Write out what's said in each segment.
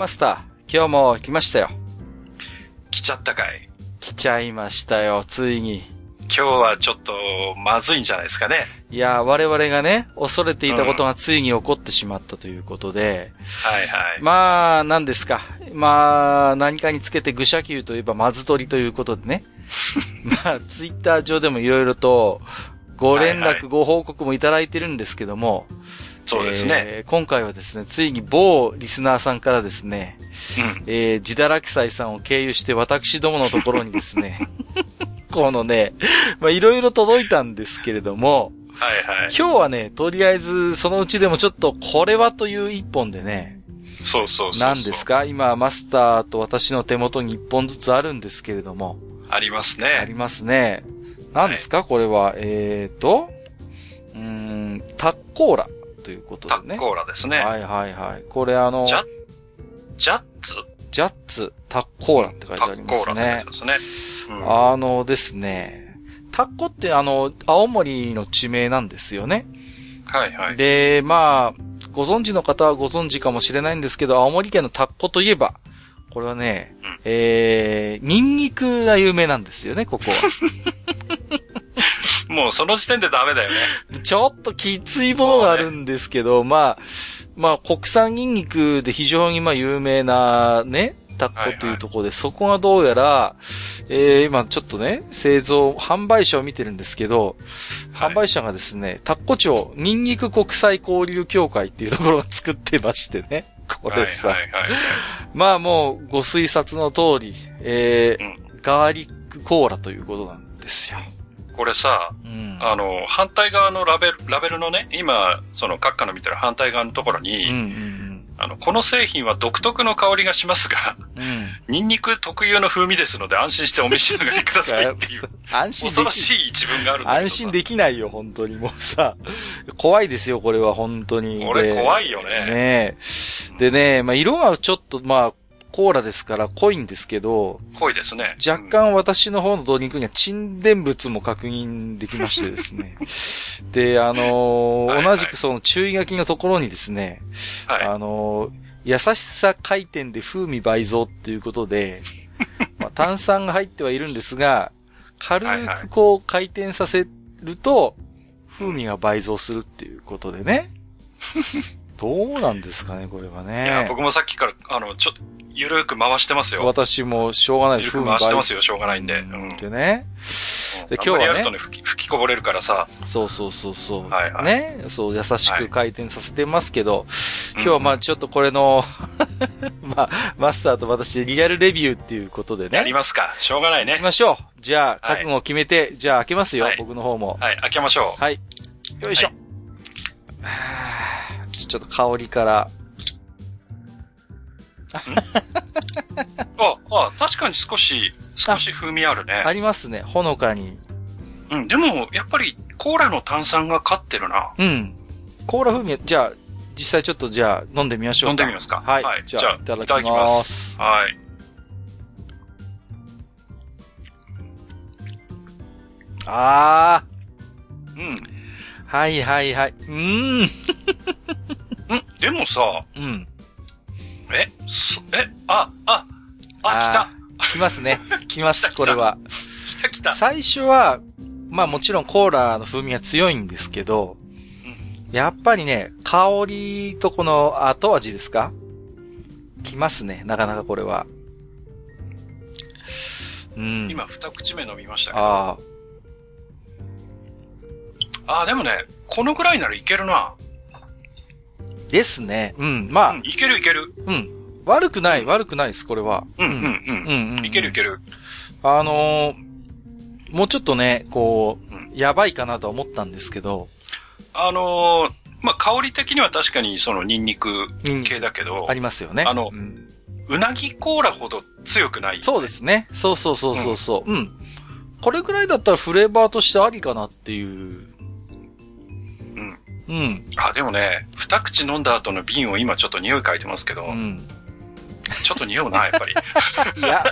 マスター、今日も来ましたよ。来ちゃったかい？来ちゃいましたよ、ついに。今日はちょっと、まずいんじゃないですかね。いや、我々がね、恐れていたことがついに起こってしまったということで、はいはい。まあ、何ですか。まあ、何かにつけて愚者級といえばまず取りということでね。まあ、ツイッター上でもいろいろと、ご連絡、はいはいご報告もいただいてるんですけども、そうですね。えー今回はですね、ついに某リスナーさんからですね、うん。えー、自堕落斎さんを経由して私どものところにですね、このね、まあいろいろ届いたんですけれども、はいはい。今日はね、とりあえずそのうちでもちょっとこれはという一本でね、そうそうそう。何ですか？今、マスターと私の手元に一本ずつあるんですけれども、ありますね。ありますね。何ですか、これは、えーと、うーん、タッコーラということでね。タッコーラですね。はいはいはい。これあの、ジャジャッツ？ジャッツ、タッコーラって書いてタありますッコーラすね。うん。あのですね、タッコってあの、青森の地名なんですよね。はいはい。で、まあ、ご存知の方はご存知かもしれないんですけど、青森県のタッコといえば、これはね、うんえー、ニンニクが有名なんですよね、ここは。もうその時点でダメだよね。ちょっときついものがあるんですけど、まあ、まあ、国産ニンニクで非常にまあ有名なね、タッコというところで、そこがどうやら、えー、今ちょっとね、製造、販売者を見てるんですけど、はい販売者がですね、タッコ町ニンニク国際交流協会っていうところを作ってましてね。これさ、はいはいはい。まあもうご推察の通り、えーうんガーリックコーラということなんですよ。これさ、うん。あの、反対側のラベル、ラベルのね、今、その、閣下の見てる反対側のところに、うんうんあの、この製品は独特の香りがしますが、うん。うん。ニンニク特有の風味ですので安心してお召し上がりくださいっていう、安心で恐ろきしい一文があるんだ安心できないよ、本当に。もうさ、怖いですよ、これは、本当に。これで怖いよねねえでね、まあ、色がちょっと、まあ、コーラですから濃いんですけど、濃いですね。若干私の方のドリンクには沈殿物も確認できましてですね。で、あのーはいはい同じくその注意書きのところにですね、うん。はい。あのー優しさ回転で風味倍増っていうことで、まあ、炭酸が入ってはいるんですが、軽くこう回転させると、風味が倍増するっていうことでね。どうなんですかね、これはいや、ね。僕もさっきから、あの、ちょっと、ゆるく回してますよ。私もしょうがないゆるく回してます倍よ、しょうがないんで。う増ん。でね。で今日はねやるとね、吹き、吹きこぼれるからさ。そうそうそうそう。はいはいね。そう、優しく回転させてますけど、うん今日はまあちょっとこれの、まあ、マスターと私でリアルレビューっていうことでね。やりますか。しょうがないね行き。ましょう。じゃあ、はい覚悟を決めて、じゃあ開けますよ、はい僕の方も。はい、開けましょう。はい。よいしょ。ははあ ちょっと香りから。あ、あ、確かに少し、少し風味あるね。ありますね、ほのかに。うん、でも、やっぱり、コーラの炭酸が勝ってるな。うん。コーラ風味、じゃあ、実際ちょっとじゃあ飲んでみましょうか。飲んでみますかはい。はいじゃあ、じゃあいただきいただきま。ますはい。あうん。ー。はいはいはい。うーん。んでもさ、うん。え、そえ、あ、あ、あ、来ますね。来ます、これは。来た。来た来た。最初は、まあもちろんコーラの風味が強いんですけど、やっぱりね、香りとこの後味ですか？来ますね、なかなかこれは。うん。今、二口目飲みましたけど。ああ。あ、でもね、このぐらいならいけるな。ですね。うん。まあうん、、いけるいける。うん。悪くない、悪くないです、これは。うん、うん、うん、うん。うん。いけるいける。あのーもうちょっとね、こうう、やばいかなとは思ったんですけど、あのーまあ、香り的には確かにそのニンニク系だけど、ありますよね。あのうんうなぎコーラほど強くない。そうですね。そうそうそうそうそう。うん。これくらいだったらフレーバーとしてありかなっていう。うん。うん。あ、でもね、二口飲んだ後の瓶を今ちょっと匂い嗅いでますけど、うん。ちょっと匂うな、やっぱり。いや、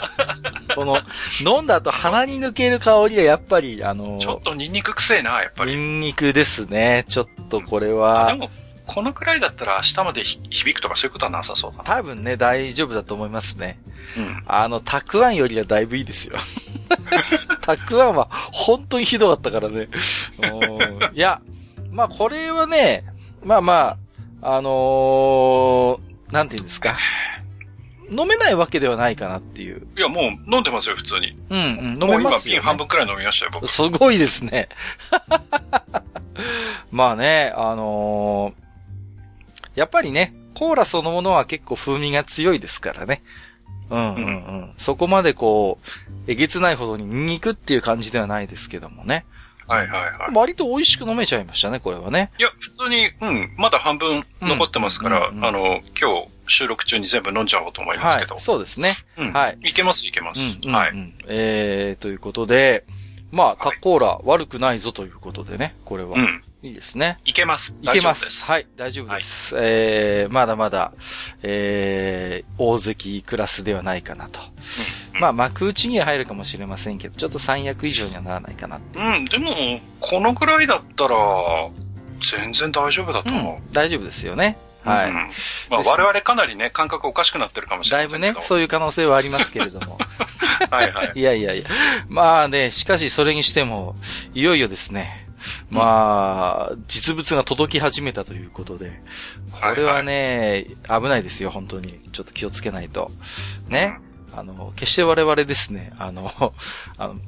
この、飲んだ後鼻に抜ける香りがやっぱり、あの、ちょっとニンニク臭いな、やっぱり。ニンニクですね。ちょっとこれあはで、も、このくらいだったら明日までひ響くとかそういうことはなさそうだな。多分ね、大丈夫だと思いますね。うん。あの、たくあんよりはだいぶいいですよ。たくあんは本当にひどかったからね。うんいや、まあこれはね、まあまあ、あのーなんて言うんですか。飲めないわけではないかなっていう。いや、もう飲んでますよ、普通に。うん、うん、飲もう今めますよ、ね。瓶半分くらい飲みましたよ、僕。すごいですね。まあね、あのーやっぱりね、コーラそのものは結構風味が強いですからね。うんうんうん。そこまでこう、えげつないほどにニンニクっていう感じではないですけどもね。はいはいはい。割と美味しく飲めちゃいましたね、これはね。いや、普通に、うん、まだ半分残ってますから、うんうんうんあの、今日収録中に全部飲んじゃおうと思いますはいけど。。そうですね。うん。はい。いけます、いけます。うんうんうんはい。えー、ということで、まあ、タはいコーラ悪くないぞということでね、これは。うん。いいですね。いけます。いけます。大丈夫です。はい、大丈夫です。えー、まだまだ、えー、大関クラスではないかなと。うんまあ、幕内には入るかもしれませんけど、ちょっと三役以上にはならないかな。うん、でも、このぐらいだったら、全然大丈夫だと思う。うん、大丈夫ですよね。はい。うんまあ、我々かなりね、感覚おかしくなってるかもしれだいぶねそういう可能性はありますけれども。はいはい。いやいやいや。まあね、しかしそれにしても、いよいよですね、まあ、実物が届き始めたということで、これはね、危ないですよ、本当に。ちょっと気をつけないと。ね。あの、決して我々ですね、あの、あの、なんてい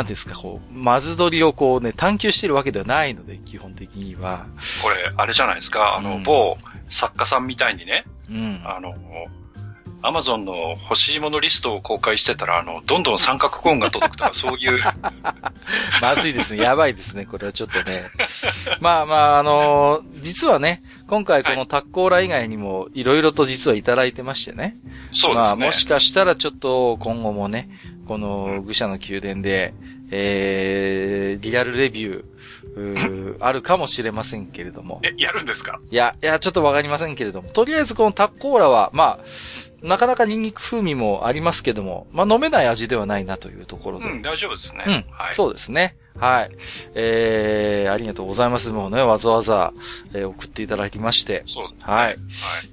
うんですか、こう、マズ取りをこうね、探求してるわけではないので、基本的には。これ、あれじゃないですか、あの、うん某作家さんみたいにね、うん。あの、アマゾンの欲しいものリストを公開してたら、あの、どんどん三角コーンが届くとか、そういう、まずいですね。やばいですね。これはちょっとね。まあまあ、あの実はね、今回このタッコーラ以外にも、いろいろと実はいただいてましてね。そうですね。まあ、もしかしたらちょっと今後もね、この愚者の宮殿で、えー、リアルレビュー、うーあるかもしれませんけれども。え、やるんですか？いや、いや、ちょっとわかりませんけれども。とりあえずこのタッコーラは、まあ、なかなかニンニク風味もありますけども、まあ飲めない味ではないなというところで。うん、大丈夫ですね。うんはい。そうですね。はい。えー、ありがとうございます。もうね、わざわざ、えー送っていただきまして。そうですね。はい。はい。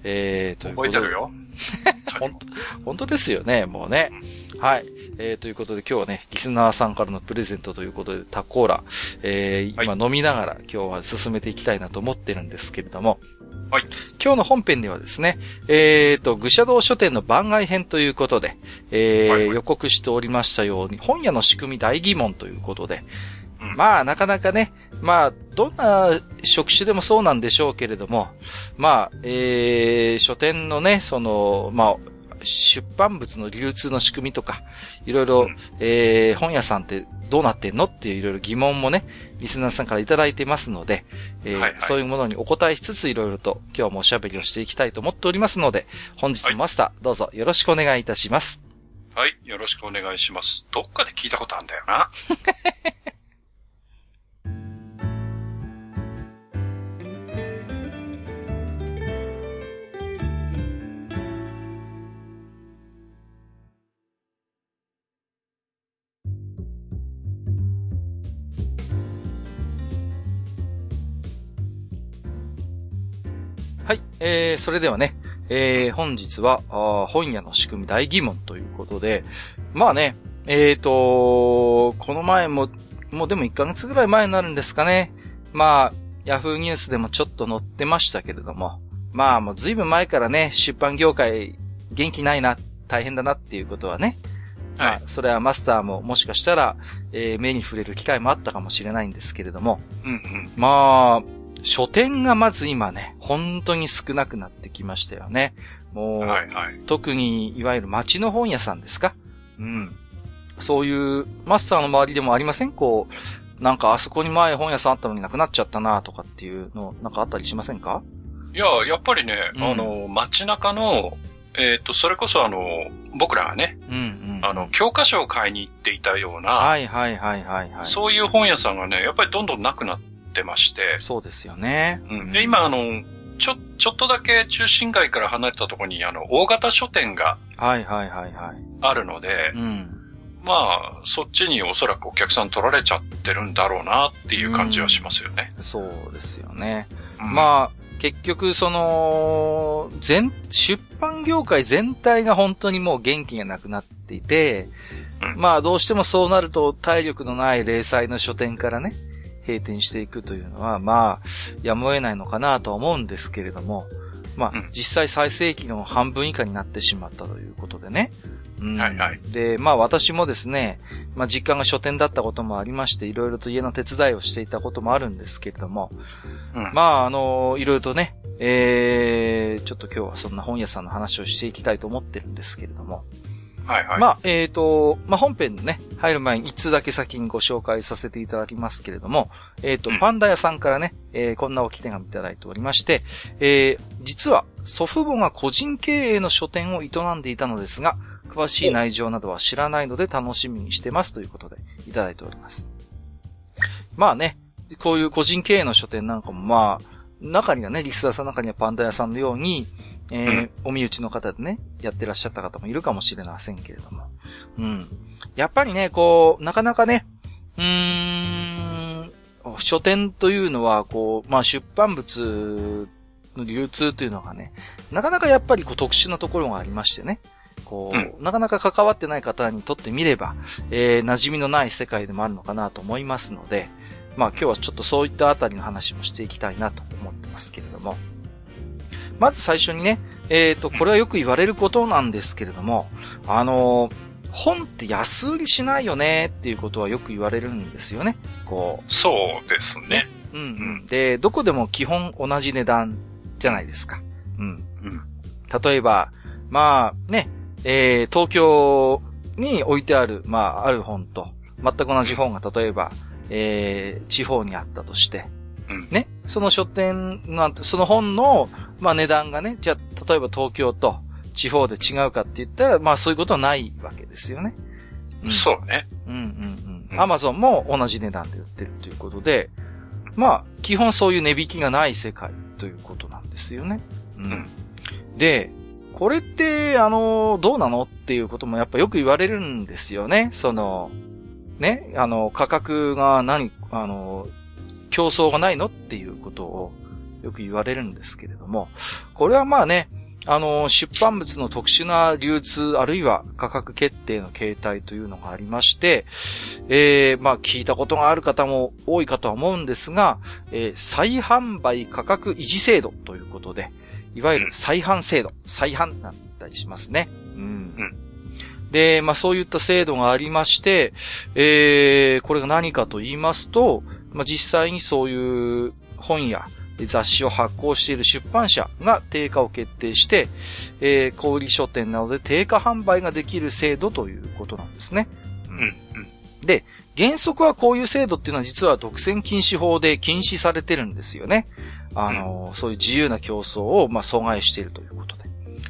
えー、ということで。覚えてるよ。ほん本当ですよね、もうね。はい。えー、ということで今日はね、リスナーさんからのプレゼントということで、タコーラ、えー、はい今飲みながら今日は進めていきたいなと思ってるんですけれども、はい。今日の本編ではですね、えーと、愚者道書店の番外編ということで、えーはいはい予告しておりましたように、本屋の仕組み大疑問ということで、うんまあ、なかなかね、まあ、どんな職種でもそうなんでしょうけれども、まあ、えー、書店のね、その、まあ、出版物の流通の仕組みとか、いろいろ、うんえー、本屋さんってどうなってんのっていういろいろ疑問もね、リスナーさんからいただいてますので、えーはいはいそういうものにお答えしつついろいろと今日もおしゃべりをしていきたいと思っておりますので、本日もマスター、どうぞよろしくお願いいたします。はい。よろしくお願いします。どっかで聞いたことあるんだよな。はい、えー、それではね、えー、本日は、本屋の仕組み大疑問ということで、まあね、えーと、この前も、もうでも1ヶ月ぐらい前になるんですかね。まあ、ヤフーニュースでもちょっと載ってましたけれども、まあもう随分前からね、出版業界元気ないな、大変だなっていうことはね、まはいあ、それはマスターももしかしたら、えー目に触れる機会もあったかもしれないんですけれども、うんうん。まあ、書店がまず今ね、本当に少なくなってきましたよね。もう、はいはい。特にいわゆる街の本屋さんですか？うん。そういうマスターの周りでもありません？こう、なんかあそこに前本屋さんあったのになくなっちゃったなとかっていうの、なんかあったりしませんか？いや、やっぱりね、うんあの、街中の、えっ、と、それこそあの、僕らがね、うんうん。あの、教科書を買いに行っていたような、はいはいはいはいはい。そういう本屋さんがね、やっぱりどんどんなくなってまして、そうですよね。うん、で、今あの、ちょ、ちょっとだけ中心街から離れたところに、あの、大型書店がはいはいはいはい。あるので、うん。まあ、そっちにおそらくお客さん取られちゃってるんだろうなっていう感じはしますよね。そうですよね。うんまあ、結局、その、全、出版業界全体が本当にもう元気がなくなっていて、うんまあ、どうしてもそうなると体力のない零細の書店からね、閉店していくというのは、まあ、やむを得ないのかなとは思うんですけれども、まあ、うん実際最盛期の半分以下になってしまったということでね。うんはいはいで、まあ私もですね、まあ実家が書店だったこともありまして、いろいろと家の手伝いをしていたこともあるんですけれども、うんまあ、あの、いろいろとね、えー、ちょっと今日はそんな本屋さんの話をしていきたいと思ってるんですけれども。はいはい。まあ、えーと、まあ本編ね、入る前に一通だけ先にご紹介させていただきますけれども、えーとう、んパンダ屋さんからね、えーこんな置き手紙いただいておりまして、えー、実は祖父母が個人経営の書店を営んでいたのですが、詳しい内情などは知らないので楽しみにしてますということでいただいております。まあね、こういう個人経営の書店なんかもまあ、中にはね、リスナーさんの中にはパンダ屋さんのように、えーうんお身内の方でね、やってらっしゃった方もいるかもしれませんけれども。うん。やっぱりね、こう、なかなかね、うーん、書店というのは、こう、まあ出版物の流通というのがね、なかなかやっぱりこう特殊なところがありましてね。こう、うなかなか関わってない方にとってみれば、えー、馴染みのない世界でもあるのかなと思いますので、まあ今日はちょっとそういったあたりの話もしていきたいなと思ってますけれども。まず最初にね、えっ、と、これはよく言われることなんですけれども、あのー本って安売りしないよねっていうことはよく言われるんですよね。こそうですね。う。うん、うん。で、どこでも基本同じ値段じゃないですか。うん。うん。例えば、まあね、えー、東京に置いてある、まあ、ある本と、全く同じ本が例えば、えー、地方にあったとして、うん。ね、その書店なんて、その本の、まあ値段がね、じゃあ、例えば東京と地方で違うかって言ったら、まあそういうことはないわけですよね。うんそうね。うんうんうん。うんアマゾンも同じ値段で売ってるということで、まあ、基本そういう値引きがない世界ということなんですよね。うん。うんで、これって、あの、どうなのっていうこともやっぱよく言われるんですよね。その、ね、あの、価格が何、あの、競争がないのっていうことをよく言われるんですけれども、これはまあね、あの、出版物の特殊な流通、あるいは価格決定の形態というのがありまして、えー、まあ聞いたことがある方も多いかとは思うんですが、えー再販売価格維持制度ということで、いわゆる再販制度、再販なんたりしますね。うん。で、まあそういった制度がありまして、えー、これが何かと言いますと、まあ実際にそういう本や雑誌を発行している出版社が定価を決定して、えー、小売書店などで定価販売ができる制度ということなんですね。うん。うん。原則はこういう制度っていうのは実は独占禁止法で禁止されてるんですよね。あの、そういう自由な競争を、まあ、阻害しているということで。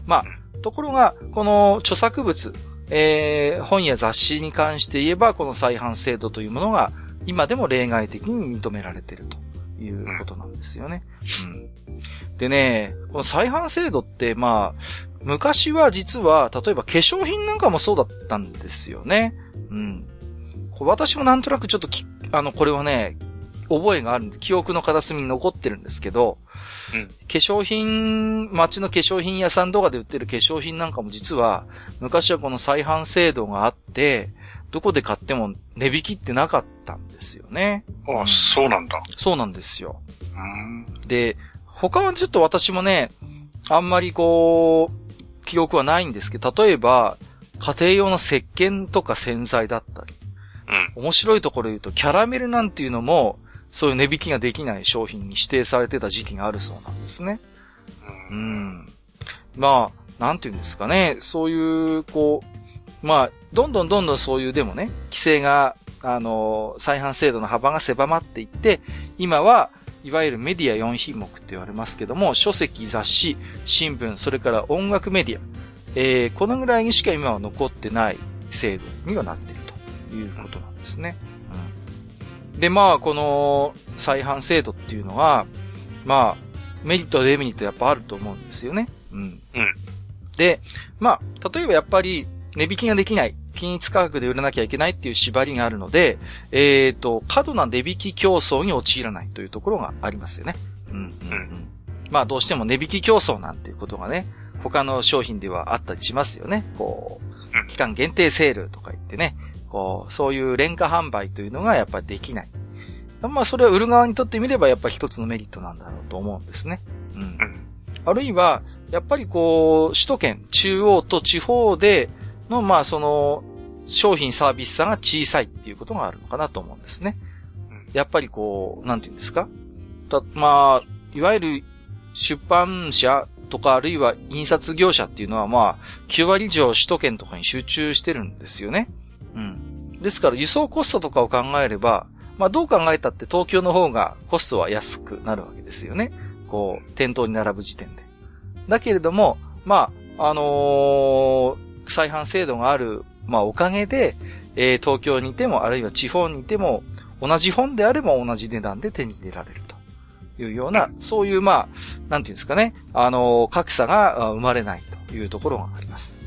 まあ、ところが、この著作物、えー、本や雑誌に関して言えば、この再販制度というものが、今でも例外的に認められているということなんですよね。うん。でね、この再販制度って、まあ、昔は実は、例えば化粧品なんかもそうだったんですよね。うん。私もなんとなくちょっとき、あの、これはね、覚えがあるんで、記憶の片隅に残ってるんですけど、うん化粧品、街の化粧品屋さんとかで売ってる化粧品なんかも実は、昔はこの再販制度があって、どこで買っても値引きってなかったんですよね。あ、そうなんだ。そうなんですよ。うん。で、他はちょっと私もね、あんまりこう、記憶はないんですけど、例えば、家庭用の石鹸とか洗剤だったり、うん。面白いところで言うと、キャラメルなんていうのも、そういう値引きができない商品に指定されてた時期があるそうなんですね。う。うんん。まあ、なんていうんですかね。そういう、こう、まあ、どんどんどんどんそういうでもね、規制が、あの、再販制度の幅が狭まっていって、今は、いわゆるメディア4品目って言われますけども、書籍、雑誌、新聞、それから音楽メディア、えー、このぐらいにしか今は残ってない制度にはなっているということなんですね。うん、で、まあ、この再販制度っていうのは、まあ、メリット、デメリットやっぱあると思うんですよね。うん。うん。で、まあ、例えばやっぱり値引きができない、均一価格で売らなきゃいけないっていう縛りがあるので、えっ、ー、と、過度な値引き競争に陥らないというところがありますよね。うん、うん、うん。まあ、どうしても値引き競争なんていうことがね、他の商品ではあったりしますよね。こう、期間限定セールとか言ってね、こう、そういう廉価販売というのがやっぱりできない。まあ、それは売る側にとってみればやっぱり一つのメリットなんだろうと思うんですね。うん。あるいは、やっぱりこう、首都圏、中央と地方での、まあ、その、商品サービス差が小さいっていうことがあるのかなと思うんですね。やっぱりこう、なんて言うんですか？た、まあ、いわゆる出版社とかあるいは印刷業者っていうのはまあ、9割以上首都圏とかに集中してるんですよね。うん。ですから輸送コストとかを考えれば、まあどう考えたって東京の方がコストは安くなるわけですよね。こう、店頭に並ぶ時点で。だけれども、まあ、あのー、再販制度がある、まあおかげで、えー、東京にいても、あるいは地方にいても、同じ本であれば同じ値段で手に入れられると。いうような、そういう、まあ、なんていうんですかね、あの、格差が生まれないというところがあります。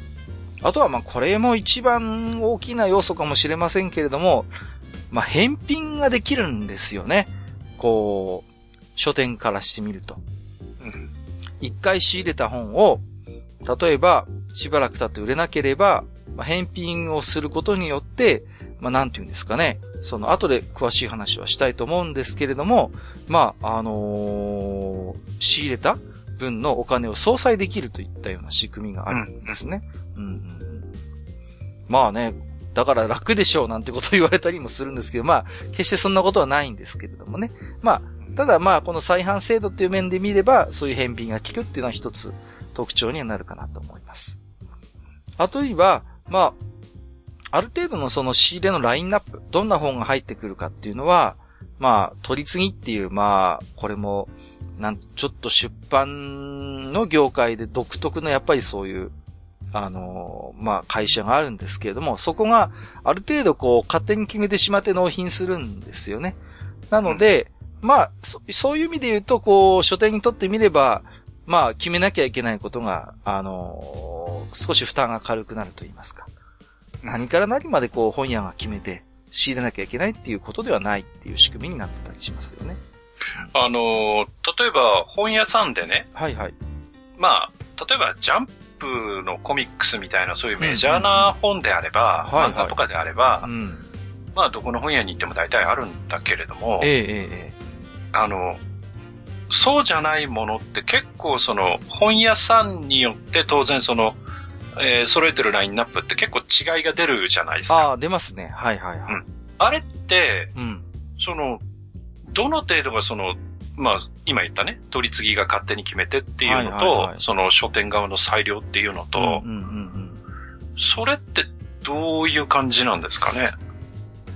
あとは、まあ、これも一番大きな要素かもしれませんけれども、まあ、返品ができるんですよね。こう、書店からしてみると。一回仕入れた本を、例えば、しばらく経って売れなければ、まあ、返品をすることによって、まあ、なんていうんですかね。その後で詳しい話はしたいと思うんですけれども、まあ、あのー、仕入れた分のお金を相殺できるといったような仕組みがあるんですね。うん、うん、まあね、だから楽でしょうなんてことを言われたりもするんですけど、まあ、決してそんなことはないんですけれどもね。まあ、ただまあ、この再販制度っていう面で見れば、そういう返品が効くっていうのは一つ特徴にはなるかなと思います。あとは、まあ、ある程度のその仕入れのラインナップ、どんな本が入ってくるかっていうのは、まあ、取り次ぎっていう、まあ、これも、なん、ちょっと出版の業界で独特のやっぱりそういう、あの、まあ、会社があるんですけれども、そこがある程度こう、勝手に決めてしまって納品するんですよね。なので、うん、まあそ、そういう意味で言うと、こう、書店にとってみれば、まあ、決めなきゃいけないことが、あの、少し負担が軽くなると言いますか。何から何までこう本屋が決めて仕入れなきゃいけないっていうことではないっていう仕組みになってたりしますよね。あの、例えば本屋さんでね。はいはい。まあ、例えばジャンプのコミックスみたいなそういうメジャーな本であれば、うんうん、漫画とかであれば、はいはい、まあどこの本屋に行っても大体あるんだけれども、ええええ、あの、そうじゃないものって結構その本屋さんによって当然そのえー、揃えてるラインナップって結構違いが出るじゃないですか。ああ、出ますね。はいはいはい。うん、あれって、うん、その、どの程度がその、まあ、今言ったね、取り次ぎが勝手に決めてっていうのと、はいはいはい、その書店側の裁量っていうのと、うんうんうんうん、それってどういう感じなんですかね？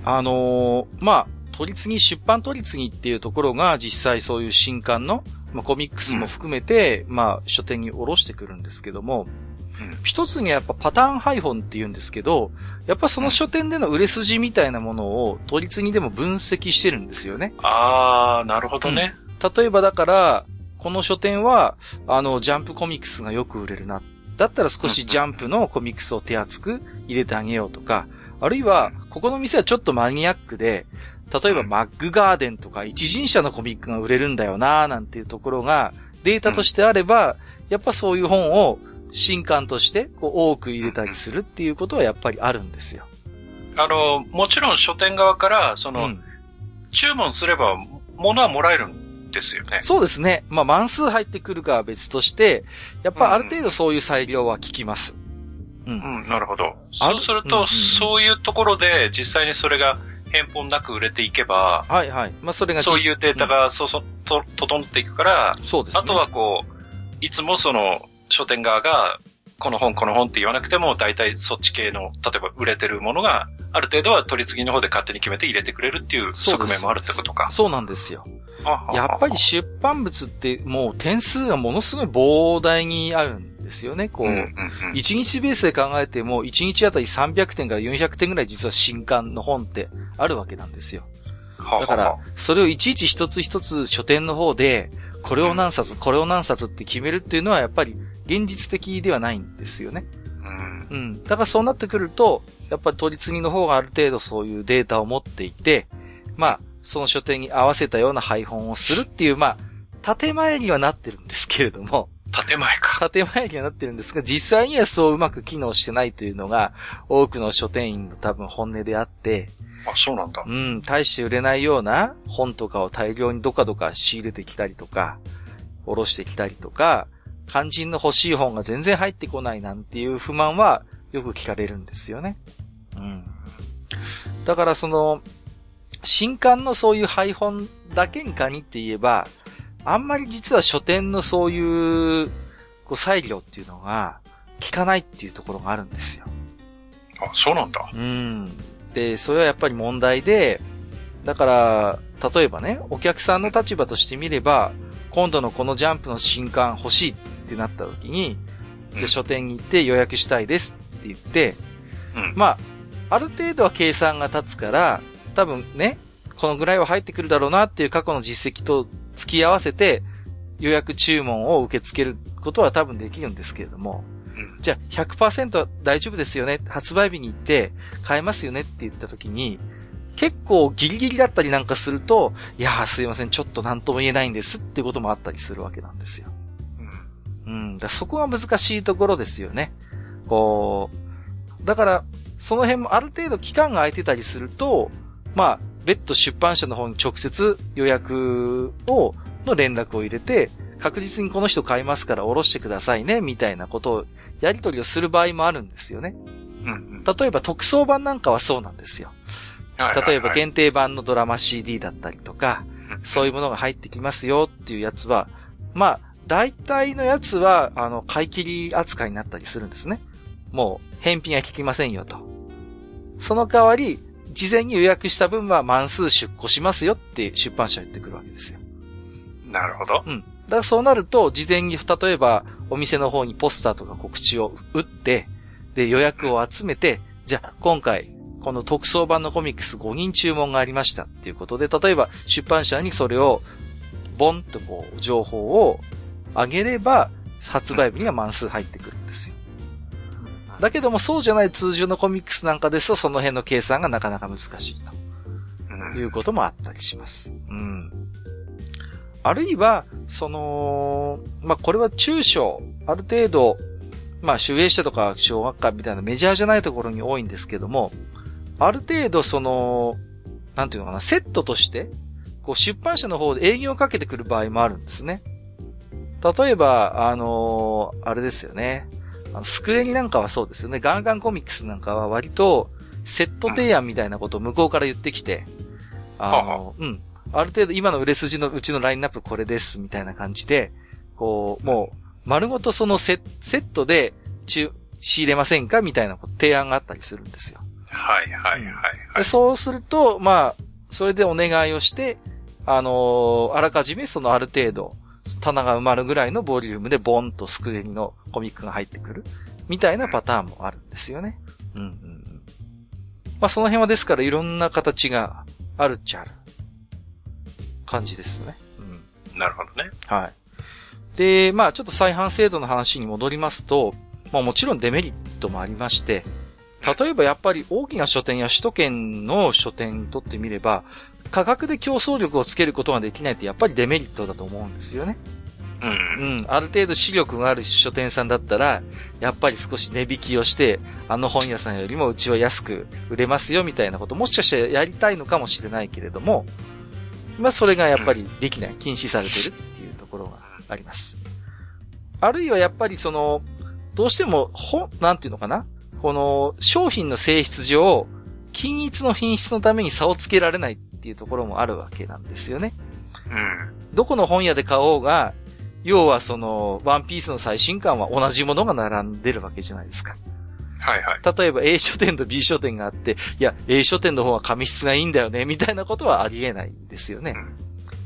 あのー、まあ、取り次ぎ、出版取り次ぎっていうところが実際そういう新刊の、まあ、コミックスも含めて、うん、まあ、書店に下ろしてくるんですけども、一つにはやっぱパターン配本って言うんですけど、やっぱその書店での売れ筋みたいなものを取り次ぎでも分析してるんですよね。あー、なるほどね。うん、例えばだから、この書店は、あの、ジャンプコミックスがよく売れるな。だったら少しジャンプのコミックスを手厚く入れてあげようとか、あるいは、ここの店はちょっとマニアックで、例えばマッグガーデンとか一人者のコミックが売れるんだよななんていうところがデータとしてあれば、やっぱそういう本を新刊としてこう多く入れたりするっていうことはやっぱりあるんですよ。あの、もちろん書店側から、その、うん、注文すれば物はもらえるんですよね。そうですね。まあ、万数入ってくるかは別として、やっぱある程度そういう裁量は効きます。うん。うん、なるほど。そうすると、うんうん、そういうところで実際にそれが返本なく売れていけば、はいはい。まあ、それがそういうデータがそそ、と、整っていくから、そうです、ね、あとはこう、いつもその、書店側がこの本、この本って言わなくても、大体そっち系の、例えば売れてるものが、ある程度は取り次ぎの方で勝手に決めて入れてくれるっていう側面もあるってことか。そうなんですよ。やっぱり出版物ってもう点数がものすごい膨大にあるんですよね。こう、1日ベースで考えても、1日あたり300点から400点ぐらい実は新刊の本ってあるわけなんですよ。だから、それをいちいち一つ一つ書店の方で、これを何冊、これを何冊って決めるっていうのはやっぱり現実的ではないんですよね。うん。だからそうなってくると、やっぱり取り次ぎの方がある程度そういうデータを持っていて、まあ、その書店に合わせたような配本をするっていう、まあ、建前にはなってるんですけれども、建前か。建前にはなってるんですが、実際にはそううまく機能してないというのが、多くの書店員の多分本音であって、あ、そうなんだ。うん、大して売れないような本とかを大量にどかどか仕入れてきたりとか、おろしてきたりとか、肝心の欲しい本が全然入ってこないなんていう不満はよく聞かれるんですよね。うん。だからその、新刊のそういう配本だけに限って言えば、あんまり実は書店のそういう、こう、裁量っていうのが、効かないっていうところがあるんですよ。あ、そうなんだ。うん。で、それはやっぱり問題で、だから、例えばね、お客さんの立場としてみれば、今度のこのジャンプの新刊欲しいってなった時に、じゃ書店に行って予約したいですって言って、うん、まあ、ある程度は計算が立つから、多分ね、このぐらいは入ってくるだろうなっていう過去の実績と付き合わせて予約注文を受け付けることは多分できるんですけれども、じゃあ100%は大丈夫ですよね、発売日に行って買えますよねって言った時に、結構ギリギリだったりなんかすると、いやーすいません、ちょっと何とも言えないんですっていうこともあったりするわけなんですよ。うん。うん。だそこは難しいところですよね。こう、だから、その辺もある程度期間が空いてたりすると、まあ、別途出版社の方に直接予約を、の連絡を入れて、確実にこの人買いますからおろしてくださいね、みたいなことを、やり取りをする場合もあるんですよね。うん、例えば特装版なんかはそうなんですよ。例えば限定版のドラマ CD だったりとか、そういうものが入ってきますよっていうやつは、まあ、大体のやつは、あの、買い切り扱いになったりするんですね。もう、返品は聞きませんよと。その代わり、事前に予約した分は満数出庫しますよって出版社言ってくるわけですよ。なるほど。うん。だからそうなると、事前に例えばお店の方にポスターとか告知を打って、で、予約を集めて、じゃあ今回、この特装版のコミックス5人注文がありましたっていうことで、例えば出版社にそれを、ボンとこう、情報を上げれば、発売日には満数入ってくる。だけどもそうじゃない通常のコミックスなんかですとその辺の計算がなかなか難しいと。いうこともあったりします。うん。あるいは、その、まあ、これは中小、ある程度、まあ、守衛者とか小学館みたいなメジャーじゃないところに多いんですけども、ある程度その、なんていうのかな、セットとして、こう出版社の方で営業をかけてくる場合もあるんですね。例えば、あのー、あれですよね。あのスクエニなんかはそうですよね。ガンガンコミックスなんかは割と、セット提案みたいなことを向こうから言ってきて、あの、うん。ある程度今の売れ筋のうちのラインナップこれです、みたいな感じで、こう、もう、丸ごとそのセセットで、中、仕入れませんかみたいな提案があったりするんですよ。はいはいはい、はいそうすると、まあ、それでお願いをして、あのー、あらかじめそのある程度、棚が埋まるぐらいのボリュームでボンとスクエニのコミックが入ってくる。みたいなパターンもあるんですよね。うんうん。まあその辺はですからいろんな形があるっちゃある。感じですね。うん。なるほどね。はい。で、まあちょっと再販制度の話に戻りますと、まあもちろんデメリットもありまして、例えばやっぱり大きな書店や首都圏の書店にとってみれば、価格で競争力をつけることができないってやっぱりデメリットだと思うんですよね。うん。うん。ある程度視力がある書店さんだったら、やっぱり少し値引きをして、あの本屋さんよりもうちは安く売れますよみたいなこと、もしかしたらやりたいのかもしれないけれども、まあそれがやっぱりできない、禁止されてるっていうところがあります。あるいはやっぱりその、どうしても本、なんていうのかな？この商品の性質上、均一の品質のために差をつけられないっていうところもあるわけなんですよね。うん。どこの本屋で買おうが、要はその、ワンピースの最新刊は同じものが並んでるわけじゃないですか。はいはい。例えば A 書店と B 書店があって、いや、A 書店の方は紙質がいいんだよね、みたいなことはありえないんですよね。うん、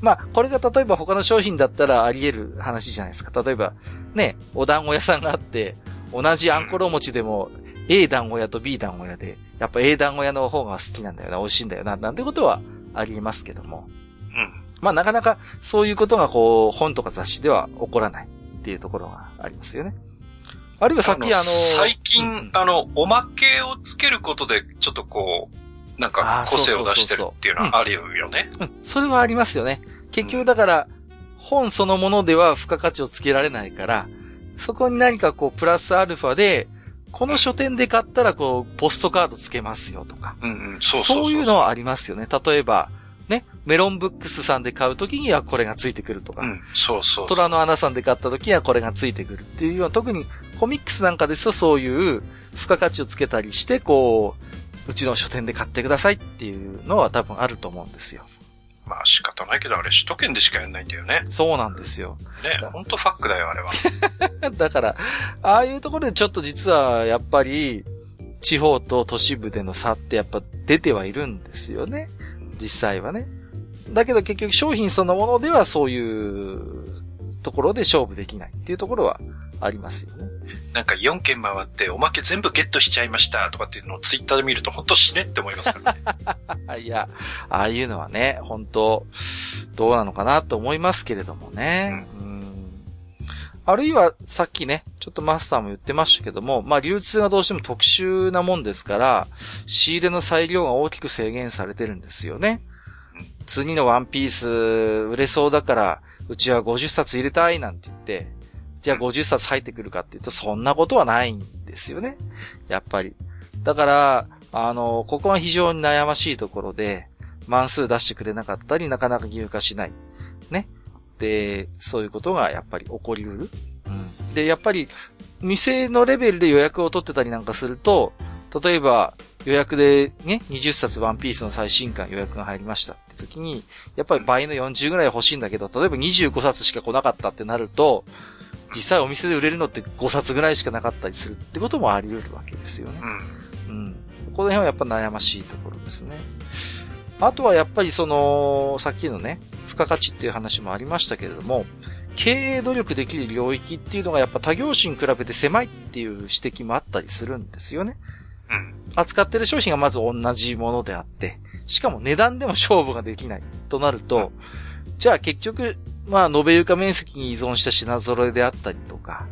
まあ、これが例えば他の商品だったらあり得る話じゃないですか。例えば、ね、お団子屋さんがあって、同じあんころ餅でも、A 団子屋と B 団子屋で、やっぱ A 団子屋の方が好きなんだよな、美味しいんだよな、なんてことはありますけども。うん。まあなかなかそういうことがこう、本とか雑誌では起こらないっていうところがありますよね。あるいはさっきあの、最近、うん、あの、おまけをつけることで、ちょっとこう、なんか個性を出してるっていうのはあるよね。うん、それはありますよね。結局だから、本そのものでは付加価値をつけられないから、そこに何かこう、プラスアルファで、この書店で買ったらこう、ポストカードつけますよとか。うんうん、そうそういうのはありますよね。例えば、ね、メロンブックスさんで買うときにはこれがついてくるとか。うん、そうそう虎の穴さんで買ったときにはこれがついてくるっていうような、特にコミックスなんかですとそういう付加価値をつけたりして、こう、うちの書店で買ってくださいっていうのは多分あると思うんですよ。まあ仕方ないけど、あれ首都圏でしかやんないんだよね。そうなんですよ。ねほんとファックだよ、あれは。だから、ああいうところでちょっと実は、やっぱり、地方と都市部での差ってやっぱ出てはいるんですよね。実際はね。だけど結局商品そのものではそういうところで勝負できないっていうところはありますよね。なんか4件回っておまけ全部ゲットしちゃいましたとかっていうのをツイッターで見ると本当死ねって思いますからね。いや、ああいうのはね、本当どうなのかなと思いますけれどもね。うん、うんあるいは、さっきね、ちょっとマスターも言ってましたけども、まあ流通がどうしても特殊なもんですから、仕入れの裁量が大きく制限されてるんですよね。次のワンピース売れそうだから、うちは50冊入れたいなんて言って、じゃあ50冊入ってくるかっていうと、そんなことはないんですよね。やっぱり。だから、あの、ここは非常に悩ましいところで、万数出してくれなかったり、なかなか義務化しない。ね。で、そういうことがやっぱり起こりうる。うん。で、やっぱり、店のレベルで予約を取ってたりなんかすると、例えば、予約でね、20冊ワンピースの最新刊予約が入りましたって時に、やっぱり倍の40ぐらい欲しいんだけど、例えば25冊しか来なかったってなると、実際お店で売れるのって5冊ぐらいしかなかったりするってこともあり得るわけですよね。うん。うん。この辺はやっぱ悩ましいところですね。あとはやっぱりその、さっきのね、付加価値っていう話もありましたけれども、経営努力できる領域っていうのがやっぱ他業種に比べて狭いっていう指摘もあったりするんですよね。うん。扱ってる商品がまず同じものであって、しかも値段でも勝負ができないとなると、じゃあ結局まあ、延べ床面積に依存した品揃えであったりとか、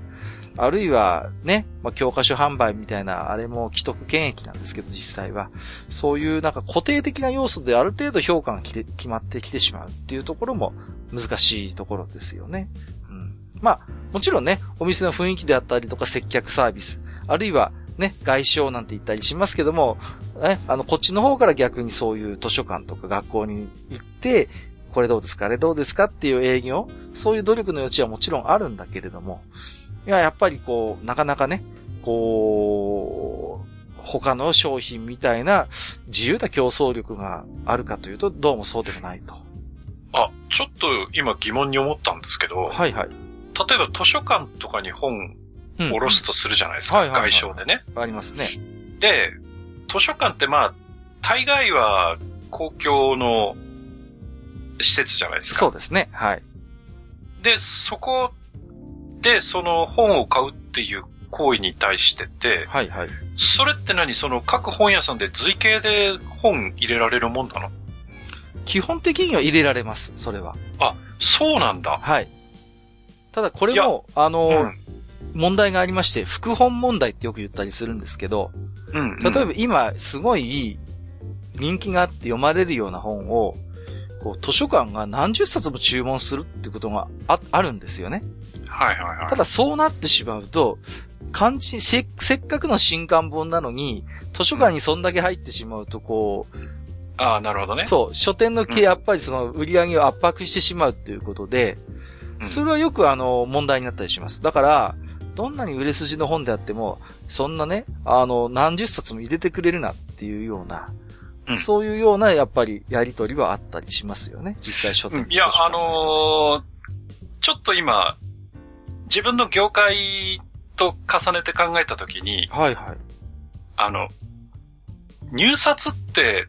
あるいはね、まあ、教科書販売みたいな、あれも既得権益なんですけど、実際は。そういうなんか固定的な要素である程度評価が決まってきてしまうっていうところも難しいところですよね。うん。まあ、もちろんね、お店の雰囲気であったりとか接客サービス、あるいはね、外商なんて言ったりしますけども、ね、あの、こっちの方から逆にそういう図書館とか学校に行って、これどうですか？あれどうですか？っていう営業、そういう努力の余地はもちろんあるんだけれども、いや、やっぱりこう、なかなかね、こう、他の商品みたいな自由な競争力があるかというと、どうもそうでもないと。あ、ちょっと今疑問に思ったんですけど、はいはい。例えば図書館とかに本下ろすとするじゃないですか、うんうん、外商でね。ありますね。で、図書館ってまあ、大概は公共の施設じゃないですか。そうですね。はい。で、そこで、その本を買うっていう行為に対してて、はいはい。それって何？その各本屋さんで随形で本入れられるもんなの？基本的には入れられます、それは。あ、そうなんだ。はい。ただこれも、あの、うん、問題がありまして、副本問題ってよく言ったりするんですけど、うん、うん、例えば今、すごい人気があって読まれるような本を、こう、図書館が何十冊も注文するってことがあ、あるんですよね。はいはいはい。ただそうなってしまうと、漢字、せ、せっかくの新刊本なのに、図書館にそんだけ入ってしまうと、こう、ああ、なるほどね。そう、書店の系、やっぱりその売り上げを圧迫してしまうっていうことで、それはよくあの、問題になったりします。だから、どんなに売れ筋の本であっても、そんなね、あの、何十冊も入れてくれるなっていうような、うん、そういうような、やっぱり、やりとりはあったりしますよね。実際書店、いや、あのー、ちょっと今、自分の業界と重ねて考えたときに、はいはい。あの、入札って、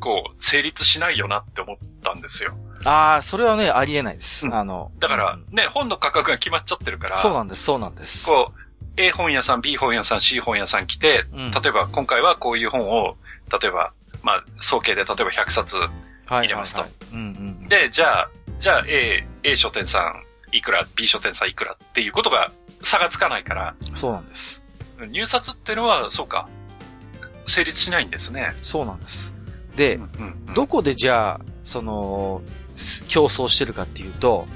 こう、成立しないよなって思ったんですよ。ああ、それはね、ありえないです。うん、あの。だから、ね、本の価格が決まっちゃってるから。そうなんです、そうなんです。こう、A 本屋さん、B 本屋さん、C 本屋さん来て、うん、例えば今回はこういう本を、例えば、まあ、総計で例えば100冊入れますと。で、じゃあ、じゃあ A、A 書店さんいくら、B 書店さんいくらっていうことが差がつかないから。そうなんです。入札っていうのは、そうか、成立しないんですね。そうなんです。で、どこでじゃあ、その、競争してるかっていうと、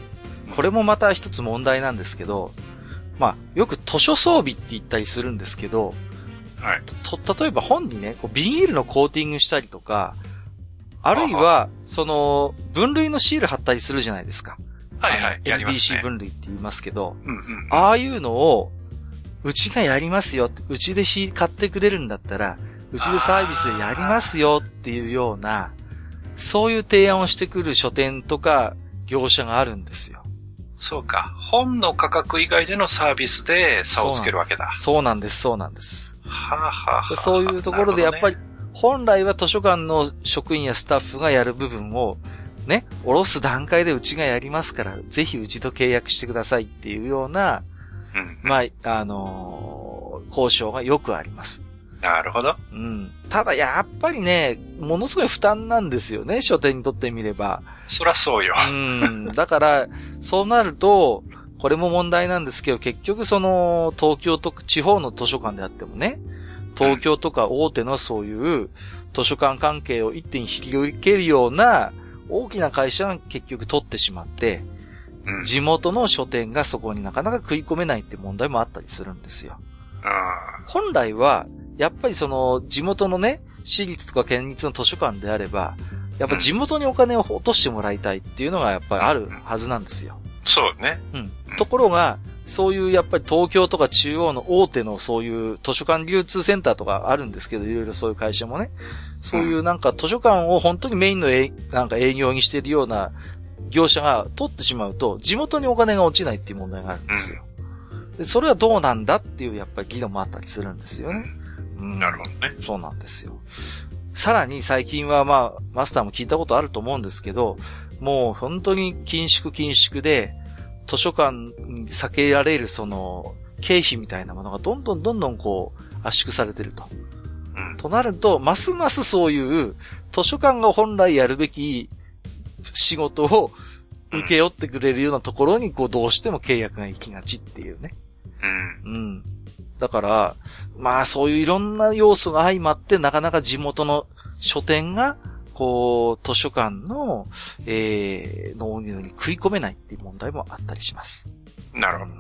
これもまた一つ問題なんですけど、まあ、よく図書装備って言ったりするんですけど、はい。と、例えば本にね、こうビニールのコーティングしたりとか、あるいは、その、分類のシール貼ったりするじゃないですか。はいはい。やります、ね。NBC 分類って言いますけど、うんうん、ああいうのを、うちがやりますようちでし買ってくれるんだったら、うちでサービスでやりますよっていうような、そういう提案をしてくる書店とか業者があるんですよ。そうか。本の価格以外でのサービスで差をつけるわけだ。そうなんです、そうなんです。そういうところでやっぱり、本来は図書館の職員やスタッフがやる部分を、ね、おろす段階でうちがやりますから、ぜひうちと契約してくださいっていうような、うん、まあ、あのー、交渉がよくあります。なるほど。うん。ただやっぱりね、ものすごい負担なんですよね、書店にとってみれば。そらそうよ。うん。だから、そうなると、これも問題なんですけど、結局その、東京とか地方の図書館であってもね、東京とか大手のそういう図書館関係を一手に引き受けるような大きな会社が結局取ってしまって、地元の書店がそこになかなか食い込めないって問題もあったりするんですよ。本来は、やっぱりその、地元のね、私立とか県立の図書館であれば、やっぱ地元にお金を落としてもらいたいっていうのがやっぱりあるはずなんですよ。そうね。うん。ところが、そういうやっぱり東京とか中央の大手のそういう図書館流通センターとかあるんですけど、いろいろそういう会社もね。そういうなんか図書館を本当にメインのなんか営業にしているような業者が取ってしまうと、地元にお金が落ちないっていう問題があるんですよ。でそれはどうなんだっていうやっぱり議論もあったりするんですよね。うん、なるほどね。そうなんですよ。さらに最近はまあ、マスターも聞いたことあると思うんですけど、もう本当に緊縮緊縮で、図書館に避けられるその、経費みたいなものがどんどんどんどんこう、圧縮されてると。うん、となると、ますますそういう図書館が本来やるべき仕事を受け負ってくれるようなところに、こう、どうしても契約が行きがちっていうね。うん。うん。だから、まあそういういろんな要素が相まって、なかなか地元の書店が、こう、図書館の、えー、納入に食い込めないっていう問題もあったりします。なるほど。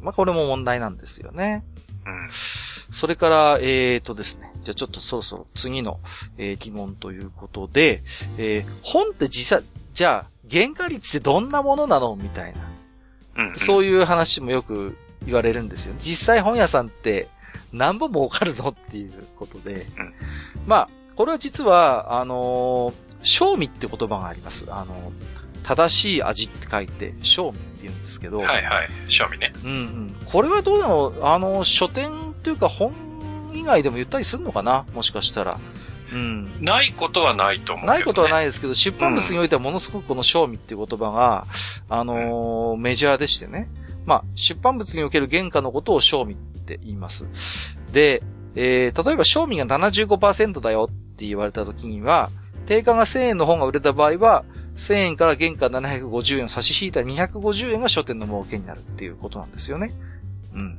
まあこれも問題なんですよね。うん。それから、えーとですね。じゃあちょっとそろそろ次の、えー、疑問ということで、えー、本って実際、じゃあ、原価率ってどんなものなのみたいな。うん、うん、そういう話もよく言われるんですよ。実際本屋さんって何本儲かるのっていうことで。うん、まあ、これは実は、あのー、賞味って言葉があります。あのー、正しい味って書いて、賞味って言うんですけど。はいはい。賞味ね。うんうん。これはどうなの？あのー、書店っていうか本以外でも言ったりするのかな？もしかしたら。うん。ないことはないと思う、ね、ないことはないですけど、出版物においてはものすごくこの賞味っていう言葉が、あのー、メジャーでしてね。まあ、出版物における原価のことを賞味って言います。で、えー、例えば賞味が75%だよって言われた時には、定価が1000円の本が売れた場合は、1000円から原価750円を差し引いた250円が書店の儲けになるっていうことなんですよね。うん。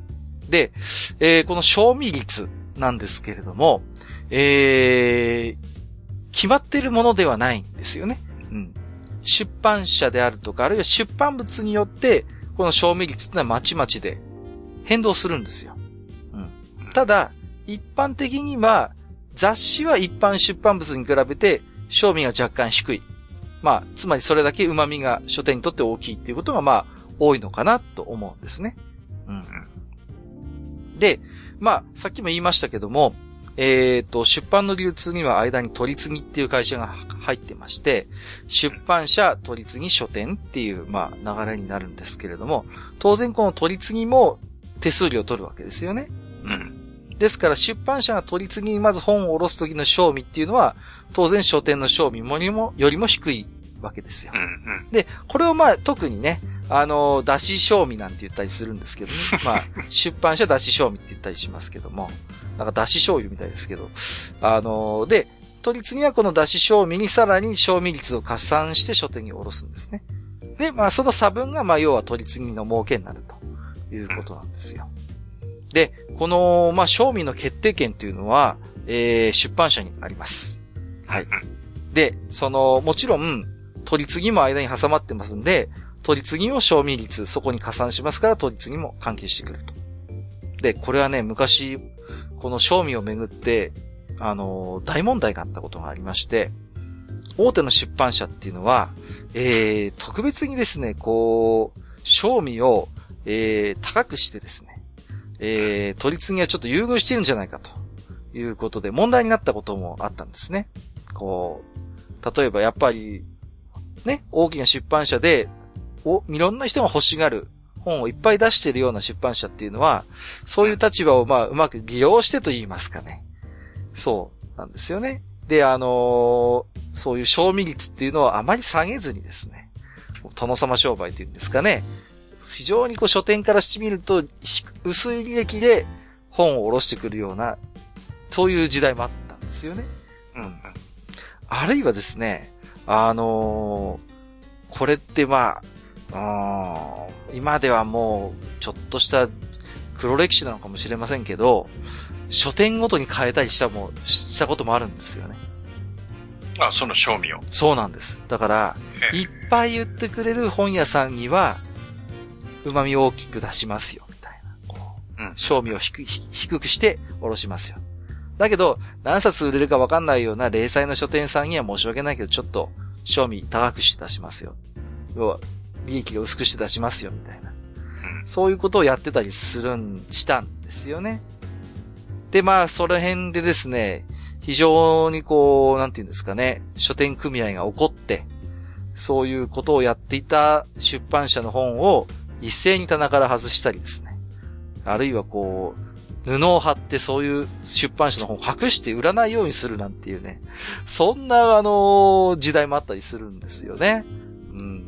で、えー、この賞味率なんですけれども、えー、決まっているものではないんですよね。うん。出版社であるとか、あるいは出版物によって、この賞味率ってのはまちまちで変動するんですよ。うん。ただ、一般的には、雑誌は一般出版物に比べて、賞味が若干低い。まあ、つまりそれだけ旨味が書店にとって大きいっていうことが、まあ、多いのかなと思うんですね。うん。で、まあ、さっきも言いましたけども、えっ、ー、と、出版の流通には間に取り次ぎっていう会社が入ってまして、出版社、取り次ぎ書店っていう、まあ、流れになるんですけれども、当然この取り次ぎも手数料を取るわけですよね。うん。ですから出版社が取り次ぎにまず本を下ろす時の賞味っていうのは、当然書店の賞味もよりも低いわけですよ。うんうん、で、これをまあ特にね、あの、出し賞味なんて言ったりするんですけどね。まあ、出版社出し賞味って言ったりしますけども、なんか出し醤油みたいですけど、あの、で、取り次ぎはこの出し賞味にさらに賞味率を加算して書店に下ろすんですね。で、まあその差分がまあ要は取り次ぎの儲けになるということなんですよ。で、この、まあ、賞味の決定権というのは、えー、出版社にあります。はい。で、その、もちろん、取り次ぎも間に挟まってますんで、取り次ぎも賞味率、そこに加算しますから、取り次ぎも関係してくると。で、これはね、昔、この賞味をめぐって、あの、大問題があったことがありまして、大手の出版社っていうのは、えー、特別にですね、こう、賞味を、えー、高くしてですね、えー、取り次ぎはちょっと優遇してるんじゃないかということで問題になったこともあったんですね。こう、例えばやっぱり、ね、大きな出版社で、お、いろんな人が欲しがる本をいっぱい出してるような出版社っていうのは、そういう立場をまあうまく利用してと言いますかね。そうなんですよね。で、あのー、そういう賞味率っていうのはあまり下げずにですね、殿様商売っていうんですかね。非常にこう書店からしてみると、薄い利益で本を下ろしてくるような、そういう時代もあったんですよね。うん。あるいはですね、あのー、これってまあ、今ではもう、ちょっとした黒歴史なのかもしれませんけど、書店ごとに変えたりしたも、したこともあるんですよね。あ、その賞味を。そうなんです。だから、いっぱい言ってくれる本屋さんには、旨味を大きく出しますよ、みたいな。こう、うん。賞味を低低くしておろしますよ。だけど、何冊売れるかわかんないような零細の書店さんには申し訳ないけど、ちょっと、賞味高くして出しますよ。要は、利益が薄くして出しますよ、みたいな。そういうことをやってたりするん、したんですよね。で、まあ、その辺でですね、非常にこう、なんていうんですかね、書店組合が起こって、そういうことをやっていた出版社の本を一斉に棚から外したりですね。あるいはこう、布を貼ってそういう出版社の本を隠して売らないようにするなんていうね。そんなあの、時代もあったりするんですよね。うん。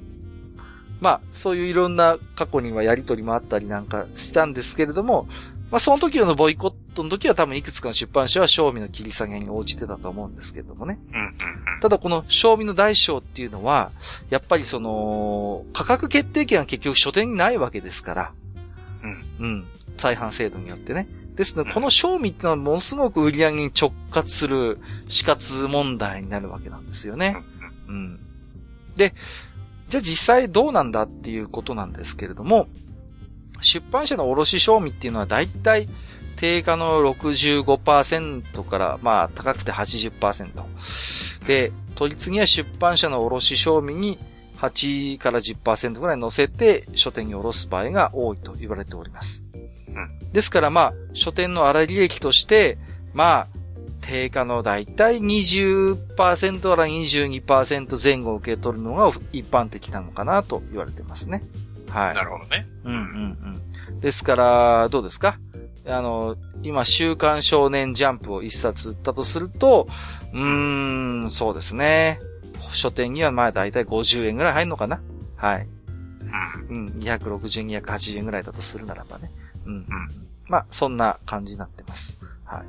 まあ、そういういろんな過去にはやりとりもあったりなんかしたんですけれども、まあ、その時のボイコットの時は多分いくつかの出版社は賞味の切り下げに応じてたと思うんですけれどもね。ただこの賞味の大小っていうのは、やっぱりその、価格決定権は結局書店にないわけですから。うん。うん。再販制度によってね。ですので、この賞味ってのはものすごく売り上げに直轄する死活問題になるわけなんですよね。うん。で、じゃあ実際どうなんだっていうことなんですけれども、出版社の卸賞味っていうのは大体定価の65%から、まあ高くて80%。で、取り次ぎは出版社の卸賞味に8から10%ぐらい乗せて書店に卸す場合が多いと言われております。ですからまあ、書店の粗利益として、まあ、定価のだいたい20%から22%前後を受け取るのが一般的なのかなと言われてますね。はい。なるほどね。うんうんうん。ですから、どうですか？あの、今、週刊少年ジャンプを一冊売ったとすると、うーん、そうですね。書店にはまあだいたい50円ぐらい入るのかな？はい。うん。260円、280円ぐらいだとするならばね。うん。うん。まあ、そんな感じになってます。はい。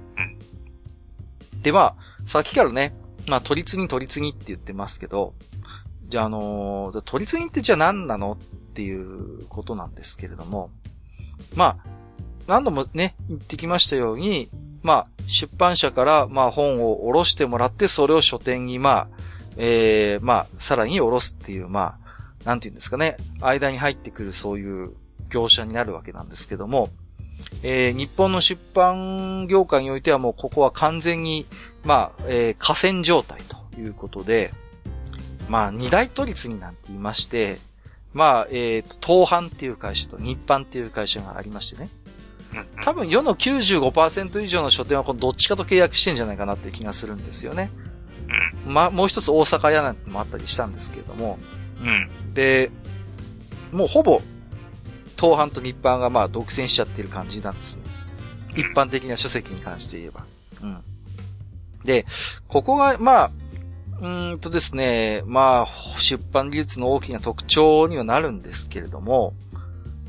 うん。で、まあ、さっきからね、まあ、取り次ぎ取り次ぎって言ってますけど、じゃあ、あのー、取り次ぎってじゃあ何なの？っっていうことなんですけれども、まあ、何度もね、言ってきましたように、まあ、出版社から、まあ、本を下ろしてもらって、それを書店に、まあ、ええー、まあ、さらに下ろすっていう、まあ、なんて言うんですかね、間に入ってくるそういう業者になるわけなんですけども、えー、日本の出版業界においてはもうここは完全に、まあ、えー、河川状態ということで、まあ、二大都立になんて言いまして、まあ、えっ、ー、と、東販っていう会社と日販っていう会社がありましてね。多分世の95%以上の書店はこのどっちかと契約してんじゃないかなっていう気がするんですよね。うん。まあ、もう一つ大阪屋なんてもあったりしたんですけれども。うん。で、もうほぼ、東販と日版がまあ独占しちゃってる感じなんですね。一般的な書籍に関して言えば。うん。で、ここが、まあ、うんとですね、まあ、出版技術の大きな特徴にはなるんですけれども、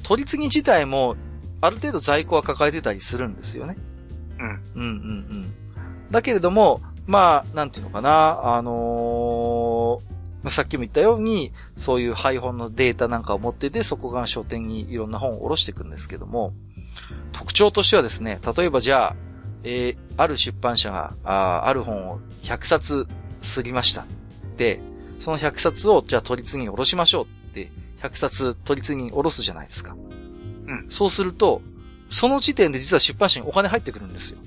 取り次ぎ自体も、ある程度在庫は抱えてたりするんですよね。うん。うんうんうん。だけれども、まあ、なんていうのかな、あのー、さっきも言ったように、そういう配本のデータなんかを持ってて、そこが書店にいろんな本を下ろしていくんですけども、特徴としてはですね、例えばじゃあ、えー、ある出版社が、あある本を100冊すりました。で、その100冊を、じゃあ取り次ぎに下ろしましょうって、100冊取り次ぎに下ろすじゃないですか。うん。そうすると、その時点で実は出版社にお金入ってくるんですよ。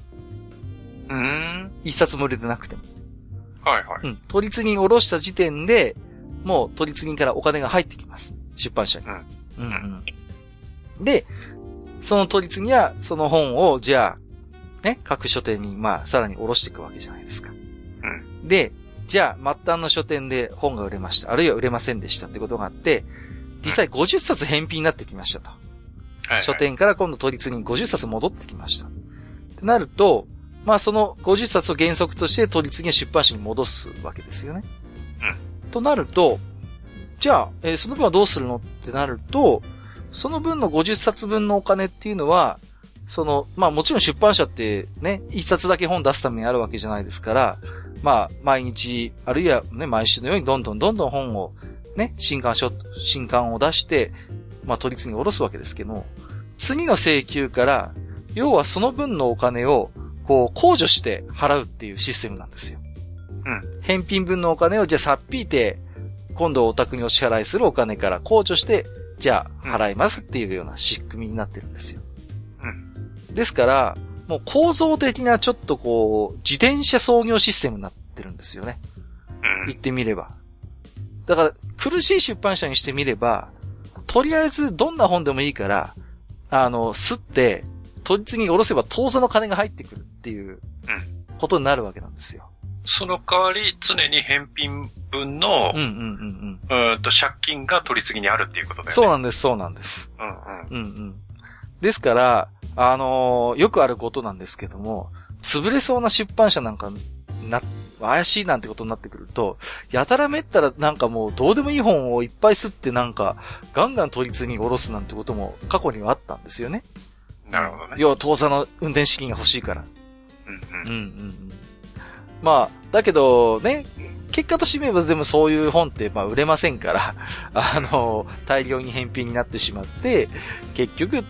うん。一冊も売れてなくても。はいはい。うん。取り次ぎに下ろした時点で、もう取り次ぎからお金が入ってきます。出版社に。うん。うん、うん。で、その取り次ぎは、その本を、じゃあ、ね、各書店に、まあ、さらに下ろしていくわけじゃないですか。うん。で、じゃあ、末端の書店で本が売れました。あるいは売れませんでしたってことがあって、実際50冊返品になってきましたと。はいはい、書店から今度取り次ぎに50冊戻ってきました。ってなると、まあその50冊を原則として取り次ぎ出版社に戻すわけですよね。うん。となると、じゃあ、えー、その分はどうするのってなると、その分の50冊分のお金っていうのは、その、まあもちろん出版社ってね、1冊だけ本出すためにあるわけじゃないですから、まあ毎日、あるいはね、毎週のようにどんどんどんどん本をね、新刊書、新刊を出して、まあ取り次ぎ下ろすわけですけど次の請求から、要はその分のお金を、こう、控除して払うっていうシステムなんですよ。うん。返品分のお金を、じゃあさっぴいて、今度お宅にお支払いするお金から控除して、じゃあ払いますっていうような仕組みになってるんですよ。うん。ですから、もう構造的なちょっとこう、自転車操業システムになってるんですよね。うん。言ってみれば。だから、苦しい出版社にしてみれば、とりあえずどんな本でもいいから、あの、すって、取り次ぎ下ろせば当座の金が入ってくるっていう、ことになるわけなんですよ。その代わり、常に返品分の、うんうんうんうん。うんと、借金が取り次ぎにあるっていうことだよね。そうなんです、そうなんです。うんうん。うんうん。ですから、あのー、よくあることなんですけども、潰れそうな出版社なんかな、怪しいなんてことになってくると、やたらめったらなんかもうどうでもいい本をいっぱい吸ってなんか、ガンガン取り次ぎ下ろすなんてことも過去にはあったんですよね。なるほどね。要は当座の運転資金が欲しいから。うんうん。うんうんうん。まあ、だけどね、結果としてみればでもそういう本ってまあ売れませんから、あの、大量に返品になってしまって、結局、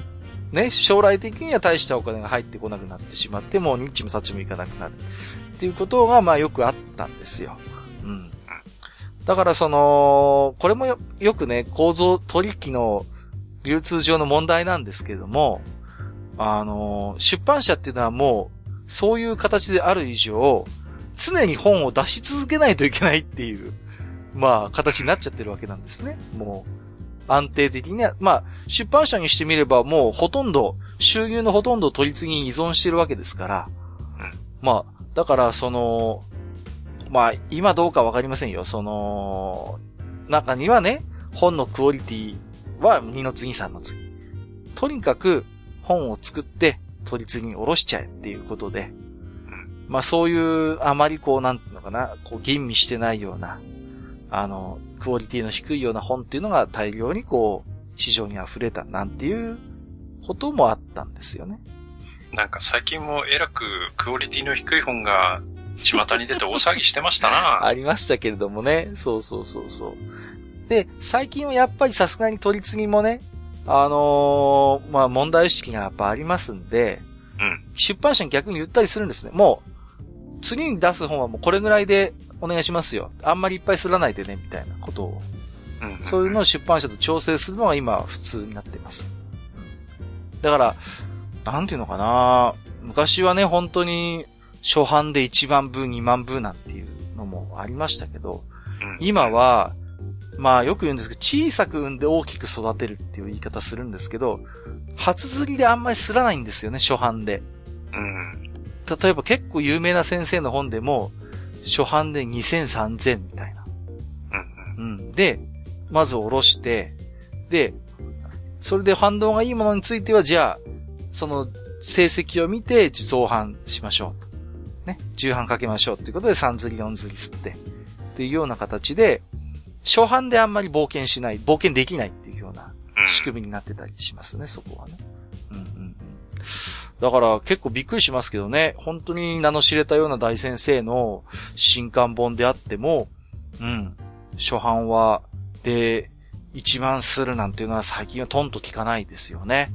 ね、将来的には大したお金が入ってこなくなってしまって、もうニッチもサッチもいかなくなる。っていうことが、まあよくあったんですよ。うん。だからその、これもよよくね、構造取引の流通上の問題なんですけども、あの、出版社っていうのはもう、そういう形である以上、常に本を出し続けないといけないっていう、まあ、形になっちゃってるわけなんですね。もう、安定的には、まあ、出版社にしてみればもうほとんど、収入のほとんど取り次ぎに依存してるわけですから、まあ、だから、その、まあ、今どうかわかりませんよ。その、中にはね、本のクオリティは2の次3の次。とにかく本を作って取り次ぎに下ろしちゃえっていうことで、まあそういうあまりこうなんていうのかな、こう吟味してないような、あの、クオリティの低いような本っていうのが大量にこう市場に溢れたなんていうこともあったんですよね。なんか最近もえらくクオリティの低い本が巷に出て大騒ぎしてましたな。ありましたけれどもね。そうそうそうそう。で、最近はやっぱりさすがに取り次ぎもね、あのー、まあ問題意識がやっぱありますんで、うん、出版社に逆に言ったりするんですね。もう、次に出す本はもうこれぐらいでお願いしますよ。あんまりいっぱいすらないでね、みたいなことを。うんうんうん、そういうのを出版社と調整するのが今普通になっています。だから、なんていうのかな昔はね、本当に、初版で1万部、2万部なんていうのもありましたけど、今は、まあよく言うんですけど、小さく産んで大きく育てるっていう言い方するんですけど、初釣りであんまりすらないんですよね、初版で。うん。例えば結構有名な先生の本でも、初版で2000、3000みたいな。うん、うん。うん。で、まず下ろして、で、それで反動がいいものについては、じゃあ、その成績を見て増版しましょうと。ね。重版かけましょうということで3釣り4釣り吸って。っていうような形で、初版であんまり冒険しない、冒険できないっていうような仕組みになってたりしますね、そこはね。うんうんうん。だから結構びっくりしますけどね、本当に名の知れたような大先生の新刊本であっても、うん、初版は、で、一番するなんていうのは最近はトンと聞かないですよね。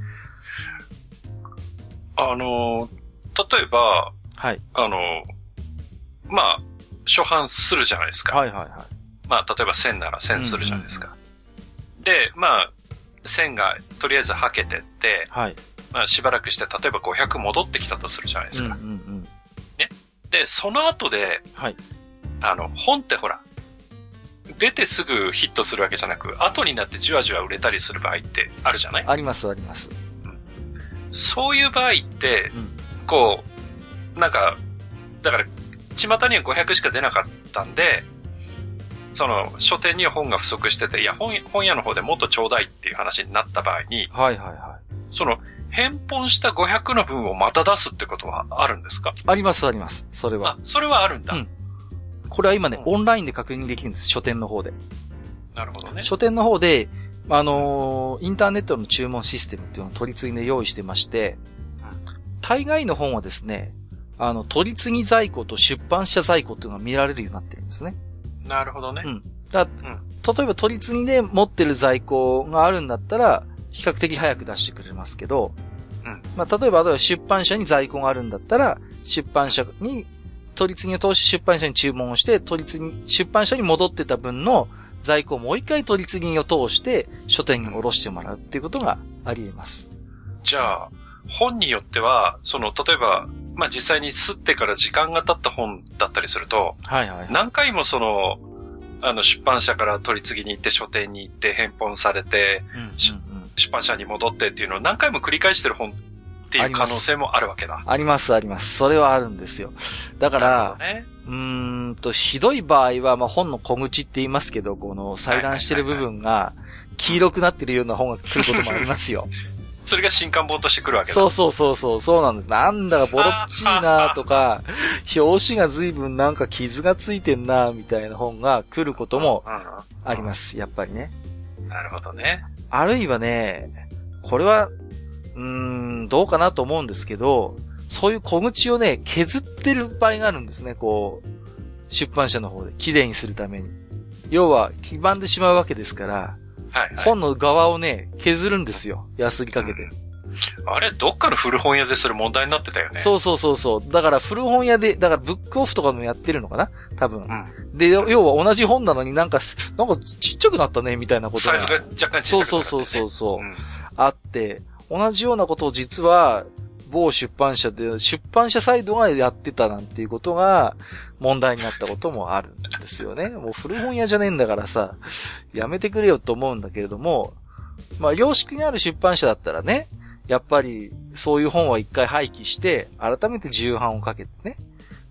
あの、例えば、はい。あの、まあ、初版するじゃないですか。はいはいはい。まあ、例えば1000なら1000するじゃないですか。うんうんうん、で、まあ、線がとりあえずはけてって、はい。まあ、しばらくして、例えば500戻ってきたとするじゃないですか。うんうんうん、ね。で、その後で、はい。あの、本ってほら、出てすぐヒットするわけじゃなく、後になってじわじわ売れたりする場合ってあるじゃない？あります、あります。うん。そういう場合って、うん、こう、なんか、だから、巷には500しか出なかったんで、その、書店には本が不足してて、いや、本本屋の方でもっとちょうだいっていう話になった場合に、はいはいはい。その、返本した500の分をまた出すってことはあるんですか？ありますあります。それは。あ、それはあるんだ。うん。これは今ね、オンラインで確認できるんです。書店の方で。なるほどね。書店の方で、あのー、インターネットの注文システムっていうのを取り次ぎで用意してまして、大概の本はですね、あの、取り次ぎ在庫と出版社在庫っていうのが見られるようになってるんですね。なるほどね。うん。だ、うん、例えば取り次ぎで持ってる在庫があるんだったら、比較的早く出してくれますけど、うん。まあ、例えば、出版社に在庫があるんだったら、出版社に、取り次ぎを通して出版社に注文をして、取り次ぎ、出版社に戻ってた分の在庫をもう一回取り次ぎを通して、書店に下ろしてもらうっていうことがあり得ます。じゃあ、本によっては、その、例えば、まあ、実際に吸ってから時間が経った本だったりすると、はいはい、はい、何回もその、あの、出版社から取り次ぎに行って、書店に行って、返本されて、うんうんうん、出版社に戻ってっていうのを何回も繰り返してる本っていう可能性もあるわけだ。あります、あります。それはあるんですよ。だから、ね、うーんと、ひどい場合は、まあ、本の小口って言いますけど、この裁断してる部分が、黄色くなってるような本が来ることもありますよ。それが新刊本として来るわけだ。そうそうそうそう、そうなんです。なんだかボロっちいなとか、表紙が随分なんか傷がついてんなみたいな本が来ることもあります。やっぱりね。なるほどね。あるいはね、これは、うーん、どうかなと思うんですけど、そういう小口をね、削ってる場合があるんですね、こう、出版社の方で、綺麗にするために。要は、黄ばんでしまうわけですから、はいはい、本の側をね、削るんですよ。安りかけて。あれ、どっかの古本屋でそれ問題になってたよね。そうそうそうそう。だから古本屋で、だからブックオフとかもやってるのかな？多分。うん、で、要は同じ本なのになんか、なんかちっちゃくなったね、みたいなことが。サイズが若干小さくなった、ね、そうそうそうそうそう、うん、あって、同じようなことを実は、某出版社で、出版社サイドがやってたなんていうことが問題になったこともあるんですよね。もう古本屋じゃねえんだからさ、やめてくれよと思うんだけれども、まあ、良識にある出版社だったらね、やっぱり、そういう本は一回廃棄して、改めて重版をかけてね、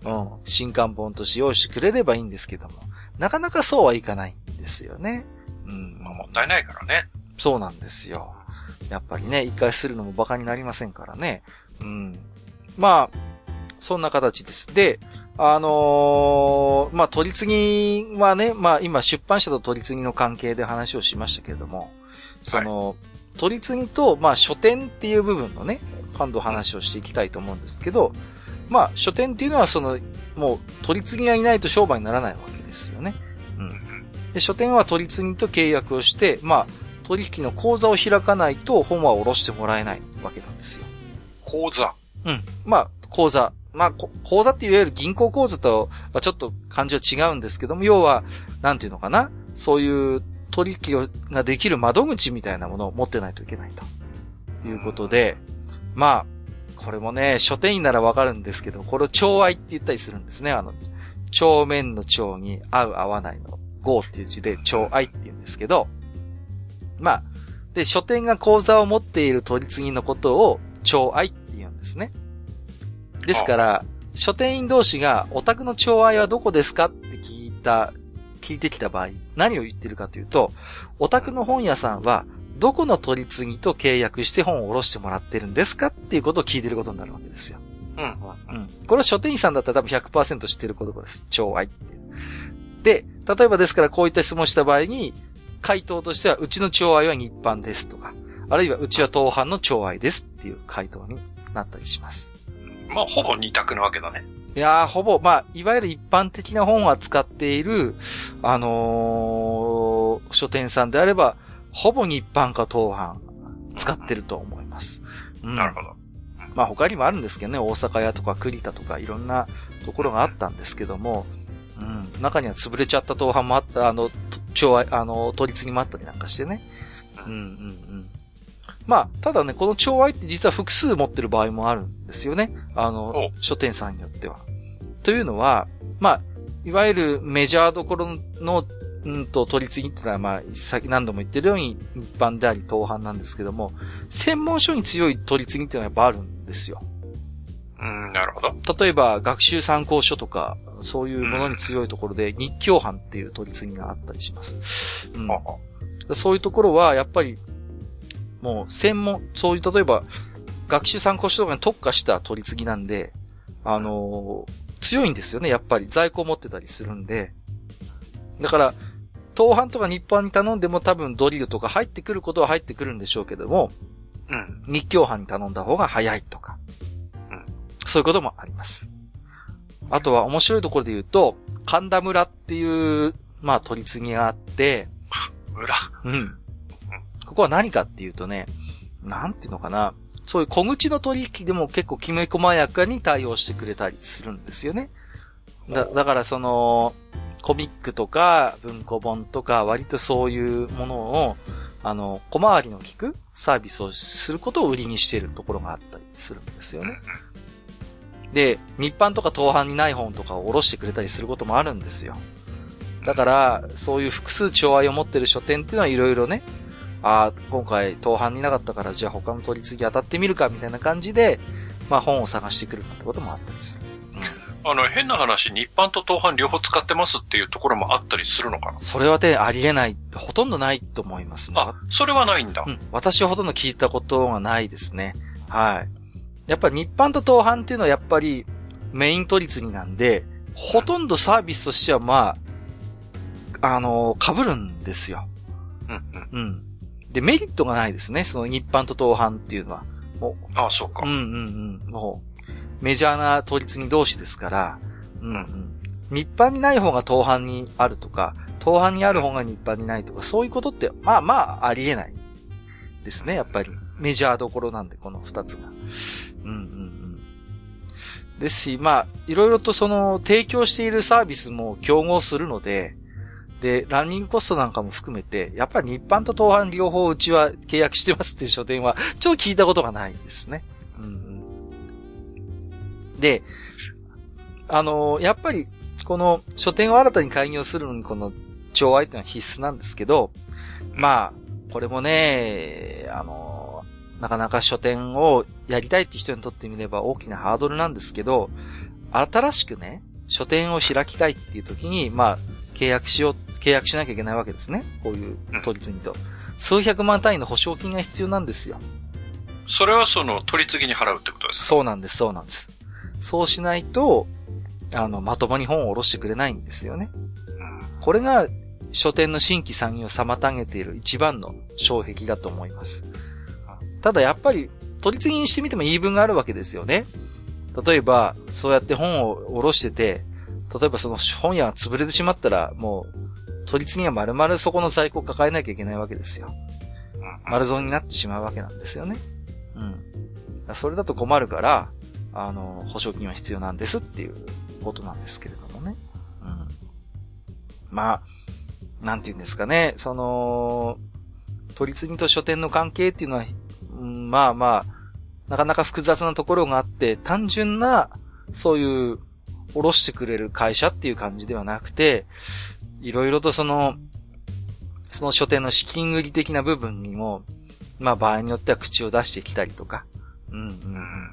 うん、新刊本として用意してくれればいいんですけども、なかなかそうはいかないんですよね。うん。まあ、もったいないからね。そうなんですよ。やっぱりね、一回するのも馬鹿になりませんからね。うん。まあ、そんな形です。で、あのー、まあ、取り次ぎはね、まあ、今出版社と取り次ぎの関係で話をしましたけれども、その、はい、取り次ぎと、まあ、書店っていう部分のね、今度話をしていきたいと思うんですけど、まあ、書店っていうのはその、もう、取り次ぎがいないと商売にならないわけですよね。うん。で、書店は取り次ぎと契約をして、まあ、取引の口座を開かないと本は下ろしてもらえないわけなんですよ。口座うん。まあ、口座。まあ、口座っていわゆる銀行口座とはちょっと感じは違うんですけども、要は、なんていうのかなそういう取引ができる窓口みたいなものを持ってないといけないと。いうことで、まあ、これもね、書店員ならわかるんですけど、これを調愛って言ったりするんですね。あの、帳面の帳に合う合わないの、合っていう字で調愛って言うんですけど、まあ、で、書店が口座を持っている取り次ぎのことを、町愛って言うんですね。ですから、書店員同士が、お宅の町愛はどこですかって聞いた、聞いてきた場合、何を言ってるかというと、お宅の本屋さんは、どこの取り次ぎと契約して本を下ろしてもらってるんですかっていうことを聞いてることになるわけですよ。うん。うん。これは書店員さんだったら多分100%知ってることです。町愛って。で、例えばですからこういった質問した場合に、回答としては、うちの町愛は日版ですとか、あるいはうちは東販の町愛ですっていう回答になったりします。まあ、ほぼ二択なわけだね。いやー、ほぼ、まあ、いわゆる一般的な本を扱っている、あのー、書店さんであれば、ほぼ日版か東販、使ってると思います。うん、なるほど。まあ他にもあるんですけどね、大阪屋とか栗田とかいろんなところがあったんですけども、うん、中には潰れちゃった東販もあった、あの、超、あの、取り次ぎもあったりなんかしてね。うんうんうん。まあ、ただね、この超愛って実は複数持ってる場合もあるんですよね。あの、書店さんによっては。というのは、まあ、いわゆるメジャーどころの、うんと、取り次ぎっていうのは、まあ、先何度も言ってるように一般であり、東販なんですけども、専門書に強い取り次ぎっていうのはやっぱあるんですよ。うん、なるほど。例えば、学習参考書とか、そういうものに強いところで、日教班っていう取り次ぎがあったりします。うん、そういうところは、やっぱり、もう、専門、そういう、例えば、学習参考書とかに特化した取り次ぎなんで、あのー、強いんですよね、やっぱり。在庫を持ってたりするんで。だから、東販とか日版に頼んでも多分ドリルとか入ってくることは入ってくるんでしょうけども、うん。日教班に頼んだ方が早いとか。そういうこともあります。あとは面白いところで言うと、神田村っていう、まあ取り次ぎがあって、村うん。ここは何かっていうとね、なんていうのかな。そういう小口の取引でも結構きめ細やかに対応してくれたりするんですよね。だ、だからその、コミックとか文庫本とか割とそういうものを、あの、小回りの利くサービスをすることを売りにしているところがあったりするんですよね。で、日版とか東版にない本とかを下ろしてくれたりすることもあるんですよ。だから、そういう複数調愛を持ってる書店っていうのはいろいろね、ああ、今回東版になかったからじゃあ他の取り次ぎ当たってみるかみたいな感じで、まあ本を探してくるなんてこともあったりする。うん、あの、変な話、日版と東版両方使ってますっていうところもあったりするのかな？それはね、ありえない。ほとんどないと思いますね。あ、それはないんだ。うん。私はほとんど聞いたことがないですね。はい。やっぱり日版と東販っていうのはやっぱりメイン取り次ぎなんで、ほとんどサービスとしてはまあ、あのー、被るんですよ。うん、うん。うん。で、メリットがないですね。その日版と東販っていうのは。もう。ああ、そうか。うんうんうん。もう、メジャーな取り次ぎ同士ですから、うんうん。日版にない方が東販にあるとか、東販にある方が日版にないとか、そういうことって、まあまあ、ありえないですね、やっぱり。メジャーどころなんで、この二つが。うんうんうん。ですし、まあ、いろいろとその、提供しているサービスも競合するので、で、ランニングコストなんかも含めて、やっぱり日版と東販両方うちは契約してますっていう書店は、ちょっと聞いたことがないんですね。うん、で、あのやっぱり、この書店を新たに開業するのにこの、調愛っていうのは必須なんですけど、まあ、これもね、あの、なかなか書店をやりたいって人にとってみれば大きなハードルなんですけど、新しくね、書店を開きたいっていう時に、まあ、契約しよう、契約しなきゃいけないわけですね。こういう取り次ぎと。数百万単位の保証金が必要なんですよ。それはその取り次ぎに払うってことですか？そうなんです、そうなんです。そうしないと、あの、まともに本を下ろしてくれないんですよね。これが書店の新規参入を妨げている一番の障壁だと思います。ただやっぱり取り次ぎにしてみても言い分があるわけですよね。例えば、そうやって本を下ろしてて、例えばその本屋が潰れてしまったら、もう、取り次ぎは丸々そこの在庫を抱えなきゃいけないわけですよ。丸損になってしまうわけなんですよね。うん。それだと困るから、あの、保証金は必要なんですっていうことなんですけれどもね。うん。まあ、なんて言うんですかね、その、取り次ぎと書店の関係っていうのは、うん、まあまあ、なかなか複雑なところがあって、単純な、そういう、おろしてくれる会社っていう感じではなくて、いろいろとその、その書店の資金売り的な部分にも、まあ場合によっては口を出してきたりとか、うんうん。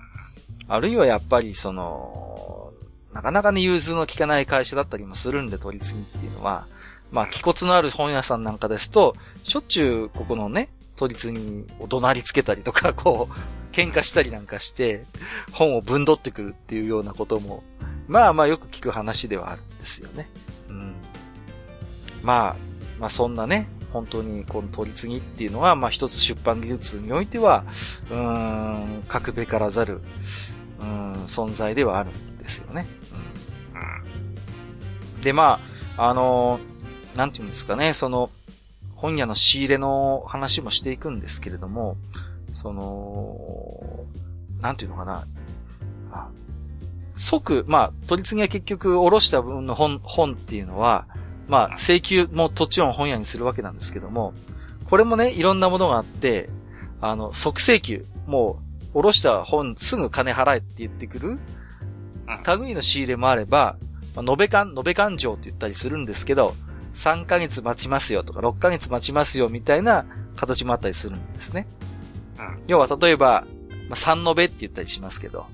あるいはやっぱりその、なかなかね、融通の効かない会社だったりもするんで、取り次ぎっていうのは、まあ、気骨のある本屋さんなんかですと、しょっちゅう、ここのね、取り次ぎを怒鳴りつけたりとか、こう、喧嘩したりなんかして、本をぶんどってくるっていうようなことも、まあまあよく聞く話ではあるんですよね。うん。まあ、まあそんなね、本当にこの取り次ぎっていうのは、まあ一つ出版技術においては、うーん、格べからざる、うん、存在ではあるんですよね。うん。で、まあ、あのー、なんていうんですかね、その、本屋の仕入れの話もしていくんですけれども、その、なんていうのかな。即、まあ、取り次ぎは結局、おろした分の本、本っていうのは、まあ、請求ももちろん本屋にするわけなんですけども、これもね、いろんなものがあって、あの、即請求、もう、おろした本すぐ金払えって言ってくる、類の仕入れもあれば、まあ、延べ勘、延べ勘定って言ったりするんですけど、3ヶ月待ちますよとか、6ヶ月待ちますよみたいな形もあったりするんですね。うん。要は例えば、まあ、3延べって言ったりしますけど、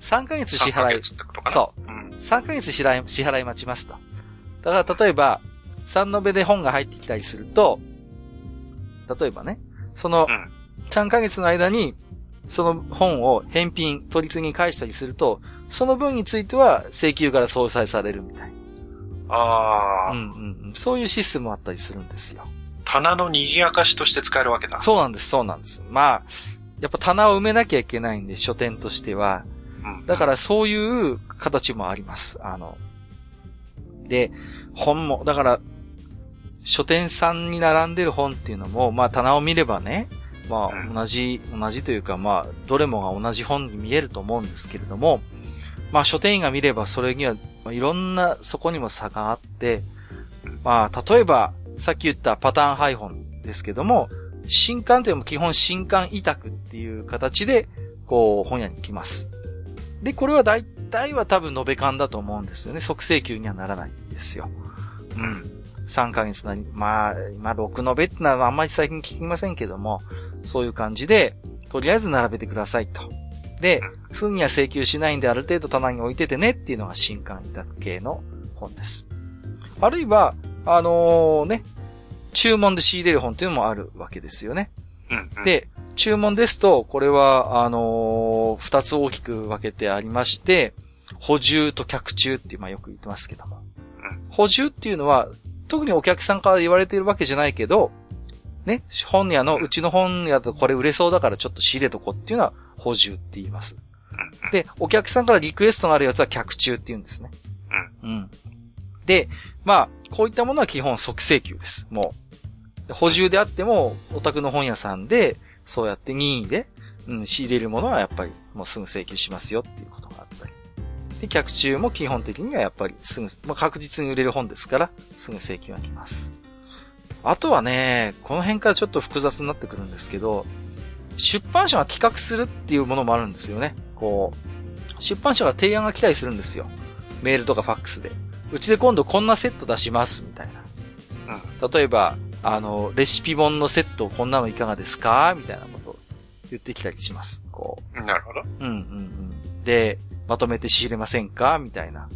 3ヶ月支払い、そう。うん、3ヶ月支払い、支払い待ちますと。だから例えば、3延べで本が入ってきたりすると、例えばね、その、3ヶ月の間に、その本を返品、取り次ぎ返したりすると、その分については請求から相殺されるみたいああ。うんうん。そういうシステムもあったりするんですよ。棚の賑やかしとして使えるわけだ。そうなんです、そうなんです。まあ、やっぱ棚を埋めなきゃいけないんで、書店としては。うん、だからそういう形もあります。あの、で、本も、だから、書店さんに並んでる本っていうのも、まあ棚を見ればね、まあ同じ、同じというかまあ、どれもが同じ本に見えると思うんですけれども、まあ書店員が見ればそれには、まあ、いろんなそこにも差があって、まあ例えば、さっき言ったパターン配本ですけども、新刊というのも基本新刊委託っていう形で、こう、本屋に来ます。で、これは大体は多分延べ勘だと思うんですよね。即請求にはならないんですよ。うん。3ヶ月なり、まあ、まあ、6延べってのはあんまり最近聞きませんけども、そういう感じで、とりあえず並べてくださいと。で、すぐには請求しないんである程度棚に置いててねっていうのが新刊委託系の本です。あるいは、あのー、ね、注文で仕入れる本っていうのもあるわけですよね。で、注文ですと、これは、あのー、二つ大きく分けてありまして、補充と客中っていう、まあよく言ってますけども。補充っていうのは、特にお客さんから言われているわけじゃないけど、ね、本屋の、うちの本屋とこれ売れそうだからちょっと仕入れとこっていうのは補充って言います。で、お客さんからリクエストがあるやつは客中って言うんですね。うん。で、まあ、こういったものは基本即請求です。もう。補充であっても、お宅の本屋さんで、そうやって任意で、うん、仕入れるものはやっぱりもうすぐ請求しますよっていうことがあったり。で、客中も基本的にはやっぱりすぐ、まあ、確実に売れる本ですから、すぐ請求が来ます。あとはね、この辺からちょっと複雑になってくるんですけど、出版社が企画するっていうものもあるんですよね。こう、出版社が提案が来たりするんですよ。メールとかファックスで。うちで今度こんなセット出します、みたいな。うん。例えば、あの、レシピ本のセットこんなのいかがですか？みたいなことを言ってきたりします。こう。なるほど。うんうんうん。で、まとめて仕入れませんか？みたいな。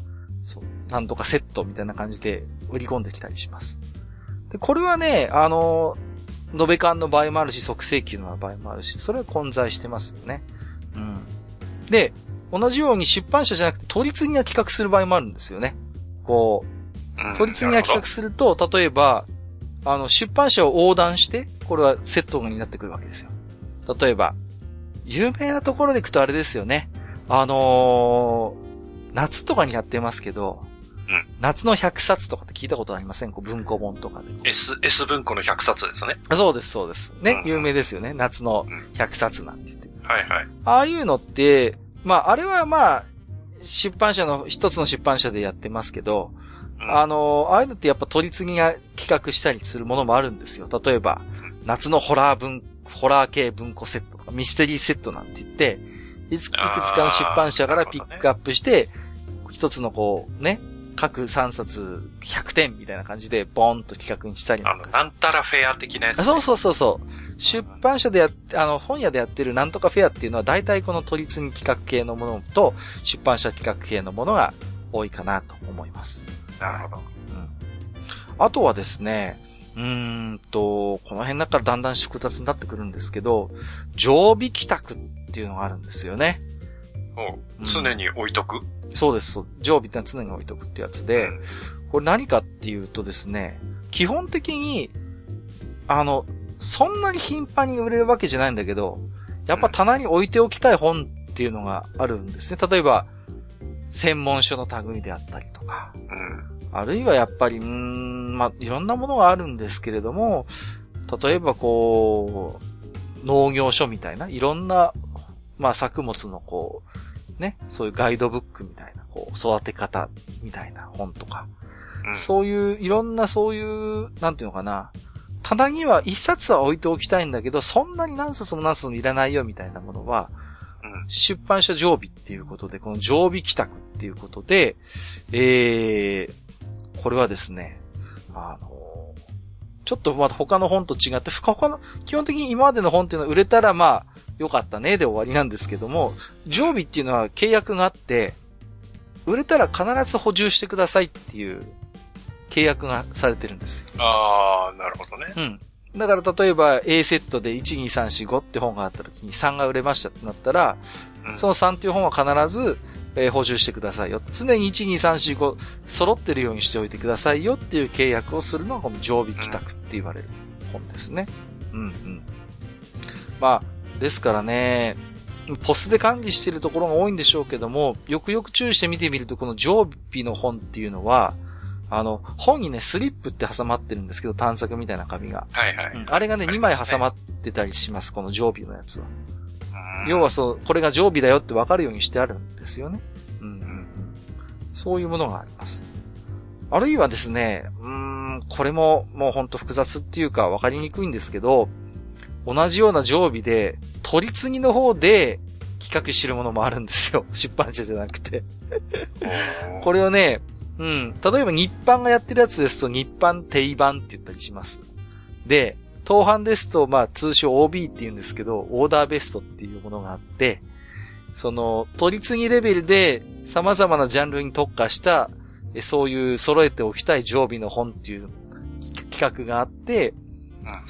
そう。なんとかセットみたいな感じで売り込んできたりします。で、これはね、あの、延べ勘の場合もあるし、即請求の場合もあるし、それは混在してますよね。うん。で、同じように出版社じゃなくて、取り次ぎが企画する場合もあるんですよね。こう、取り次ぎが企画すると、例えば、あの、出版社を横断して、これはセットになってくるわけですよ。例えば、有名なところで行くとあれですよね。あのー、夏とかにやってますけど、うん、夏の100冊とかって聞いたことありません？文庫本とかで。S、S 文庫の100冊ですね。そうです、そうです。ね、うん、有名ですよね。夏の100冊なんて言って。はいはい。ああいうのって、まあ、あれはまあ、出版社の、一つの出版社でやってますけど、うん、あの、ああいうのってやっぱ取り次ぎが企画したりするものもあるんですよ。例えば、夏のホラー文、ホラー系文庫セットとかミステリーセットなんて言って、いくつかの出版社からピックアップして、一つのこう、ね、各3冊100点みたいな感じで、ボーンと企画にしたりあの、なんたらフェア的なやつ、ね、そうそうそうそう。出版社でやって、あの、本屋でやってるなんとかフェアっていうのは、大体この取り次ぎ企画系のものと、出版社企画系のものが多いかなと思います。なるほど。うん。あとはですね、うーんと、この辺だからだんだん複雑になってくるんですけど、常備帰宅っていうのがあるんですよね。お常に置いとく、うん、そうです。常備ってのは常に置いとくってやつで、うん、これ何かっていうとですね、基本的に、あの、そんなに頻繁に売れるわけじゃないんだけど、やっぱ棚に置いておきたい本っていうのがあるんですね。例えば、専門書の類であったりとか。うん。あるいはやっぱり、うん、まあ、いろんなものがあるんですけれども、例えばこう、農業書みたいな、いろんな、まあ、作物のこう、ね、そういうガイドブックみたいな、こう、育て方みたいな本とか、うん、そういう、いろんなそういう、なんていうのかな、棚には一冊は置いておきたいんだけど、そんなに何冊も何冊もいらないよみたいなものは、出版社常備っていうことで、この常備帰宅っていうことで、えー、これはですね、あの、ちょっとまた他の本と違って、他の、基本的に今までの本っていうのは売れたらまあ、よかったねで終わりなんですけども、常備っていうのは契約があって、売れたら必ず補充してくださいっていう契約がされてるんですよ。ああ、なるほどね。うん。だから例えば A セットで1、2、3、4、5って本があった時に3が売れましたってなったら、うん、その3っていう本は必ずえー、補充してくださいよ。常に1、2、3、4、5揃ってるようにしておいてくださいよっていう契約をするのがこの常備帰宅って言われる本ですね。うんうん。まあ、ですからね、ポスで管理しているところが多いんでしょうけども、よくよく注意して見てみると、この常備の本っていうのは、あの、本にね、スリップって挟まってるんですけど、探索みたいな紙が。はいはい。うん、あれがね、2枚挟まってたりします、この常備のやつは。要はそう、これが常備だよって分かるようにしてあるんですよね。うん。そういうものがあります。あるいはですね、ん、これももうほんと複雑っていうか分かりにくいんですけど、同じような常備で、取り次ぎの方で企画してるものもあるんですよ。出版社じゃなくてこれをね、うん、例えば日版がやってるやつですと日版定版って言ったりします。で、当版ですと、まあ、通称 OB って言うんですけど、オーダーベストっていうものがあって、その、取り次ぎレベルで様々なジャンルに特化した、そういう揃えておきたい常備の本っていう企画があって、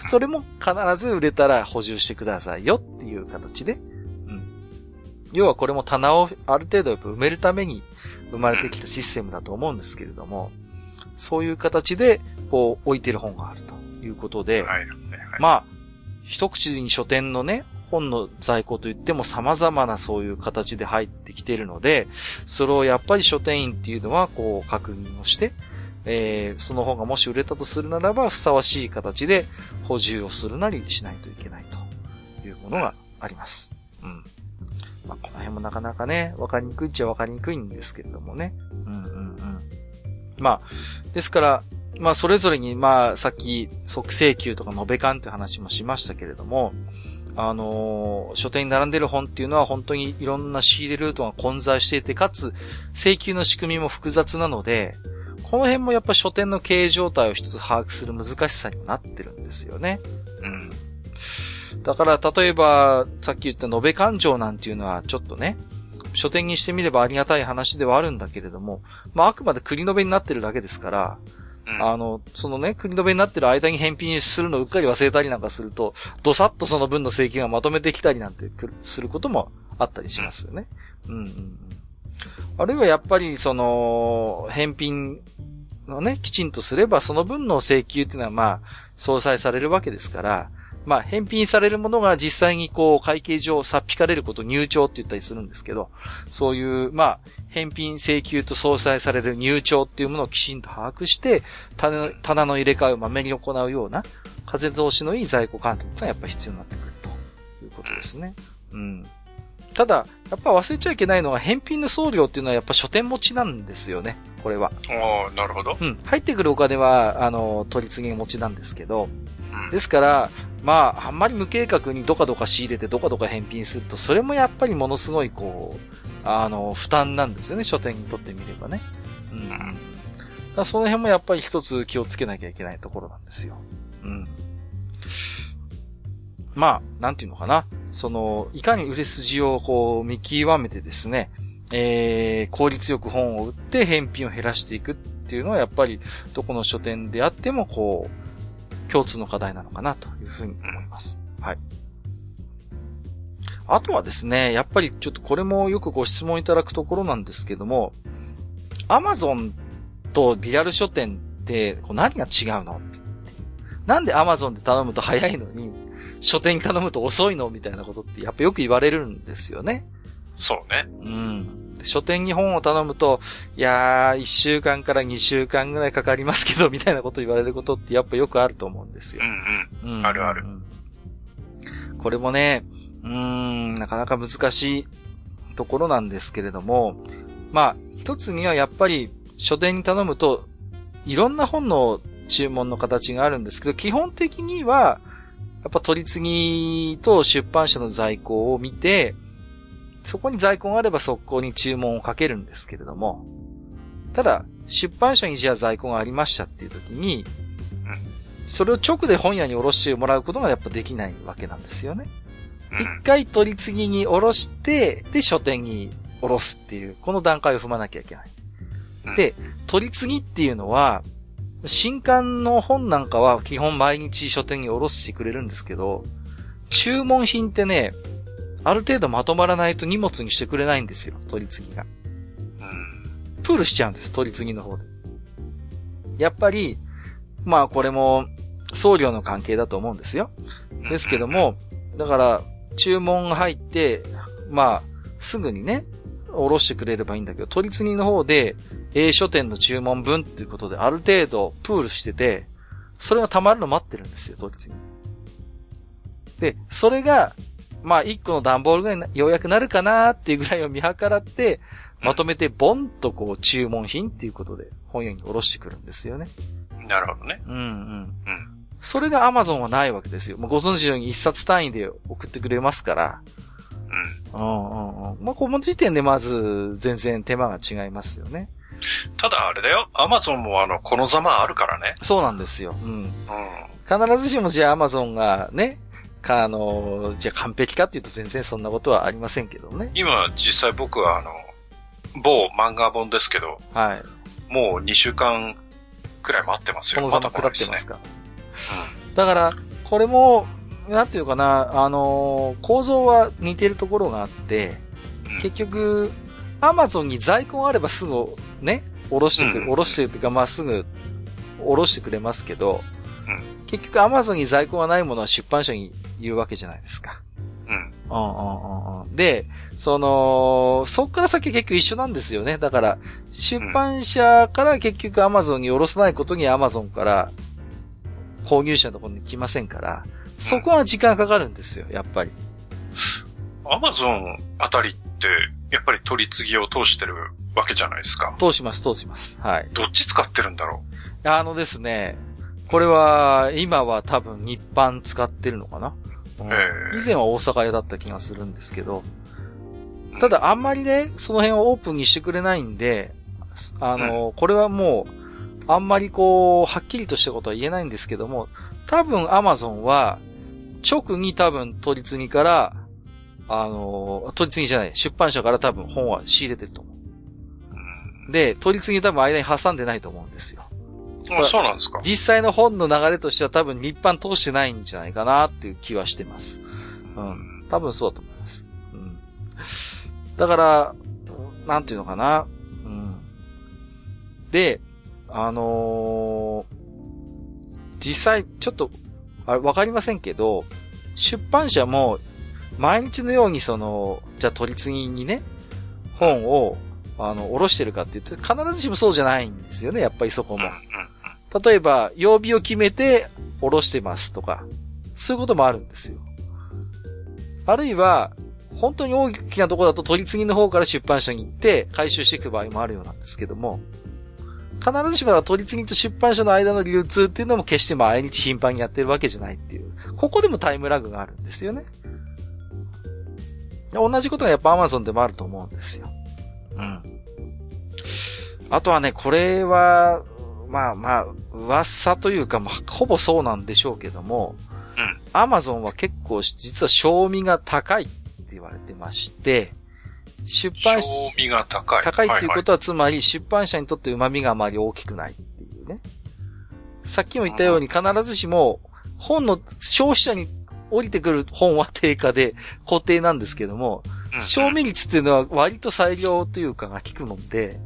それも必ず売れたら補充してくださいよっていう形で、うん。要はこれも棚をある程度やっぱ埋めるために生まれてきたシステムだと思うんですけれども、そういう形で、こう、置いてる本があるということで、はい。まあ、一口に書店のね、本の在庫といっても様々なそういう形で入ってきているので、それをやっぱり書店員っていうのはこう確認をして、えー、その本がもし売れたとするならば、ふさわしい形で補充をするなりしないといけないというものがあります。うん。まあ、この辺もなかなかね、わかりにくいっちゃわかりにくいんですけれどもね。うんうんうん。まあ、ですから、まあ、それぞれに、まあ、さっき、即請求とか延べ勘って話もしましたけれども、あのー、書店に並んでる本っていうのは本当にいろんな仕入れルートが混在していて、かつ、請求の仕組みも複雑なので、この辺もやっぱ書店の経営状態を一つ把握する難しさにもなってるんですよね。うん。だから、例えば、さっき言った延べ勘定なんていうのはちょっとね、書店にしてみればありがたい話ではあるんだけれども、まあ、あくまで繰り延べになってるだけですから、あの、そのね、国の弁になってる間に返品するのをうっかり忘れたりなんかすると、どさっとその分の請求がまとめてきたりなんてすることもあったりしますよね。うん、うん、あるいはやっぱり、その、返品のね、きちんとすれば、その分の請求っていうのはまあ、相殺されるわけですから、まあ、返品されるものが実際にこう、会計上、さっぴかれること入帳って言ったりするんですけど、そういう、まあ、返品請求と相殺される入帳っていうものをきちんと把握して、棚棚の入れ替えをまめに行うような、風通しのいい在庫管理がやっぱ必要になってくるということですね。うん。ただ、やっぱ忘れちゃいけないのは、返品の送料っていうのはやっぱ書店持ちなんですよね。これは。ああ、なるほど。うん。入ってくるお金は、あの、取り次ぎ持ちなんですけど、ですから、まあ、あんまり無計画にどかどか仕入れてどかどか返品すると、それもやっぱりものすごいこう、あの、負担なんですよね、書店にとってみればね。うん。その辺もやっぱり一つ気をつけなきゃいけないところなんですよ。うん。まあ、なんていうのかな。その、いかに売れ筋をこう見極めてですね、えー、効率よく本を売って返品を減らしていくっていうのはやっぱりどこの書店であってもこう、共通の課題なのかなというふうに思います。はい。あとはですね、やっぱりちょっとこれもよくご質問いただくところなんですけども、アマゾンとリアル書店ってこう何が違うの？なんでアマゾンで頼むと早いのに、書店に頼むと遅いの？みたいなことってやっぱよく言われるんですよね。そうね。うん。書店に本を頼むと、いやー、1週間から2週間ぐらいかかりますけど、みたいなこと言われることってやっぱよくあると思うんですよ。うんうん。うん、あるある。これもね、うーん、なかなか難しいところなんですけれども、まあ、一つにはやっぱり書店に頼むと、いろんな本の注文の形があるんですけど、基本的には、やっぱ取り次ぎと出版社の在庫を見て、そこに在庫があれば速攻に注文をかけるんですけれども、ただ、出版社にじゃあ在庫がありましたっていう時に、それを直で本屋に下ろしてもらうことがやっぱできないわけなんですよね。一回取り次ぎに下ろして、で、書店に下ろすっていう、この段階を踏まなきゃいけない。で、取り次ぎっていうのは、新刊の本なんかは基本毎日書店に下ろしてくれるんですけど、注文品ってね、ある程度まとまらないと荷物にしてくれないんですよ、取り次ぎが。プールしちゃうんです、取り次ぎの方で。やっぱり、まあこれも送料の関係だと思うんですよ。ですけども、だから、注文が入って、まあ、すぐにね、おろしてくれればいいんだけど、取り次ぎの方で、A 書店の注文分っていうことで、ある程度プールしてて、それが溜まるの待ってるんですよ、取り次ぎ。で、それが、まあ、1個の段ボールぐらいようやくなるかなっていうぐらいを見計らって、まとめてボンとこう注文品っていうことで本屋におろしてくるんですよね。なるほどね。うんうん。うん。それが Amazon はないわけですよ。もうご存知のように一冊単位で送ってくれますから。うん。うんうんうん。まあ、この時点でまず全然手間が違いますよね。ただあれだよ。アマゾンもあの、このざまあるからね。そうなんですよ。うん。うん。必ずしもじゃあアマゾンがね、か、あの、じゃあ完璧かっていうと全然そんなことはありませんけどね。今、実際僕はあの、某漫画本ですけど、はい。もう2週間くらい待ってますよ。このざま下ってますか。うん。だから、これも、なんていうかな、あの構造は似てるところがあって、結局、アマゾンに在庫があればすぐね、おろしてくる、お、ろ、してるっていうか、まあ、すぐ、おろしてくれますけど、うん、結局アマゾンに在庫がないものは出版社に言うわけじゃないですか。うん。うんうんうんで、その、そっから先結局一緒なんですよね。だから、出版社から結局アマゾンに下ろさないことにアマゾンから購入者のところに来ませんから、そこは時間かかるんですよ、やっぱり。アマゾンあたりって、やっぱり取り次ぎを通してるわけじゃないですか。通します、通します。はい。どっち使ってるんだろう？あのですね、これは、今は多分日版使ってるのかな、うん、以前は大阪屋だった気がするんですけど、ただあんまりね、その辺をオープンにしてくれないんで、あの、うん、これはもう、あんまりこう、はっきりとしたことは言えないんですけども、多分アマゾンは、直に多分取り次ぎから、あの、取り次ぎじゃない、出版社から多分本は仕入れてると思う。で、取り次ぎ多分間に挟んでないと思うんですよ。あ、そうなんですか実際の本の流れとしては多分日版通してないんじゃないかなっていう気はしてます。うん。多分そうだと思います。うん。だから、なんていうのかな。うん。で、あのー、実際、ちょっと、あれ、わかりませんけど、出版社も、毎日のようにその、じゃあ取り次ぎにね、本を、あの、おろしてるかって言って、必ずしもそうじゃないんですよね、やっぱりそこも。例えば、曜日を決めて、おろしてますとか、そういうこともあるんですよ。あるいは、本当に大きなところだと取り次ぎの方から出版社に行って回収していく場合もあるようなんですけども、必ずしも取り次ぎと出版社の間の流通っていうのも決して毎日頻繁にやってるわけじゃないっていう。ここでもタイムラグがあるんですよね。同じことがやっぱ Amazon でもあると思うんですよ。うん。あとはね、これは、まあまあ、噂というか、まあ、ほぼそうなんでしょうけども、うん。アマゾンは結構、実は賞味が高いって言われてまして、出版社、賞味が高い。高いっていうことは、つまり出版社にとって旨味があまり大きくないっていうね。さっきも言ったように必ずしも、本の消費者に降りてくる本は定価で固定なんですけども、賞味率っていうのは割と裁量というかが効くので、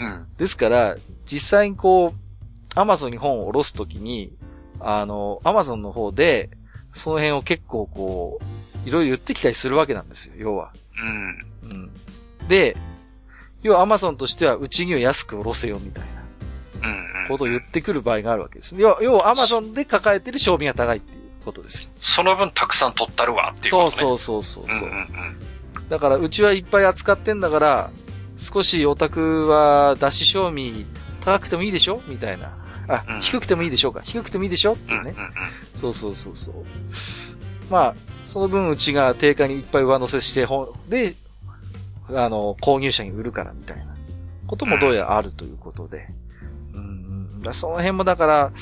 うん、ですから、実際にこう、アマゾンに本を下ろすときに、あの、アマゾンの方で、その辺を結構こう、いろいろ言ってきたりするわけなんですよ、要は。うん。うん。で、要はアマゾンとしては、うちには安く下ろせよ、みたいな。うん。ことを言ってくる場合があるわけです。要は、要はアマゾンで抱えてる賞味が高いっていうことですよ。その分たくさん取ったるわっていうこと、ね、そうそうそうそう。うんうんうん、だから、うちはいっぱい扱ってんだから、少しオタクは出し賞味高くてもいいでしょみたいな。あ、うん、低くてもいいでしょうか？低くてもいいでしょ？っていうね、うんうんうん。そうそうそうそう。まあ、その分うちが定価にいっぱい上乗せして、で、あの、購入者に売るからみたいなこともどうやらあるということで。うん、うん、その辺もだから、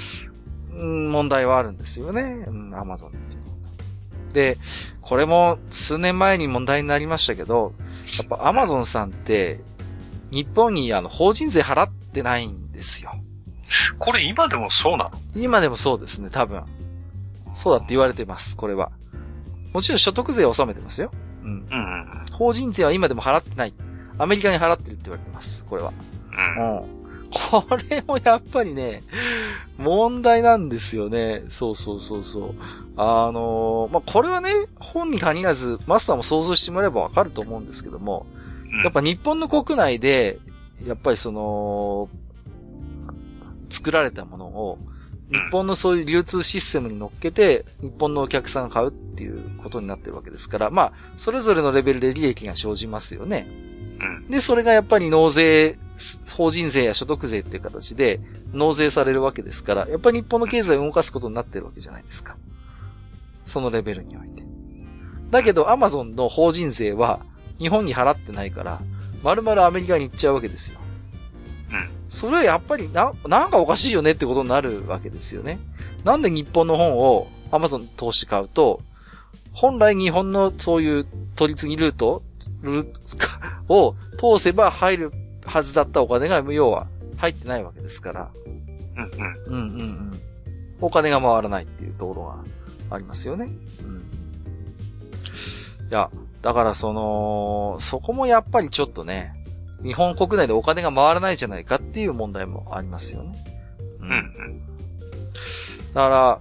うん、問題はあるんですよね。うん、アマゾンっていうので、これも数年前に問題になりましたけど、やっぱアマゾンさんって、日本にあの、法人税払ってないんですよ。これ今でもそうなの？今でもそうですね、多分。そうだって言われてます、これは。もちろん所得税は納めてますよ。うん。うん、法人税は今でも払ってない。アメリカに払ってるって言われてます、これは。うん。うん。これもやっぱりね、問題なんですよね。そうそうそうそう。あのー、まあ、これはね、本に限らず、マスターも想像してもらえばわかると思うんですけども、やっぱ日本の国内で、やっぱりその、作られたものを、日本のそういう流通システムに乗っけて、日本のお客さんが買うっていうことになってるわけですから、まあ、それぞれのレベルで利益が生じますよね。で、それがやっぱり納税、法人税や所得税っていう形で納税されるわけですから、やっぱり日本の経済を動かすことになってるわけじゃないですか。そのレベルにおいて。だけど、アマゾンの法人税は日本に払ってないから、丸々アメリカに行っちゃうわけですよ。うん。それはやっぱりな、なんかおかしいよねってことになるわけですよね。なんで日本の本を Amazon 通して買うと、本来日本のそういう取り次ぎルートルートを通せば入るはずだったお金が、要は入ってないわけですから。うんうん。うんうんうん。お金が回らないっていうところがありますよね。うん。いや、だからその、そこもやっぱりちょっとね、日本国内でお金が回らないじゃないかっていう問題もありますよね。うん。うん、だから、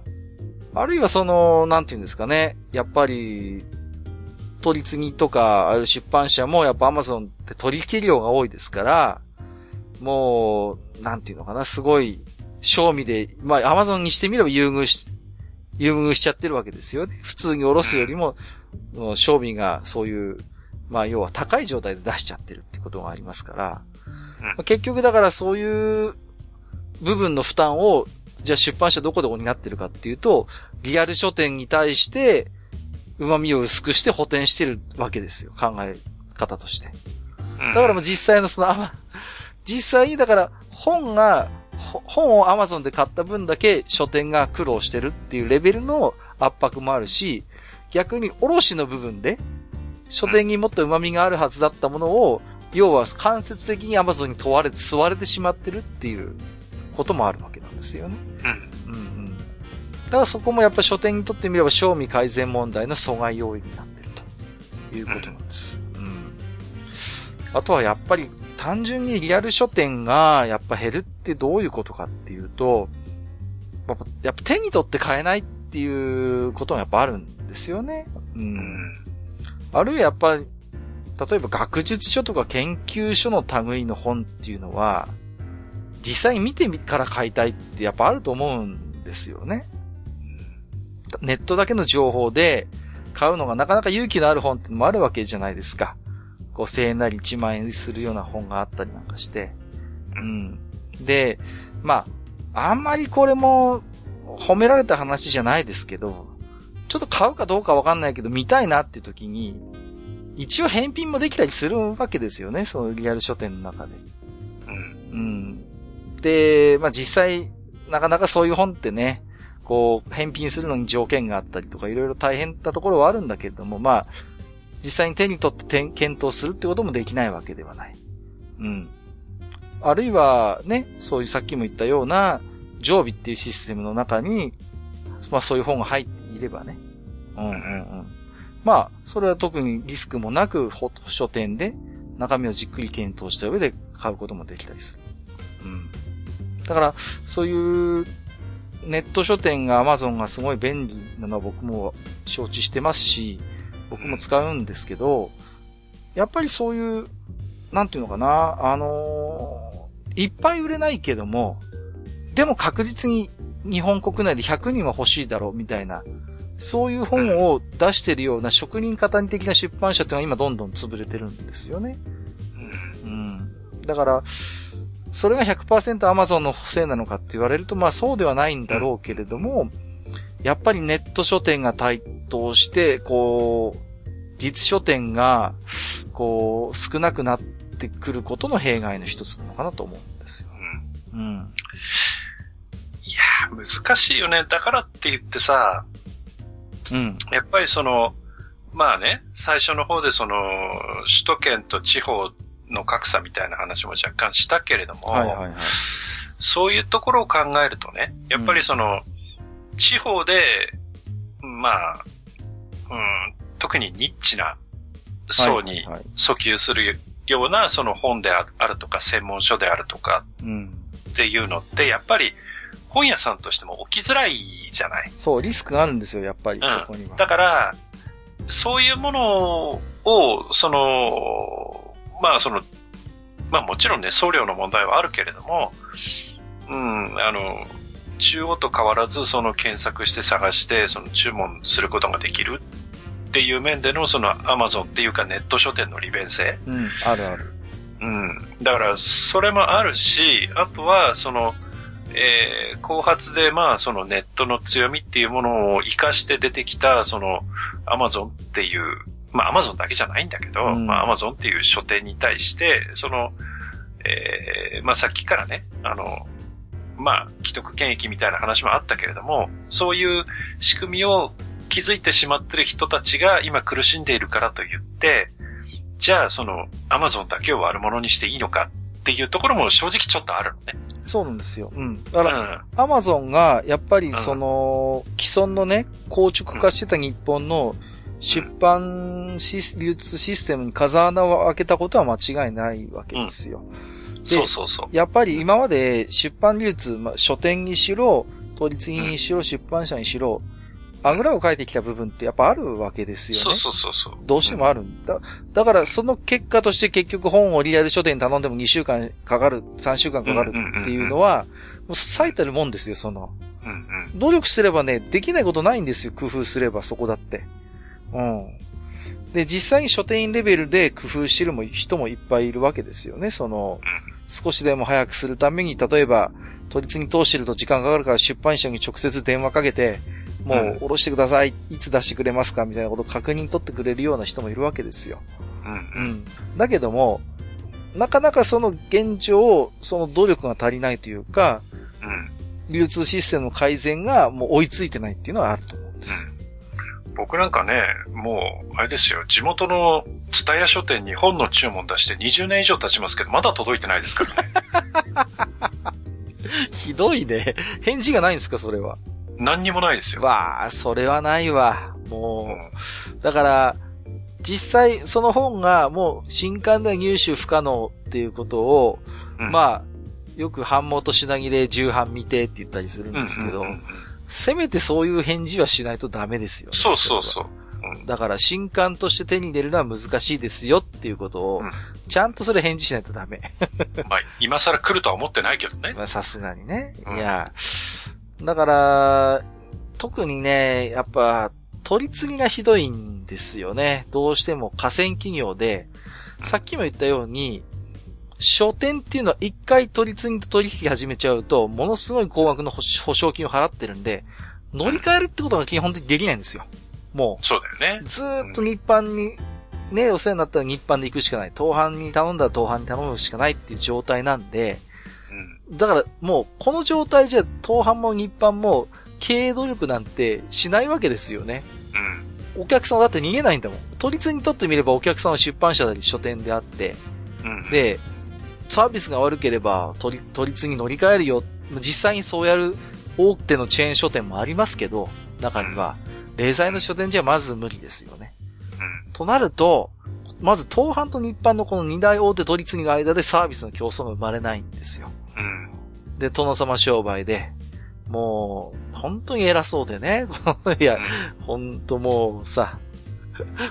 あるいはその、なんていうんですかね。やっぱり、取り次ぎとか、ある出版社もやっぱ Amazon って取引量が多いですから、もう、なんていうのかな、すごい、賞味で、まあ Amazon にしてみれば優遇し、優遇しちゃってるわけですよね。普通におろすよりも、賞味がそういう、まあ要は高い状態で出しちゃってるってことがありますから、まあ、結局だからそういう部分の負担を、じゃあ出版社どこで補ってるかっていうと、リアル書店に対して、旨味を薄くして補填してるわけですよ。考え方として。だからもう実際のその、実際にだから本が、本を Amazon で買った分だけ書店が苦労してるっていうレベルの圧迫もあるし、逆に卸の部分で、書店にもっと旨味があるはずだったものを、要は間接的に Amazon に問われて吸われてしまってるっていうこともあるわけなんですよね。うん。うんうん。だからそこもやっぱ書店にとってみれば賞味改善問題の阻害要因になってるということなんです。うん。あとはやっぱり単純にリアル書店がやっぱ減るってどういうことかっていうと、やっぱ手に取って買えないっていうこともやっぱあるんですよね。うん。あるいはやっぱ、例えば学術書とか研究書の類の本っていうのは、実際見てみから買いたいってやっぱあると思うんですよね。ネットだけの情報で買うのがなかなか勇気のある本ってのもあるわけじゃないですか。5000円なり1万円するような本があったりなんかして。うん。で、まあ、あんまりこれも褒められた話じゃないですけど、ちょっと買うかどうかわかんないけど見たいなって時に、一応返品もできたりするわけですよね、そのリアル書店の中で。うん。うん。で、まあ実際、なかなかそういう本ってね、こう、返品するのに条件があったりとか、いろいろ大変なところはあるんだけれども、まあ、実際に手に取って検討するってこともできないわけではない。うん。あるいは、ね、そういうさっきも言ったような、常備っていうシステムの中に、まあそういう本が入っいればね。うんうんうん。まあ、それは特にリスクもなく、書店で中身をじっくり検討した上で買うこともできたりする。うん。だから、そういうネット書店が Amazon がすごい便利なのは僕も承知してますし、僕も使うんですけど、やっぱりそういう、なんていうのかな、あのー、いっぱい売れないけども、でも確実に日本国内で100人は欲しいだろうみたいな、そういう本を出してるような職人型的な出版社っていうのは今どんどん潰れてるんですよね。うん。だから、それが100% Amazon のせいなのかって言われると、まあそうではないんだろうけれども、やっぱりネット書店が台頭して、こう、実書店が、こう、少なくなってくることの弊害の一つなのかなと思うんですよ。うん。うん。いや難しいよね。だからって言ってさ、うん。やっぱりその、まあね、最初の方でその、首都圏と地方の格差みたいな話も若干したけれども、はいはいはい、そういうところを考えるとね、やっぱりその、うん、地方で、まあ、うん、特にニッチな層に訴求するようなその本であるとか専門書であるとかっていうのって、やっぱり本屋さんとしても起きづらいじゃない？そう、リスクがあるんですよ、やっぱり、そこには。だから、そういうものを、その、まあその、まあもちろんね、送料の問題はあるけれども、うん、あの、中央と変わらずその検索して探してその注文することができるっていう面でのそのアマゾンっていうかネット書店の利便性。うん、あるある。うん。だからそれもあるし、あとはその、えー、後発でまあそのネットの強みっていうものを活かして出てきたそのアマゾンっていうまあアマゾンだけじゃないんだけど、うん、まあアマゾンっていう書店に対して、その、えー、まあさっきからね、あの、まあ、既得権益みたいな話もあったけれども、そういう仕組みを築いてしまってる人たちが今苦しんでいるからと言って、じゃあそのアマゾンだけを悪者にしていいのかっていうところも正直ちょっとあるのね。そうなんですよ。うん。だから、アマゾンがやっぱりその、既存のね、構築化してた日本の出版シス、流通システムに風穴を開けたことは間違いないわけですよ。うん、そうそうそう。やっぱり今まで出版流通、まあ、書店にしろ、統立にしろ、出版社にしろ、あぐらを書いてきた部分ってやっぱあるわけですよね。そうそうそうそう。どうしてもあるんだ。だからその結果として結局本をリアル書店に頼んでも2週間かかる、3週間かかるっていうのは、もう最たるもんですよ、その。うんうん努力すればね、できないことないんですよ、工夫すればそこだって。うん。で、実際に書店員レベルで工夫してる人もいっぱいいるわけですよね。その、少しでも早くするために、例えば、都立に通してると時間かかるから出版社に直接電話かけて、もう下ろしてください、いつ出してくれますかみたいなことを確認取ってくれるような人もいるわけですよ。うん。うん。だけども、なかなかその現状、その努力が足りないというか、うん。流通システムの改善がもう追いついてないっていうのはあると思うんですよ。うん僕なんかね、もう、あれですよ、地元の蔦屋書店に本の注文出して20年以上経ちますけど、まだ届いてないですからね。ひどいね。返事がないんですか、それは。何にもないですよ。わあ、それはないわ。もう、うん、だから、実際、その本がもう新刊では入手不可能っていうことを、うん、まあ、よく版元品切れ重版未定って言ったりするんですけど、せめてそういう返事はしないとダメですよね。そうそうそう。うん、だから新刊として手に入れるのは難しいですよっていうことを、ちゃんとそれ返事しないとダメ。まあ、今更来るとは思ってないけどね。まあ、さすがにね。いや、だから、特にね、やっぱ、取り次ぎがひどいんですよね。どうしても河川企業で、さっきも言ったように、書店っていうのは一回取り次ぎと取引始めちゃうと、ものすごい高額の保証金を払ってるんで、乗り換えるってことが基本的にできないんですよ。もう。そうだよね。ずーっと日版に、ね、お世話になったら日版で行くしかない。東販に頼んだら東販に頼むしかないっていう状態なんで、うん、だからもうこの状態じゃ東販も日販も経営努力なんてしないわけですよね。うん。お客さんだって逃げないんだもん。都立にとってみればお客さんは出版社なり書店であって、うん、で、サービスが悪ければ都立に乗り換えるよ。実際にそうやる大手のチェーン書店もありますけど、中には、例材の書店じゃまず無理ですよね。うん。となると、まず東販と日販のこの二大大手取り次ぎの間でサービスの競争が生まれないんですよ。うん。で、殿様商売で、もう、本当に偉そうでね。いや、本当もうさ、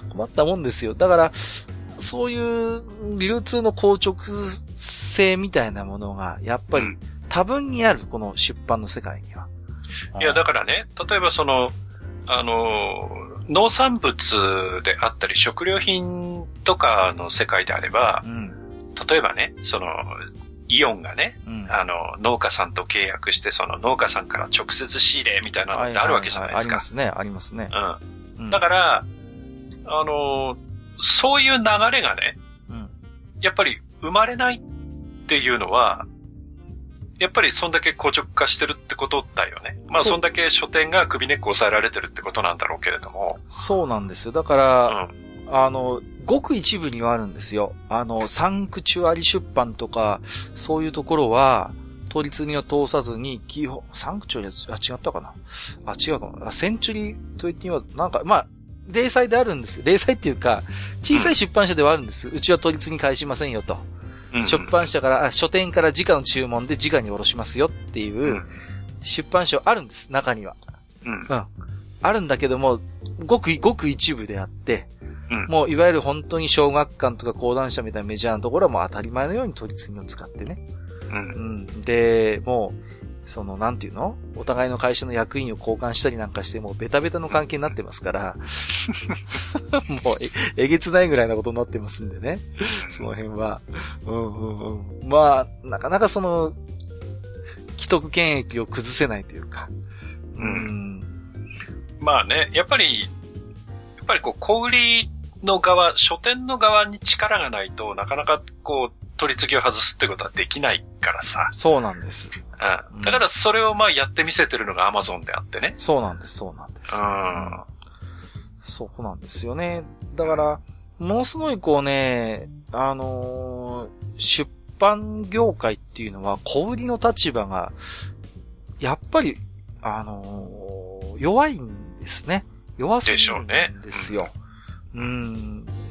困ったもんですよ。だから、そういう流通の硬直性みたいなものが、やっぱり多分にある、この出版の世界には。いや、だからね、例えばその、あの、農産物であったり食料品とかの世界であれば、うん、例えばね、その、イオンがね、うん、あの、農家さんと契約して、その農家さんから直接仕入れみたいなのってあるわけじゃないですか。ありますね、ありますね。うん。だから、あの、そういう流れがね、うん、やっぱり生まれないっていうのは、やっぱりそんだけ硬直化してるってことだよね。まあそんだけ書店が首根っこ押さえられてるってことなんだろうけれども。そうなんですよ。だから、うん、あの、ごく一部にはあるんですよ。あの、サンクチュアリ出版とか、そういうところは、統立には通さずに、基本、サンクチュアリあ、違ったかな？あ、違うかなあ、センチュリーと言ってみよう。なんか、まあ、零細であるんです。零細っていうか、小さい出版社ではあるんです。うん、うちは統立に返しませんよと。出版社から、書店から直の注文で直に下ろしますよっていう、出版社あるんです、中には。うん。うん。あるんだけども、ごく、ごく一部であって、うん、もういわゆる本当に小学館とか講談社みたいなメジャーなところはもう当たり前のように取り次ぎを使ってね。うん。うん、で、もう、その、なんていうの？お互いの会社の役員を交換したりなんかして、もうベタベタの関係になってますから、もうえ、えげつないぐらいなことになってますんでね。その辺は。うんうんうん。まあ、なかなかその、既得権益を崩せないというか。うん。まあね、やっぱり、やっぱりこう、小売りの側、書店の側に力がないとなかなかこう、取り次ぎを外すってことはできないからさ。そうなんです。うん。だからそれをまあやってみせてるのがアマゾンであってね。そうなんです、そうなんです。うん。そうなんですよね。だから、ものすごいこうね、あのー、出版業界っていうのは小売りの立場が、やっぱり、あのー、弱いんですね。弱すぎるんですよ。う、ね、ん。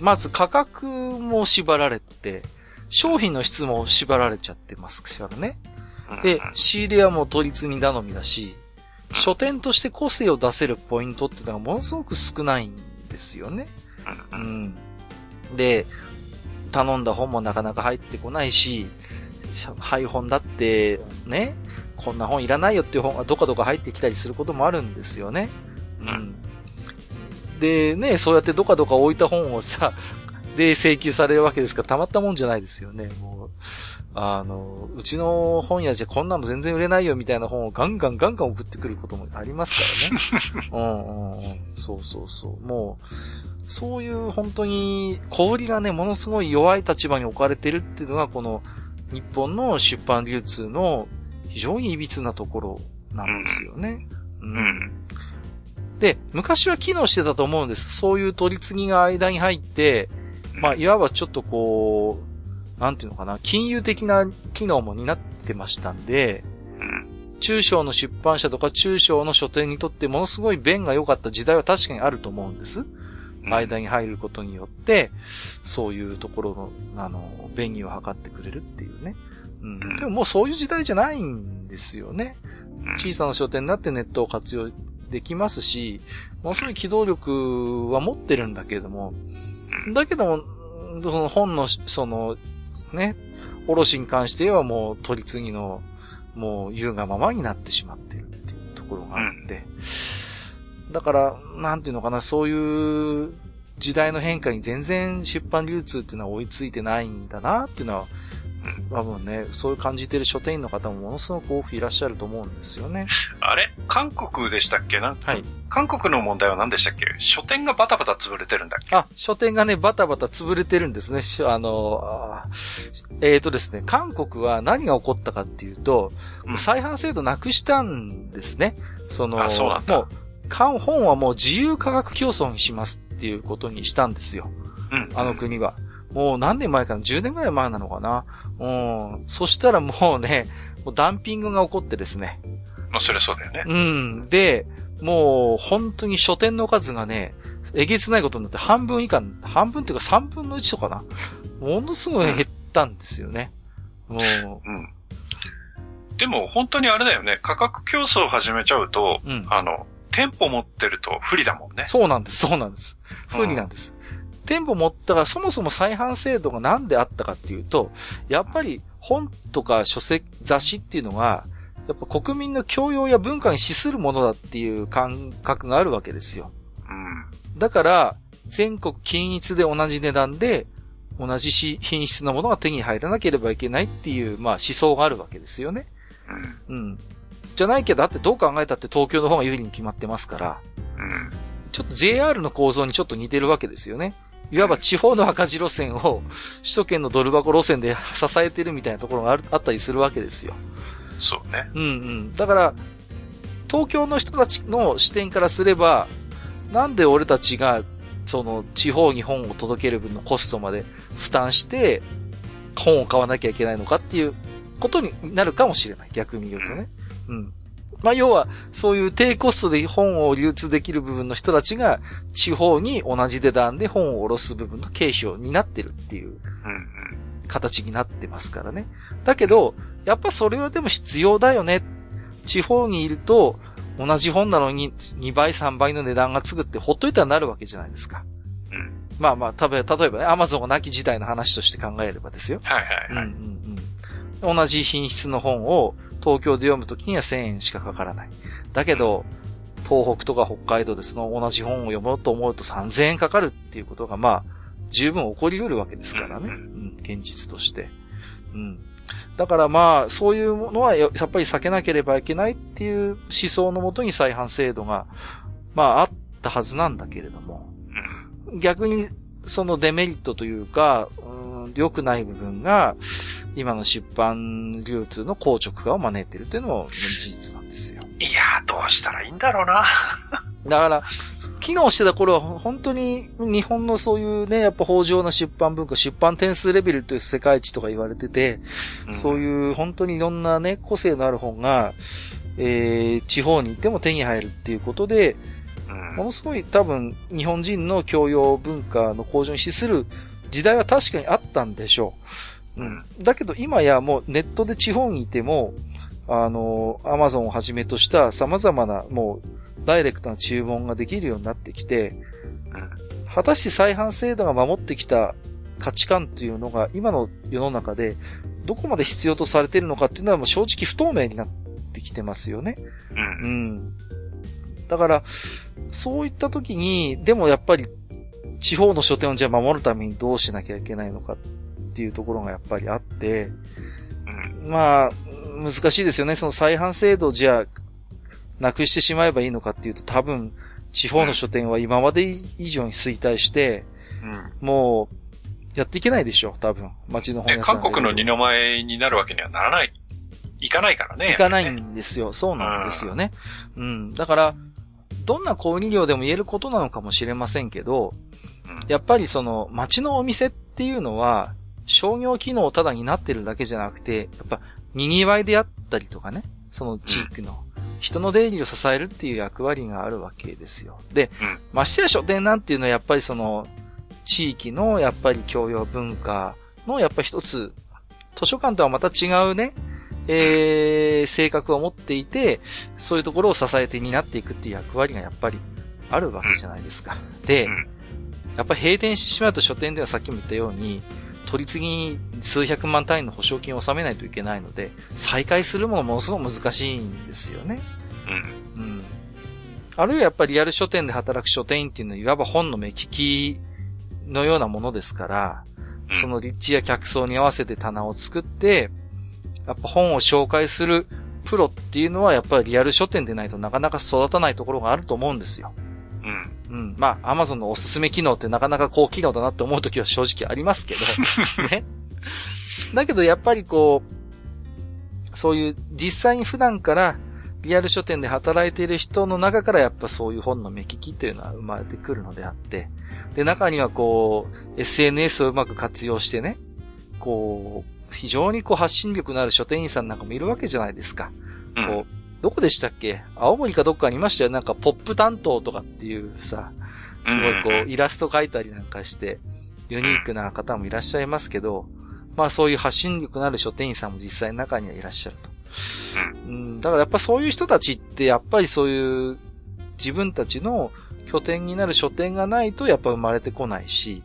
まず価格も縛られて、商品の質も縛られちゃってますからね。で、仕入れはもう取り次ぎ頼みだし、書店として個性を出せるポイントっていうのがものすごく少ないんですよね。うん。で、頼んだ本もなかなか入ってこないし、配本だって、ね、こんな本いらないよっていう本がどかどか入ってきたりすることもあるんですよね。うん。で、ね、そうやってどかどか置いた本をさ、で請求されるわけですから、たまったもんじゃないですよね、もう。あの、うちの本屋じゃこんなの全然売れないよみたいな本をガンガンガンガン送ってくることもありますからね。うんうんうん。そうそうそう。もう、そういう本当に小売りがね、ものすごい弱い立場に置かれてるっていうのが、この日本の出版流通の非常に歪なところなんですよね。うん。うん、で、昔は機能してたと思うんです。そういう取り次ぎが間に入って、まあ、いわばちょっとこう、なんていうのかな、金融的な機能も担ってましたんで、中小の出版社とか中小の書店にとってものすごい便が良かった時代は確かにあると思うんです。間に入ることによって、そういうところの、あの、便宜を図ってくれるっていうね。うん。でももうそういう時代じゃないんですよね。小さな書店になってネットを活用できますし、ものすごい機動力は持ってるんだけれども、だけども、その本の、その、ね、おろしに関してはもう取り次ぎの、もう言うがままになってしまってるっていうところがあって、うん、だから、なんていうのかな、そういう時代の変化に全然出版流通っていうのは追いついてないんだなっていうのは、多分ね、そういう感じてる書店員の方もものすごく多くいらっしゃると思うんですよね。あれ？韓国でしたっけ？なはい。韓国の問題は何でしたっけ？書店がバタバタ潰れてるんだっけ？あ、書店がね、バタバタ潰れてるんですね。あの、あえっ、ー、とですね、韓国は何が起こったかっていうと、うん、再販制度なくしたんですね。その、あ、そうなんだ。もう、本はもう自由価格競争にしますっていうことにしたんですよ。うん。あの国は。もう何年前かな ?10 年ぐらい前なのかな？うん。そしたらもうね、もうダンピングが起こってですね。まあ、そりゃそうだよね。うん。で、もう、本当に書店の数がね、えげつないことになって半分以下、半分っていうか3分の1とかな。ものすごい減ったんですよね。もう。うん。でも本当にあれだよね。価格競争を始めちゃうと、うん、あの、店舗持ってると不利だもんね。そうなんです、そうなんです。不利なんです。店舗持ったらそもそも再販制度がなんであったかっていうと、やっぱり本とか書籍、雑誌っていうのは、やっぱ国民の教養や文化に資するものだっていう感覚があるわけですよ。うん。だから、全国均一で同じ値段で、同じ品質のものが手に入らなければいけないっていう、まあ思想があるわけですよね。うん。うん。じゃないけど、だってどう考えたって東京の方が有利に決まってますから。うん。ちょっと JR の構造にちょっと似てるわけですよね。いわば地方の赤字路線を首都圏のドル箱路線で 支えてるみたいなところがあるあったりするわけですよ。そうね。うんうん。だから、東京の人たちの視点からすれば、なんで俺たちが、その、地方に本を届ける分のコストまで負担して、本を買わなきゃいけないのかっていうことになるかもしれない。逆に言うとね。うん。まあ、要は、そういう低コストで本を流通できる部分の人たちが、地方に同じ値段で本を下ろす部分の継承になってるっていう、形になってますからね。だけど、やっぱそれはでも必要だよね。地方にいると、同じ本なのに2倍3倍の値段がつくってほっといたらなるわけじゃないですか。うん。まあまあ、例えばね、アマゾンが亡き時代の話として考えればですよ。はいはいはい。うんうんうん、同じ品質の本を東京で読むときには1000円しかかからない。だけど、東北とか北海道でその同じ本を読もうと思うと3000円かかるっていうことが、まあ、十分起こり得るわけですからね。うん、現実として。うん。だからまあ、そういうものはやっぱり避けなければいけないっていう思想のもとに再販制度が、まああったはずなんだけれども、逆にそのデメリットというか、うん、良くない部分が、今の出版流通の硬直化を招いているというのも事実なんですよ。いやー、どうしたらいいんだろうな。だから、機能してた頃は本当に日本のそういうね、やっぱ豊穣な出版文化、出版点数レベルという世界一とか言われてて、うん、そういう本当にいろんなね、個性のある本が、えー、地方に行っても手に入るっていうことで、うん、ものすごい多分日本人の教養文化の向上に資する時代は確かにあったんでしょう。うん。だけど今やもうネットで地方にいても、あの、アマゾンをはじめとした様々なもうダイレクトな注文ができるようになってきて、果たして再販制度が守ってきた価値観というのが今の世の中でどこまで必要とされているのかっていうのはもう正直不透明になってきてますよね。うん。うん。だから、そういった時に、でもやっぱり地方の書店をじゃあ守るためにどうしなきゃいけないのかっていうところがやっぱりあって、うん、まあ、難しいですよね。その再販制度じゃあ、なくしてしまえばいいのかっていうと多分、地方の書店は今まで以上に衰退して、うん、もう、やっていけないでしょ、多分。街の本屋さん、韓国の二の前になるわけにはならない。いかないからね。いかないんですよ。そうなんですよね。うん。だから、どんな小売業でも言えることなのかもしれませんけど、やっぱりその街のお店っていうのは、商業機能をただになってるだけじゃなくて、やっぱ、賑わいであったりとかね、その地域の、人の出入りを支えるっていう役割があるわけですよ。で、ましてや書店なんていうのはやっぱりその、地域のやっぱり教養文化のやっぱ一つ、図書館とはまた違うね、えー、性格を持っていて、そういうところを支えて担っていくっていう役割がやっぱりあるわけじゃないですか。で、やっぱり閉店してしまうと書店ではさっきも言ったように、取り次ぎに数百万単位の保証金を納めないといけないので、再開するものものすごく難しいんですよね。うん。うん。あるいはやっぱりリアル書店で働く書店員っていうのは、いわば本の目利きのようなものですから、その立地や客層に合わせて棚を作って、やっぱ本を紹介するプロっていうのはやっぱりリアル書店でないとなかなか育たないところがあると思うんですよ。うん。うん。まあ、アマゾンのおすすめ機能ってなかなか高機能だなって思うときは正直ありますけど、ね。だけどやっぱりこう、そういう実際に普段からリアル書店で働いている人の中からやっぱそういう本の目利きというのは生まれてくるのであって、で、中にはこう、SNS をうまく活用してね、こう、非常にこう発信力のある書店員さんなんかもいるわけじゃないですか。うん、こう、どこでしたっけ？青森かどっかにいましたよ。なんかポップ担当とかっていうさ、すごいこう、イラスト描いたりなんかして、ユニークな方もいらっしゃいますけど、まあそういう発信力のある書店員さんも実際中にはいらっしゃると。うん、だからやっぱそういう人たちってやっぱりそういう自分たちの拠点になる書店がないとやっぱ生まれてこないし、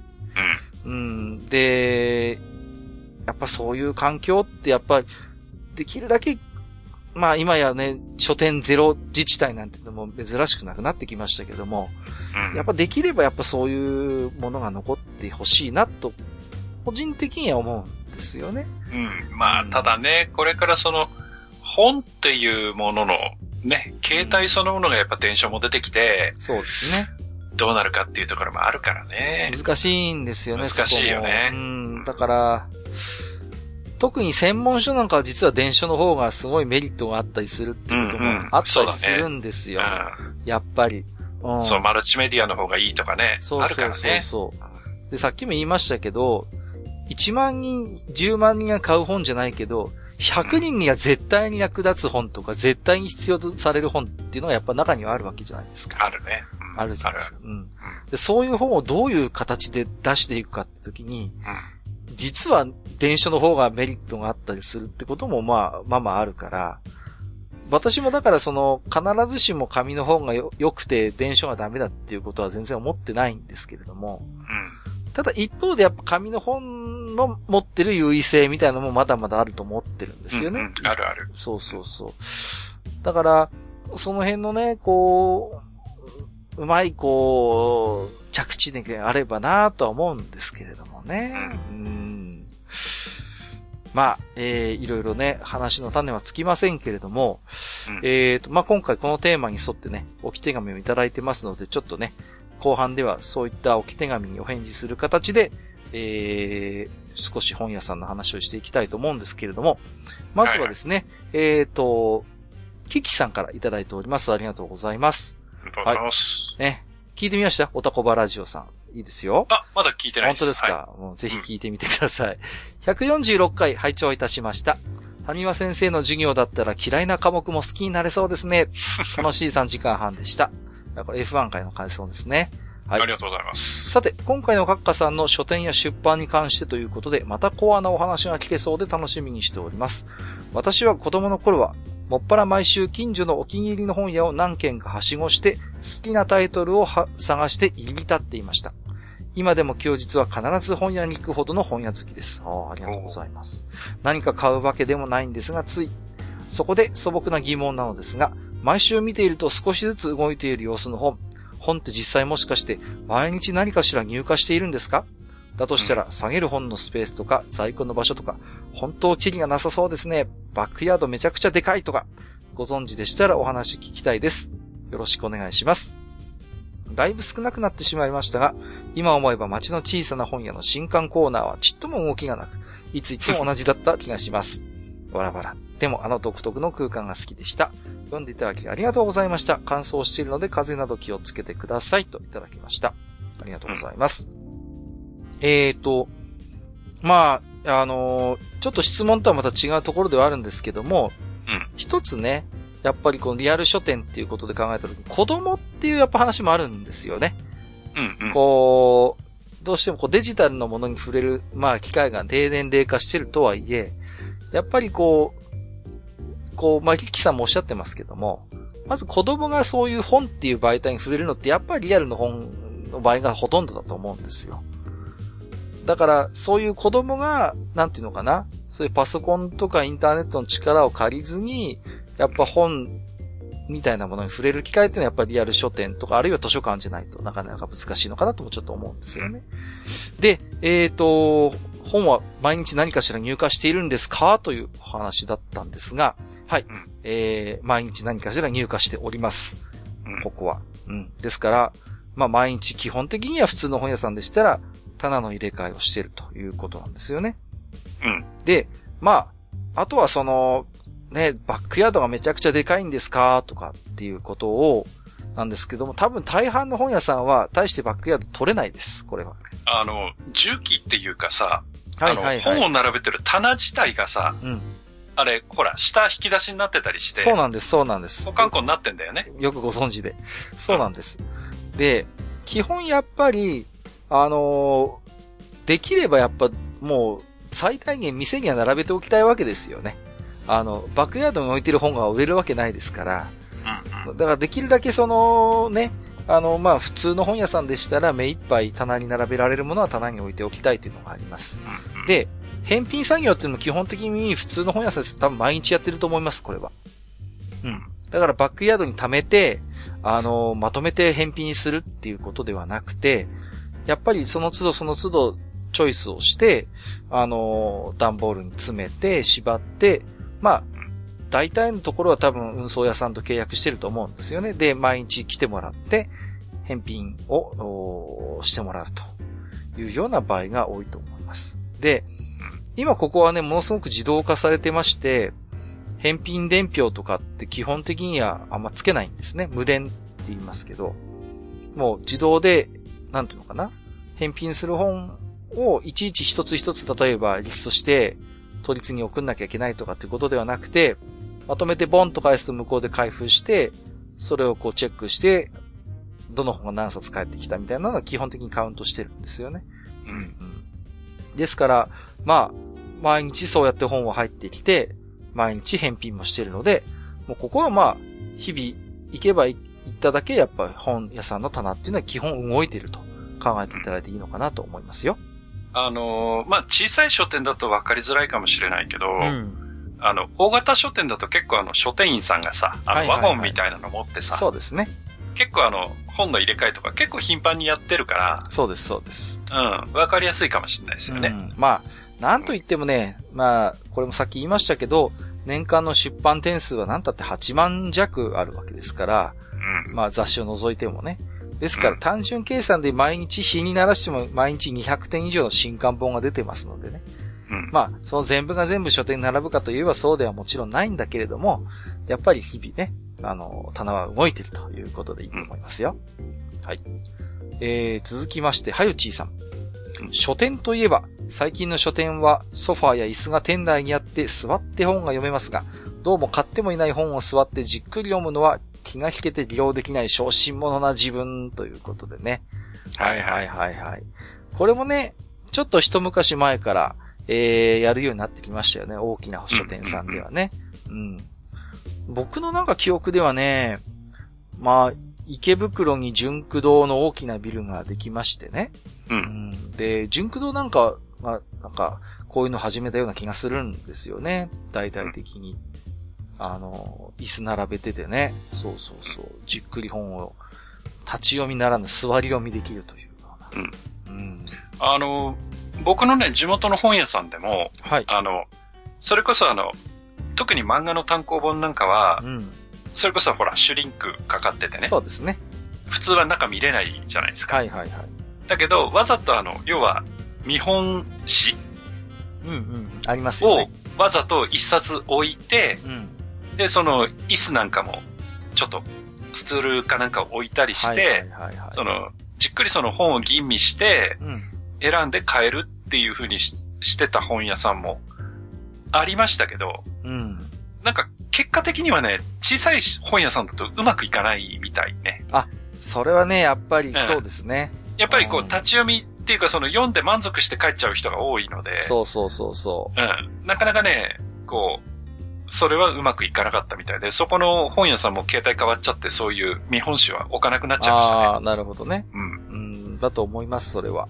うん、で、やっぱそういう環境ってやっぱりできるだけまあ今やね、書店ゼロ自治体なんてのも珍しくなくなってきましたけども、うん、やっぱできればやっぱそういうものが残ってほしいなと、個人的には思うんですよね。うん。まあ、ただね、これからその、本っていうものの、ね、携帯そのものがやっぱ電車も出てきて、そうですね。どうなるかっていうところもあるからね。難しいんですよね、難しいよね。うん。だから、特に専門書なんかは実は電書の方がすごいメリットがあったりするっていうこともあったりするんですよ。うんうんね、やっぱり、うん。そう、マルチメディアの方がいいとかね。そうそうそうそう、で、さっきも言いましたけど、1万人、10万人が買う本じゃないけど、100人には絶対に役立つ本とか、絶対に必要とされる本っていうのがやっぱ中にはあるわけじゃないですか。あるね。うん、あるじゃないですか。うん。で、そういう本をどういう形で出していくかって時に、うん実は電車の方がメリットがあったりするってこともまあ、まあまああるから、私もだからその、必ずしも紙の方が良くて電書がダメだっていうことは全然思ってないんですけれども、うん、ただ一方でやっぱ紙の本の持ってる優位性みたいなのもまだまだあると思ってるんですよね。うんうん、あるある。そうそうそう。だから、その辺のね、こう、うまい、こう、着地であればなとは思うんですけれどもね。うん、うんまあ、えー、いろいろね、話の種はつきませんけれども、うん、えーと、まあ、今回このテーマに沿ってね、置き手紙をいただいてますので、ちょっとね、後半ではそういった置き手紙にお返事する形で、えー、少し本屋さんの話をしていきたいと思うんですけれども、まずはですね、はい、えーと、キキさんからいただいております。ありがとうございます。ありがとうございます。はい、ね、聞いてみました？おたこばラジオさん。いいですよ。あ、まだ聞いてないです。本当ですか、はい、もうぜひ聞いてみてください。うん、146回拝聴いたしました。谷川先生の授業だったら嫌いな科目も好きになれそうですね。楽しい3時間半でした。これ F1 回の感想ですね。はい。ありがとうございます。さて、今回の閣下さんの書店や出版に関してということで、またコアなお話が聞けそうで楽しみにしております。私は子供の頃は、もっぱら毎週近所のお気に入りの本屋を何軒かはしごして、好きなタイトルを探して入り浸っていました。今でも休日は必ず本屋に行くほどの本屋好きです。ああ、ありがとうございます。何か買うわけでもないんですが、つい。そこで素朴な疑問なのですが、毎週見ていると少しずつ動いている様子の本。本って実際もしかして毎日何かしら入荷しているんですか？だとしたら、下げる本のスペースとか、在庫の場所とか、本当キリがなさそうですね。バックヤードめちゃくちゃでかいとか、ご存知でしたらお話聞きたいです。よろしくお願いします。だいぶ少なくなってしまいましたが、今思えば街の小さな本屋の新刊コーナーはちっとも動きがなく、いつ行っても同じだった 気がします。バラバラ。でもあの独特の空間が好きでした。読んでいただきありがとうございました。乾燥しているので風邪など気をつけてください。といただきました。ありがとうございます。えーと、まあ、あのー、ちょっと質問とはまた違うところではあるんですけども、うん、一つね、やっぱりこのリアル書店っていうことで考えたときに、子供っていうやっぱ話もあるんですよね。うんうん、こう、どうしてもこうデジタルのものに触れる、まあ機会が低年齢化してるとはいえ、やっぱりこう、こう、まあ、キキさんもおっしゃってますけども、まず子供がそういう本っていう媒体に触れるのってやっぱりリアルの本の場合がほとんどだと思うんですよ。だから、そういう子供が、なんていうのかな、そういうパソコンとかインターネットの力を借りずに、やっぱ本みたいなものに触れる機会っていうのはやっぱりリアル書店とかあるいは図書館じゃないとなかなか難しいのかなともちょっと思うんですよね。で、えっ、ー、と、本は毎日何かしら入荷しているんですか？という話だったんですが、はい。うん、えー、毎日何かしら入荷しております。うん、ここは。うん。ですから、まあ毎日基本的には普通の本屋さんでしたら、棚の入れ替えをしているということなんですよね。うん。で、まあ、あとはその、ね、バックヤードがめちゃくちゃでかいんですかとかっていうことを、なんですけども、多分大半の本屋さんは大してバックヤード取れないです、これは。あの、重機っていうかさ、はいはいはい、本を並べてる棚自体がさ、うん、あれ、ほら、下引き出しになってたりして。そうなんです、そうなんです。保管庫になってんだよね。よくご存知で。そうなんです。で、基本やっぱり、あのー、できればやっぱもう最大限店には並べておきたいわけですよね。あの、バックヤードに置いてる本が売れるわけないですから。だからできるだけそのね、あの、まあ、普通の本屋さんでしたら目いっぱい棚に並べられるものは棚に置いておきたいというのがあります。で、返品作業っていうのも基本的に普通の本屋さんです多分毎日やってると思います、これは。うん。だからバックヤードに貯めて、あの、まとめて返品するっていうことではなくて、やっぱりその都度その都度チョイスをして、あの、段ボールに詰めて、縛って、まあ、大体のところは多分運送屋さんと契約してると思うんですよね。で、毎日来てもらって、返品をしてもらうというような場合が多いと思います。で、今ここはね、ものすごく自動化されてまして、返品伝票とかって基本的にはあんまつけないんですね。無電って言いますけど、もう自動で、なんていうのかな？返品する本をいちいち一つ一つ例えばリストして、都立に送んなきゃいけないとかっていうことではなくて、まとめてボンと返すと向こうで開封して、それをこうチェックして、どの本が何冊返ってきたみたいなのが基本的にカウントしてるんですよね。うん。うん、ですから、まあ、毎日そうやって本は入ってきて、毎日返品もしてるので、もうここはまあ、日々行けば行っただけやっぱ本屋さんの棚っていうのは基本動いてると考えていただいていいのかなと思いますよ。あのー、まあ、小さい書店だと分かりづらいかもしれないけど、うん、あの、大型書店だと結構あの、書店員さんがさ、あの、ワゴンみたいなの持ってさ、そうですね。結構あの、本の入れ替えとか結構頻繁にやってるから、そうです、そうです。うん、分かりやすいかもしれないですよね。うん、まあ、なんと言ってもね、まあ、これもさっき言いましたけど、年間の出版点数は何たって8万弱あるわけですから、うん、まあ雑誌を除いてもね。ですから単純計算で毎日日にならしても毎日200点以上の新刊本が出てますのでね。うん、まあ、その全部が全部書店に並ぶかといえばそうではもちろんないんだけれども、やっぱり日々ね、あの、棚は動いてるということでいいと思いますよ。うん、はい。えー、続きまして、はゆちーさん。書店といえば、最近の書店はソファーや椅子が店内にあって座って本が読めますが、どうも買ってもいない本を座ってじっくり読むのは気が引けて利用できない小心者な自分ということでね。はいはいはいはい。これもね、ちょっと一昔前から、えー、やるようになってきましたよね。大きな書店さんではね。うん。僕のなんか記憶ではね、まあ、池袋に純駆堂の大きなビルができましてね。うん。うん、で、純駆堂なんかが、なんか、こういうの始めたような気がするんですよね。大々的に。あの、椅子並べててね。そうそうそう。じっくり本を立ち読みならぬ座り読みできるというような。うん。うん。あの、僕のね、地元の本屋さんでも、はい。あの、それこそあの、特に漫画の単行本なんかは、うん。それこそほら、シュリンクかかっててね。そうですね。普通は中見れないじゃないですか。はいはいはい。だけど、わざとあの、要は、見本紙。うんうん。ありますよね。をわざと一冊置いて、うん、で、その、椅子なんかも、ちょっと、スツールかなんかを置いたりして、その、じっくりその本を吟味して、選んで買えるっていう風にしてた本屋さんもありましたけど、うん、なんか結果的にはね、小さい本屋さんだとうまくいかないみたいね。あ、それはね、やっぱりそうですね。うん、やっぱりこう、立ち読みっていうかその読んで満足して帰っちゃう人が多いので。そうそうそうそう。うん。なかなかね、こう、それはうまくいかなかったみたいで、そこの本屋さんも携帯変わっちゃって、そういう見本紙は置かなくなっちゃいましたね。ああ、なるほどね。うん。うん、だと思います、それは。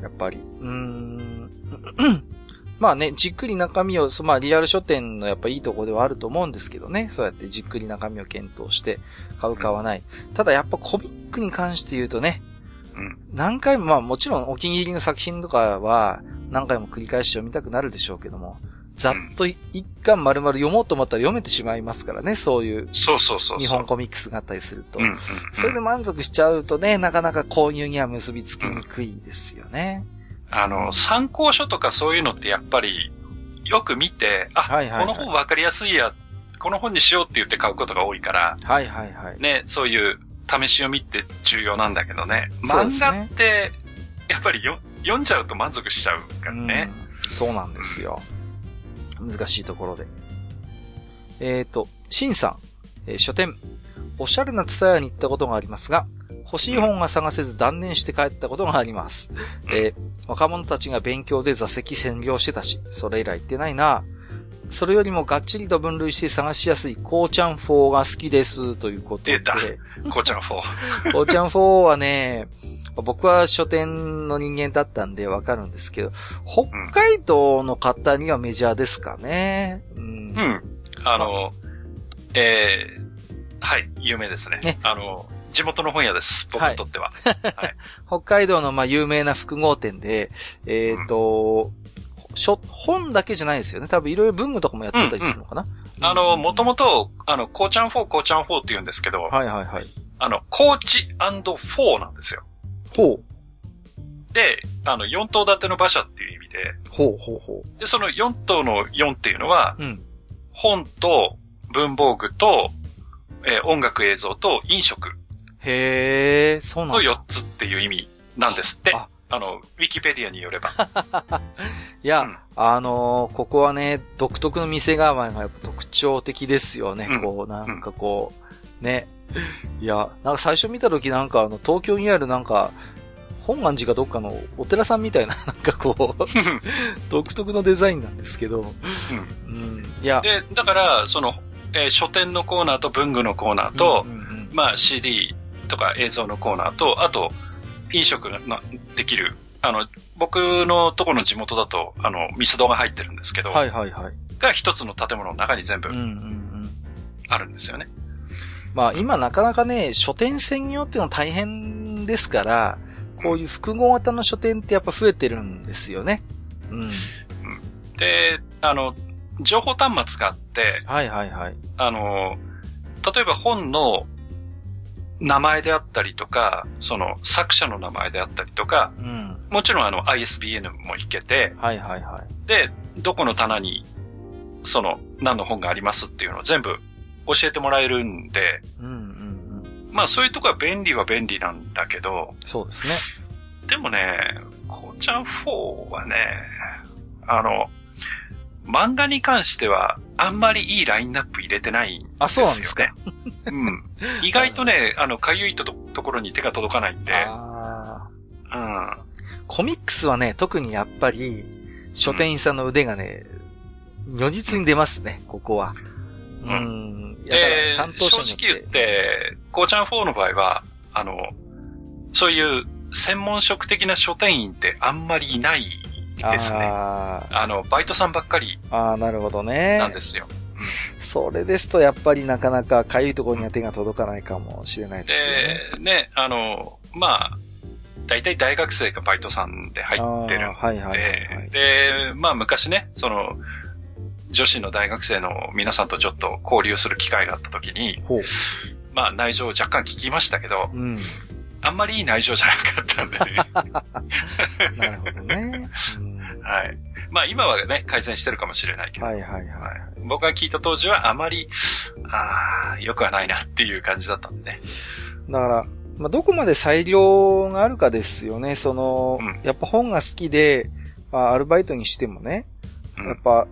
やっぱり。うん。まあね、じっくり中身を、まあリアル書店のやっぱいいとこではあると思うんですけどね。そうやってじっくり中身を検討して買う買わない。ただやっぱコミックに関して言うとね、うん、何回も、まあもちろんお気に入りの作品とかは何回も繰り返し読みたくなるでしょうけども、ざっと一巻丸々読もうと思ったら読めてしまいますからね、そういう。そうそうそう。日本コミックスがあったりすると。うんうんうん、それで満足しちゃうとね、なかなか購入には結びつきにくいですよね。うん、あの、参考書とかそういうのってやっぱり、よく見て、あ、はいはいはい、この本分かりやすいや、この本にしようって言って買うことが多いから、はいはいはい。ね、そういう試し読みって重要なんだけどね。漫画って、やっぱりよ読んじゃうと満足しちゃうからね。うそうなんですよ。難しいところで。えっ、ー、と、シンさん、えー、書店、おしゃれなツタヤに行ったことがありますが、欲しい本が探せず断念して帰ったことがあります。えー、若者たちが勉強で座席占領してたし、それ以来行ってないな。それよりもがっちりと分類して探しやすいコーチャン4が好きですということで。出たコーチャン4。コーチャン4 はね、僕は書店の人間だったんでわかるんですけど、北海道の方にはメジャーですかね。うん。うん、あの、えー、はい、有名ですね。ねあの、地元の本屋です。僕にとっては。はい。はい、北海道のまあ有名な複合店で、えっ、ー、と、うん、本だけじゃないですよね。多分いろいろ文具とかもやってたりするのかな。うんうん、あの、もともと、あの、コーチャン4、コーチャン4って言うんですけど、はいはいはい。あの、コーチ &4 なんですよ。ほう。で、あの、4頭立ての馬車っていう意味で。ほうほうほう。で、その4頭の4っていうのは、うん、本と文房具と、えー、音楽映像と飲食。へえ、そうなんだ。の4つっていう意味なんですって。ああの、ウィキペディアによれば。いや、うん、あのー、ここはね、独特の店構えがやっぱ特徴的ですよね。うん、こう、なんかこう、うん、ね。いや、なんか最初見た時なんかあの、東京にあるなんか、本願寺かどっかのお寺さんみたいな、なんかこう 独特のデザインなんですけど。うん。うん。いや。で、だから、その、えー、書店のコーナーと文具のコーナーと、うんうんうん、まあ CD とか映像のコーナーと、あと、飲食ができる、あの、僕のとこの地元だと、あの、ミスドが入ってるんですけど、はいはいはい。が一つの建物の中に全部、あるんですよね。うんうんうんまあ今なかなかね、書店専業っていうのは大変ですから、こういう複合型の書店ってやっぱ増えてるんですよね。うん。で、あの、情報端末があって、はいはいはい。あの、例えば本の名前であったりとか、その作者の名前であったりとか、うん、もちろんあの ISBN も引けて、はいはいはい。で、どこの棚に、その何の本がありますっていうのを全部教えてもらえるんで、うんうんうん、まあそういうとこは便利は便利なんだけど、そうですね。でもね、こうちゃん4はね、あの、漫画に関しては、あんまりいいラインナップ入れてないんですよ、ね。あ、そうなんですか。うん。意外とね、あの、かゆいとところに手が届かないんで。あうん。コミックスはね、特にやっぱり、書店員さんの腕がね、如実に出ますね、ここは。うん。で、担当者正直言って、コーチャン4の場合は、あの、そういう専門職的な書店員ってあんまりいないですね。ああの、バイトさんばっかり。ああ、なるほどね。なんですよ。それですと、やっぱりなかなかかゆいところには手が届かないかもしれないですね。で、ね、あの、まあ、大体大学生がバイトさんで入ってるんで、はいはいはいはい、で、まあ昔ね、その、女子の大学生の皆さんとちょっと交流する機会があった時に、まあ内情を若干聞きましたけど、うん、あんまりいい内情じゃなかったんでね。なるほどね。うん、はい。まあ今はね、改善してるかもしれないけど。はいはいはい。僕が聞いた当時はあまり、ああ、良くはないなっていう感じだったんでね。だから、まあ、どこまで裁量があるかですよね。その、うん、やっぱ本が好きで、まあ、アルバイトにしてもね、やっぱ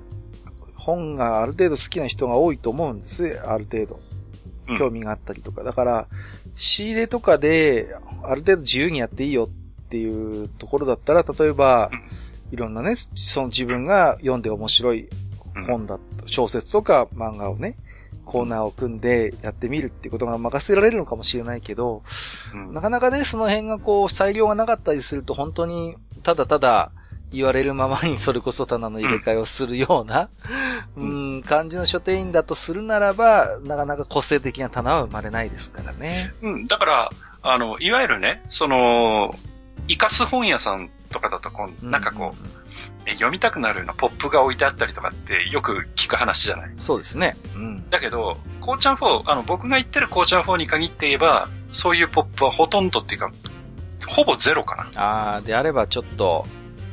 本がある程度好きな人が多いと思うんです。ある程度。興味があったりとか。だから、仕入れとかで、ある程度自由にやっていいよっていうところだったら、例えば、いろんなね、その自分が読んで面白い本だ、小説とか漫画をね、コーナーを組んでやってみるってことが任せられるのかもしれないけど、なかなかね、その辺がこう、裁量がなかったりすると、本当に、ただただ、言われるままにそれこそ棚の入れ替えをするような、うん、ん、感じの書店員だとするならば、なかなか個性的な棚は生まれないですからね。うん、だから、あの、いわゆるね、その、生かす本屋さんとかだとこう、なんかこう、読みたくなるようなポップが置いてあったりとかってよく聞く話じゃない？そうですね。うん。だけど、コーチャン4、あの、僕が言ってるコーチャン4に限って言えば、そういうポップはほとんどっていうか、ほぼゼロかな。ああ、であればちょっと、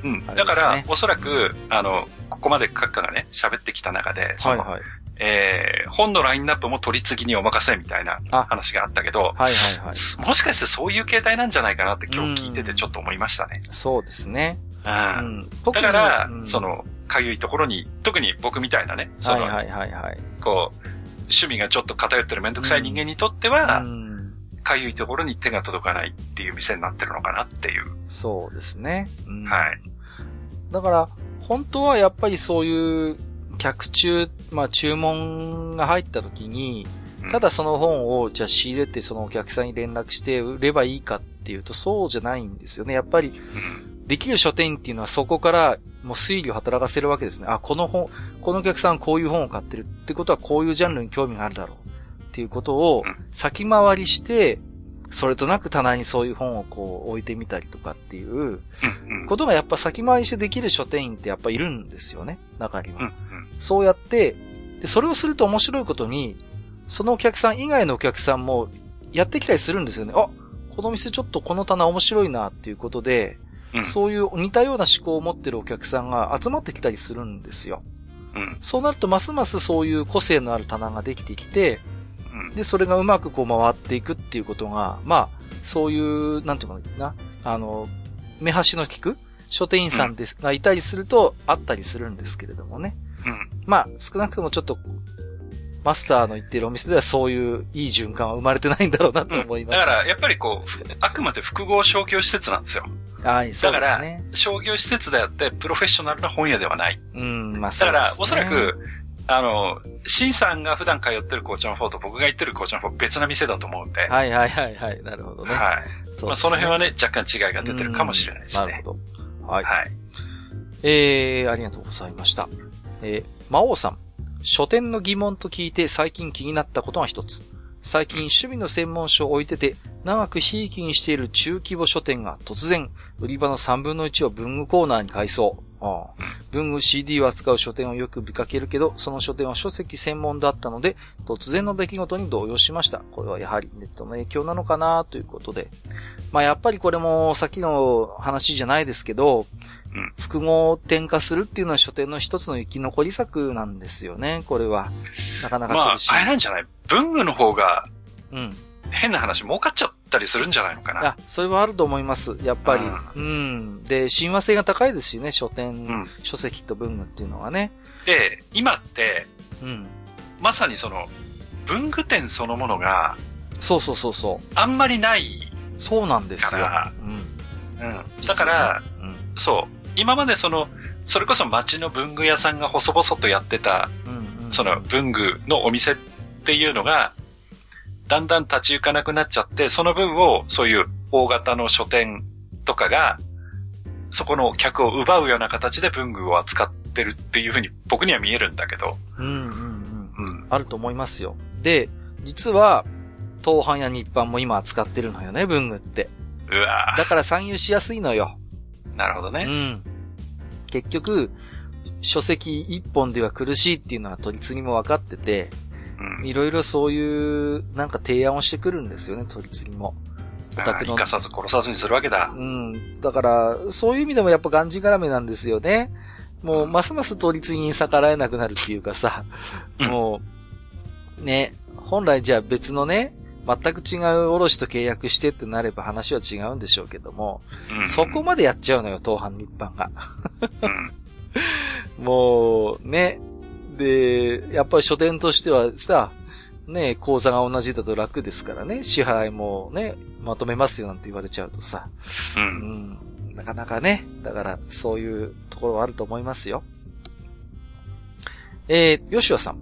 うん。だから、おそらく、あの、ここまで閣下がね、喋ってきた中で、その、はいはい、えー、本のラインナップも取り次ぎにお任せみたいな話があったけど、はいはいはい。もしかしてそういう形態なんじゃないかなって今日聞いててちょっと思いましたね。そうですね。うん。だから、うん、その、かゆいところに、特に僕みたいなね、その、はいはいはいはい。こう、趣味がちょっと偏ってるめんどくさい人間にとっては、かゆいところに手が届かないっていう店になってるのかなっていう。そうですね。うん、はい。だから、本当はやっぱりそういう客中、まあ注文が入った時に、ただその本をじゃあ仕入れてそのお客さんに連絡して売ればいいかっていうとそうじゃないんですよね。やっぱり、できる書店っていうのはそこからもう推理を働かせるわけですね。あ、この本、このお客さんこういう本を買ってる。ってことはこういうジャンルに興味があるだろう。っていうことを先回りして、それとなく棚にそういう本をこう置いてみたりとかっていうことがやっぱ先回りしてできる書店員ってやっぱいるんですよね、中には。そうやって、で、それをすると面白いことに、そのお客さん以外のお客さんもやってきたりするんですよね。あ、この店ちょっとこの棚面白いなっていうことで、うん、そういう似たような思考を持ってるお客さんが集まってきたりするんですよ。うん、そうなるとますますそういう個性のある棚ができてきて、うん、で、それがうまくこう回っていくっていうことが、まあ、そういう、なんていうのかな、あの、目端の利く書店員さんです、がいたりするとあったりするんですけれどもね。うん、まあ、少なくともちょっとマスターの言ってるお店ではそういういい循環は生まれてないんだろうなと思います、うん、だから、やっぱりこう、あくまで複合商業施設なんですよ。はい、そうですね。だから、商業施設であって、プロフェッショナルな本屋ではない。うん、まあね、だから、おそらく、あの、シンさんが普段通ってるコーチャンフォーと僕が行ってるコーチャンフォー別な店だと思うんで。はいはいはいはい。なるほどね。はい。そ、ね、まあ、その辺はね、若干違いが出てるかもしれないですね。なるほど。はい。はい。えー、ありがとうございました。えー、魔王さん。書店の疑問と聞いて最近気になったことが一つ。最近趣味の専門書を置いてて、長くひいきにしている中規模書店が突然、売り場の3分の1を文具コーナーに改装。ああ文具 CD を扱う書店をよく見かけるけど、その書店は書籍専門だったので、突然の出来事に動揺しました。これはやはりネットの影響なのかなということで。まあやっぱりこれもさっきの話じゃないですけど、複合転化するっていうのは書店の一つの生き残り策なんですよね、これは。なかなかまあ、あれなんじゃない？文具の方が、うん。変な話、儲かっちゃったりするんじゃないのかな。あ、それはあると思います。やっぱり。うん。で、親和性が高いですしね、書店、うん、書籍と文具っていうのはね。で、今って、うん。まさにその、文具店そのものが、そうそうそうそう。あんまりないそうなんですよ。うん。うん。だから、うん、そう。今までその、それこそ町の文具屋さんが細々とやってた、その文具のお店っていうのが、だんだん立ち行かなくなっちゃって、その分をそういう大型の書店とかが、そこの客を奪うような形で文具を扱ってるっていうふうに僕には見えるんだけど。うんうんうん。うん、あると思いますよ。で、実は、東販や日版も今扱ってるのよね、文具って。うわだから参入しやすいのよ。なるほどね。うん。結局、書籍一本では苦しいっていうのは取り次ぎも分かってて、いろいろそういう、なんか提案をしてくるんですよね、取り次ぎも。お宅の。生かさず殺さずにするわけだ。うん。だから、そういう意味でもやっぱがんじがらめなんですよね。もう、ますます取り次ぎに逆らえなくなるっていうかさ、うん、もう、ね、本来じゃあ別のね、全く違う卸と契約してってなれば話は違うんでしょうけども、うん、そこまでやっちゃうのよ、東販日版が。もう、ね。で、やっぱり書店としてはさ、ね、口座が同じだと楽ですからね、支払いもね、まとめますよなんて言われちゃうとさ、うん、うん、なかなかね、だからそういうところはあると思いますよ。えー、吉和さん。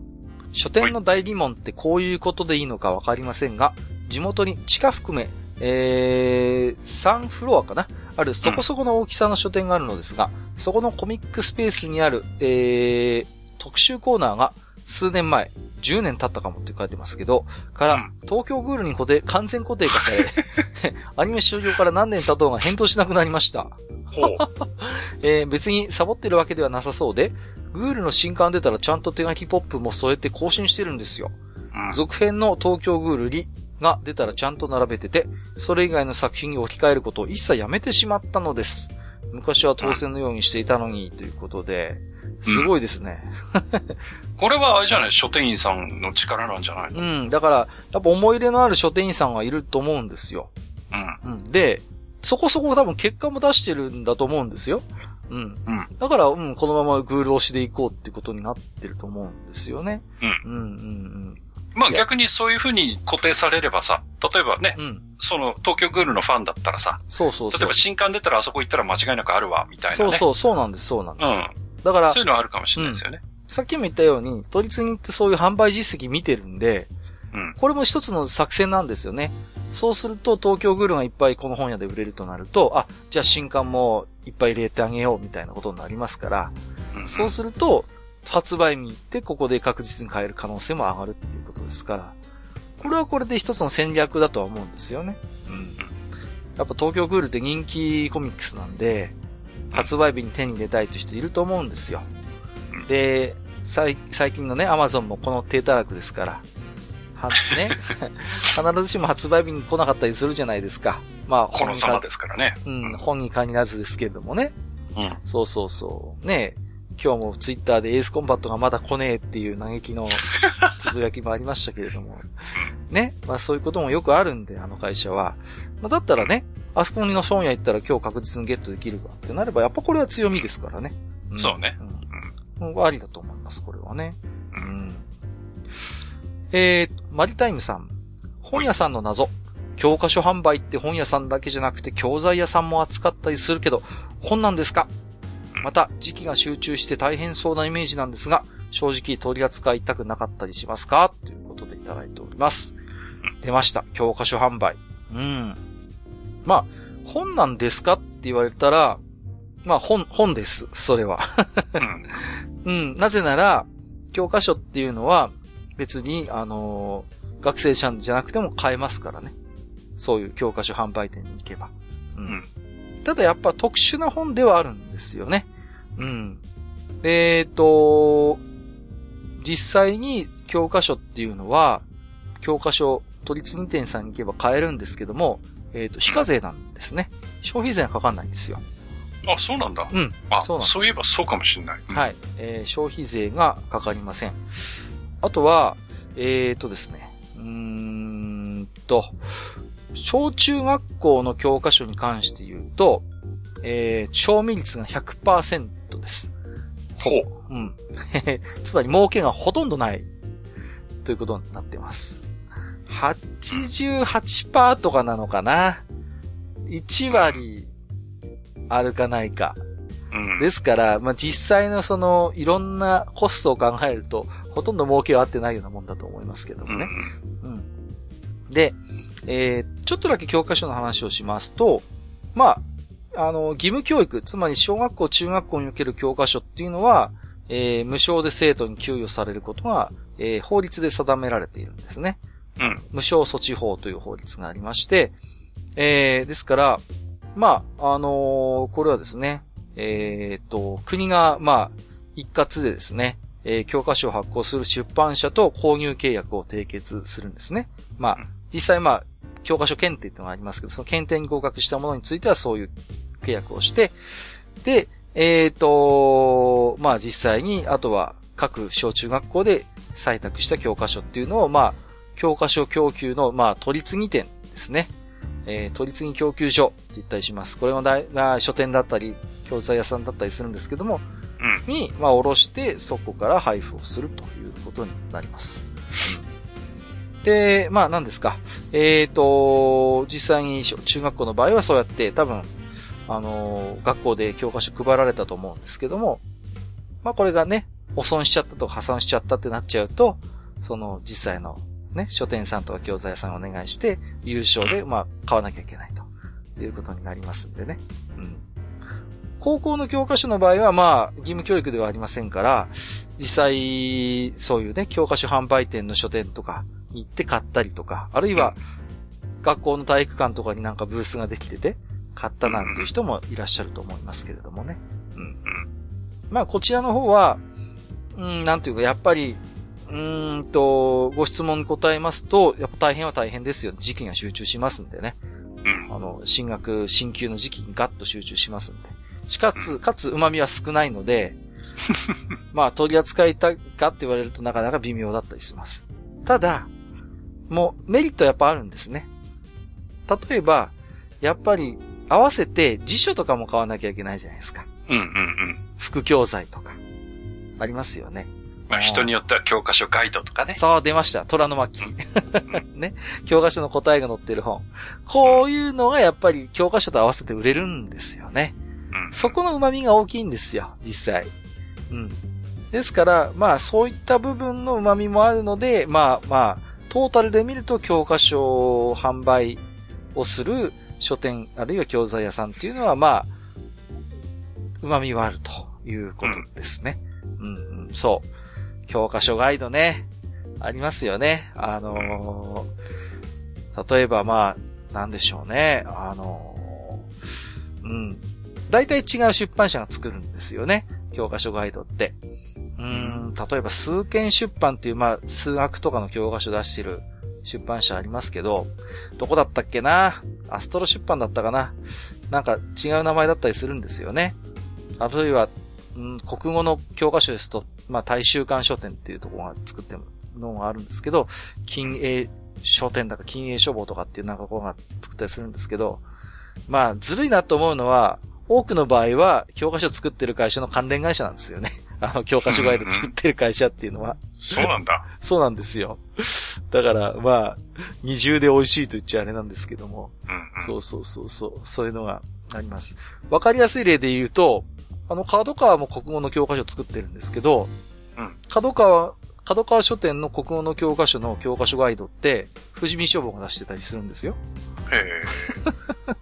書店の大疑問ってこういうことでいいのかわかりませんが、地元に地下含め、えー、3フロアかな？あるそこそこの大きさの書店があるのですが、うん、そこのコミックスペースにある、えー、特集コーナーが数年前、10年経ったかもって書いてますけど、から、東京グールに固定、完全固定化され、アニメ終了から何年経とうが返答しなくなりました。えー、別にサボってるわけではなさそうで、グールの新刊出たらちゃんと手書きポップも添えて更新してるんですよ。うん、続編の東京グールリが出たらちゃんと並べてて、それ以外の作品に置き換えることを一切やめてしまったのです。昔は当選のようにしていたのに、ということで、すごいですね。これはあれじゃない書店員さんの力なんじゃないの？うん。だから、やっぱ思い入れのある書店員さんがいると思うんですよ。うん。うん。で、そこそこ多分結果も出してるんだと思うんですよ。うん。うん。だから、うん、このままグール押しでいこうってことになってると思うんですよね。うん。うん、うん、うん。まあ逆にそういうふうに固定されればさ、例えばね、うん、その東京グールのファンだったらさ、そうそう例えば新刊出たらあそこ行ったら間違いなくあるわ、みたいな、ね。そうそう、そうなんです、そうなんです。うん。だから、そういうのはあるかもしれないですよね。うん、さっきも言ったように、都立にってそういう販売実績見てるんで、うん、これも一つの作戦なんですよね。そうすると、東京グルがいっぱいこの本屋で売れるとなると、あ、じゃあ新刊もいっぱい入れてあげようみたいなことになりますから、うん、そうすると、発売に行ってここで確実に買える可能性も上がるっていうことですから、これはこれで一つの戦略だとは思うんですよね。うん。やっぱ東京グールって人気コミックスなんで、発売日に手に入れたいという人いると思うんですよ。で、最近のね、アマゾンもこの低たらくですから、は、ね、必ずしも発売日に来なかったりするじゃないですか。まあ、この様ですからね。うん、本に限らずですけれどもね。うん。そうそうそう。ね今日もツイッターでエースコンバットがまだ来ねえっていう嘆きのつぶやきもありましたけれども。ね。まあそういうこともよくあるんで、あの会社は。まあだったらね、あそこにの本屋行ったら今日確実にゲットできるわってなれば、やっぱこれは強みですからね。うん、そうね。うん。ありだと思います、これはね。うん。えー、マリタイムさん。本屋さんの謎。教科書販売って本屋さんだけじゃなくて教材屋さんも扱ったりするけど、本なんですか？また、時期が集中して大変そうなイメージなんですが、正直取り扱いたくなかったりしますか？ということでいただいております。出ました。教科書販売。うん。まあ、本なんですかって言われたら、まあ、本、本です。それは。うん。なぜなら、教科書っていうのは、別に、あのー、学生さんじゃなくても買えますからね。そういう教科書販売店に行けば。うん。ただやっぱ特殊な本ではあるんですよね。うん。えっ、ー、と、実際に教科書っていうのは、教科書、都立二店さんに行けば買えるんですけども、えっ、ー、と、非課税なんですね。消費税はかかんないんですよ。あ、そうなんだ。うん。あ、そうなんそういえばそうかもしれない。はい。えー、消費税がかかりません。あとは、えっ、ー、とですね、うーんと、小中学校の教科書に関して言うと、えー、賞味率が100%です。ほう。うん。つまり儲けがほとんどない。ということになってます。88%とかなのかな ?1 割あるかないか。ですから、まあ、実際のその、いろんなコストを考えると、ほとんど儲けはあってないようなもんだと思いますけどもね。うん。で、えー、ちょっとだけ教科書の話をしますと、まあ、あの、義務教育、つまり小学校、中学校における教科書っていうのは、えー、無償で生徒に給与されることが、えー、法律で定められているんですね。うん。無償措置法という法律がありまして、えー、ですから、まあ、あのー、これはですね、えっ、と、国が、まあ、一括でですね、えー、教科書を発行する出版社と購入契約を締結するんですね。まあ、実際まあ、教科書検定っていうのがありますけど、その検定に合格したものについてはそういう契約をして、で、えっ、と、まあ実際に、あとは各小中学校で採択した教科書っていうのを、まあ、教科書供給の、まあ、取り次ぎ店ですね。えー、取り次ぎ供給所って言ったりします。これもだい、まあ、書店だったり、教材屋さんだったりするんですけども、うん、に、まあ、おろして、そこから配布をするということになります。で、まあ、何ですか。えっ、ー、と、実際に中学校の場合はそうやって多分、あの学校で教科書配られたと思うんですけども、まあ、これがね、汚損しちゃったとか破産しちゃったってなっちゃうと、その実際のね、書店さんとか教材屋さんお願いして、優勝で、まあ、買わなきゃいけないということになりますんでね。うん。高校の教科書の場合は、まあ、義務教育ではありませんから、実際、そういうね、教科書販売店の書店とかに行って買ったりとか、あるいは、学校の体育館とかになんかブースができてて、買ったなんていう人もいらっしゃると思いますけれどもね。うん。まあ、こちらの方は、うん、なんていうか、やっぱり、うんと、ご質問に答えますと、やっぱ大変は大変ですよ。時期が集中しますんでね。うん。あの、進学、進級の時期にガッと集中しますんで。しかつ、かつ、旨味は少ないので、まあ、取り扱いたいかって言われるとなかなか微妙だったりします。ただ、もう、メリットやっぱあるんですね。例えば、やっぱり、合わせて辞書とかも買わなきゃいけないじゃないですか。うんうんうん。副教材とか。ありますよね。まあ人によっては教科書ガイドとかね。そう、出ました。虎の巻。ね。教科書の答えが載ってる本。こういうのがやっぱり教科書と合わせて売れるんですよね。うん、そこの旨味が大きいんですよ、実際。うん。ですから、まあそういった部分の旨味もあるので、まあまあ、トータルで見ると教科書販売をする書店、あるいは教材屋さんっていうのは、まあ、旨味はあるということですね。うん、うん、そう。教科書ガイドね、ありますよね。あのー、例えばまあ、なんでしょうね。あのー、うん。大体違う出版社が作るんですよね。教科書ガイドって。うん、例えば数件出版っていう、まあ、数学とかの教科書出してる出版社ありますけど、どこだったっけな？アストロ出版だったかな？なんか違う名前だったりするんですよね。あるいは、うん、国語の教科書ですと、まあ、大衆館書店っていうところが作ってるのがあるんですけど、金英書店だか金英書房とかっていうなんかこうが作ったりするんですけど、まあ、ずるいなと思うのは、多くの場合は、教科書作ってる会社の関連会社なんですよね。あの、教科書ガイド作ってる会社っていうのは。そうなんだ。そうなんですよ。だから、まあ、二重で美味しいと言っちゃあれなんですけども。うんうん、そうそうそうそう。そういうのがあります。わかりやすい例で言うと、あの、角川も国語の教科書作ってるんですけど、うん。角川、角川書店の国語の教科書の教科書ガイドって、富士見書房が出してたりするんですよ。へ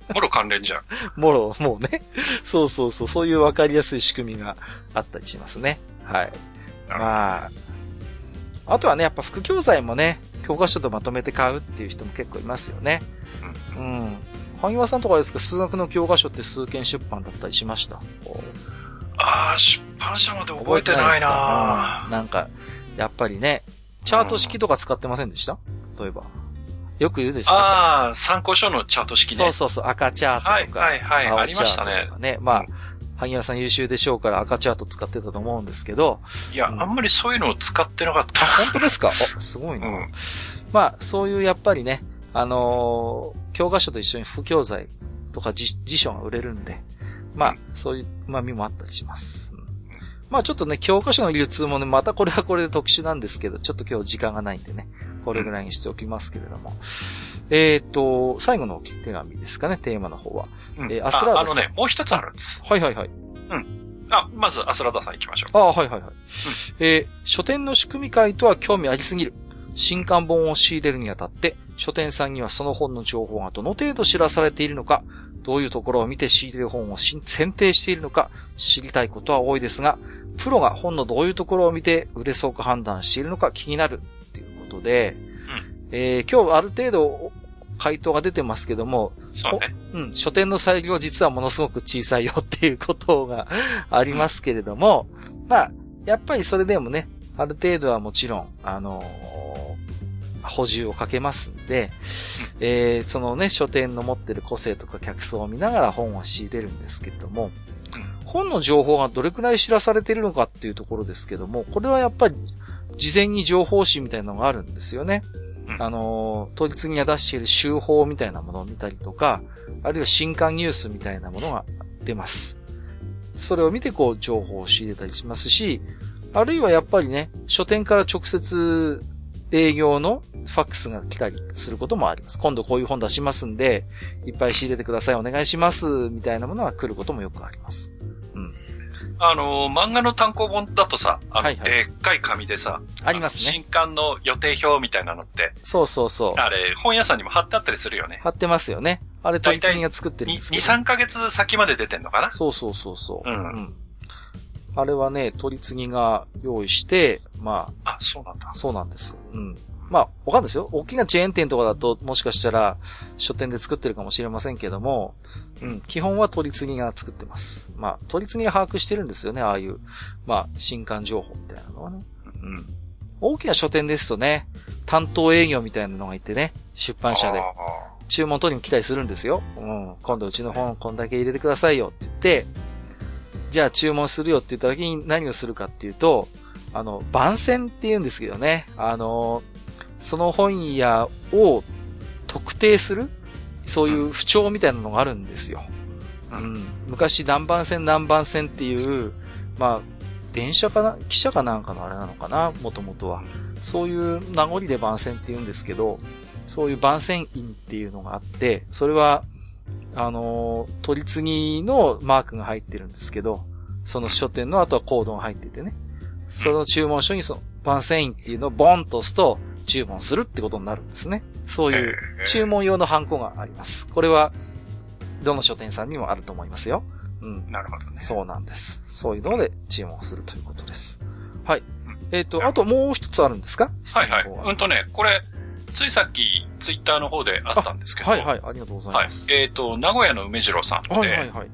え。もろ関連じゃん。もろ、もうね。そうそうそう、そういうわかりやすい仕組みがあったりしますね。はい。まあ、あとはね、やっぱ副教材もね、教科書とまとめて買うっていう人も結構いますよね。うん。うん。萩和さんとかですか、数学の教科書って数件出版だったりしました？ああ、出版社まで覚えてないな、うん、なんか、やっぱりね、チャート式とか使ってませんでした、例えば。よく言うでしょ？ああ、参考書のチャート式ね。そうそうそう、赤チャートとか。はいはいはい、ありましたね。ね、まあ、萩原さん優秀でしょうから赤チャート使ってたと思うんですけど。いや、うん、あんまりそういうのを使ってなかった。本当ですか？あ、すごいな。うん、まあ、そういうやっぱりね、あのー、教科書と一緒に副教材とか辞書が売れるんで、まあ、そういう旨味もあったりします。まあちょっとね、教科書の流通もね、またこれはこれで特殊なんですけど、ちょっと今日時間がないんでね、これぐらいにしておきますけれども。えっ、と、最後の手紙ですかね、テーマの方は。うん、えー、アスラーダさん。あのね、もう一つあるんです。はいはいはい。うん。あ、まず、アスラーダさん行きましょう。あはいはいはい。うん、えー、書店の仕組み会とは興味ありすぎる。新刊本を仕入れるにあたって、書店さんにはその本の情報がどの程度知らされているのか、どういうところを見て仕入れる本を選定しているのか、知りたいことは多いですが、プロが本のどういうところを見て売れそうか判断しているのか気になるっていうことで、うん、えー、今日ある程度回答が出てますけども、そうね。うん、書店の裁量実はものすごく小さいよっていうことが ありますけれども、うん、まあ、やっぱりそれでもね、ある程度はもちろん、あのー、補充をかけますんで、えー、そのね、書店の持ってる個性とか客層を見ながら本を仕入れるんですけれども、本の情報がどれくらい知らされているのかっていうところですけども、これはやっぱり事前に情報誌みたいなのがあるんですよね。あの、当日に出している週報みたいなものを見たりとか、あるいは新刊ニュースみたいなものが出ます。それを見てこう情報を仕入れたりしますし、あるいはやっぱりね、書店から直接営業のファックスが来たりすることもあります。今度こういう本出しますんで、いっぱい仕入れてください、お願いします、みたいなものが来ることもよくあります。うん。あの、漫画の単行本だとさ、あの、はいはい、でっかい紙でさ、ありますね。新刊の予定表みたいなのって。そうそうそう。あれ、本屋さんにも貼ってあったりするよね。貼ってますよね。あれ、取り次ぎが作ってるんですけど。2、3ヶ月先まで出てんのかな？そうそうそうそう。うん。うんあれはね、取り次ぎが用意して、まあ。あ、そうなんだ。そうなんです。うん。まあ、わかんないですよ。大きなチェーン店とかだと、もしかしたら、書店で作ってるかもしれませんけども、うん、基本は取り次ぎが作ってます。まあ、取り次ぎが把握してるんですよね、ああいう、まあ、新刊情報みたいなのはね。うん。大きな書店ですとね、担当営業みたいなのがいてね、出版社で。注文取りに来たりするんですよ。うん。今度うちの本こんだけ入れてくださいよって言って、じゃあ注文するよって言った時に何をするかっていうと、あの、番宣って言うんですけどね。あの、その本屋を特定する、そういう不調みたいなのがあるんですよ。うん。昔何番線何番線っていう、まあ、電車かな汽車かなんかのあれなのかなもともとは。そういう名残で番線って言うんですけど、そういう番線員っていうのがあって、それは、あの取り次ぎのマークが入ってるんですけど、その書店の後はコードが入っててね。その注文書にその番線員っていうのをボンと押すと、注文するってことになるんですね。そういう注文用のハンコがあります。これは、どの書店さんにもあると思いますよ。うん。なるほどね。そうなんです。そういうので注文するということです。はい。えっ、ー、と、あともう一つあるんですか？はいはい。うんとね、これ、ついさっき、ツイッターの方であったんですけど。はいはい、ありがとうございます。はい。えっ、ー、と、名古屋の梅次郎さんで、はいはいはい。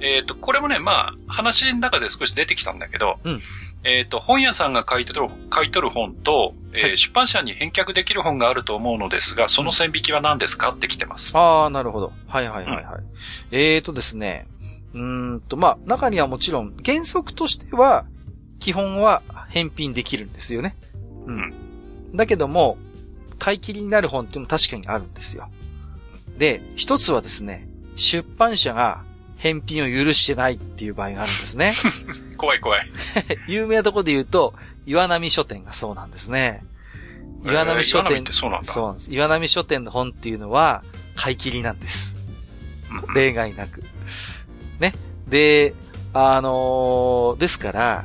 えっ、ー、と、これもね、まあ、話の中で少し出てきたんだけど、うん、えっ、ー、と、本屋さんが買い取る、買い取る本と、えー、はい、出版社に返却できる本があると思うのですが、その線引きは何ですかって来てます。ああ、なるほど。はいはいはいはい。うん、えっ、ー、とですね、うんと、まあ、中にはもちろん、原則としては、基本は返品できるんですよね。うん。だけども、買い切りになる本っていうのも確かにあるんですよ。で、一つはですね、出版社が返品を許してないっていう場合があるんですね。怖い怖い。有名なところで言うと、岩波書店がそうなんですね。岩波書店、えー、そうなんだ。そうなんです。岩波書店の本っていうのは、買い切りなんです。例外なく。ね。で、あのー、ですから、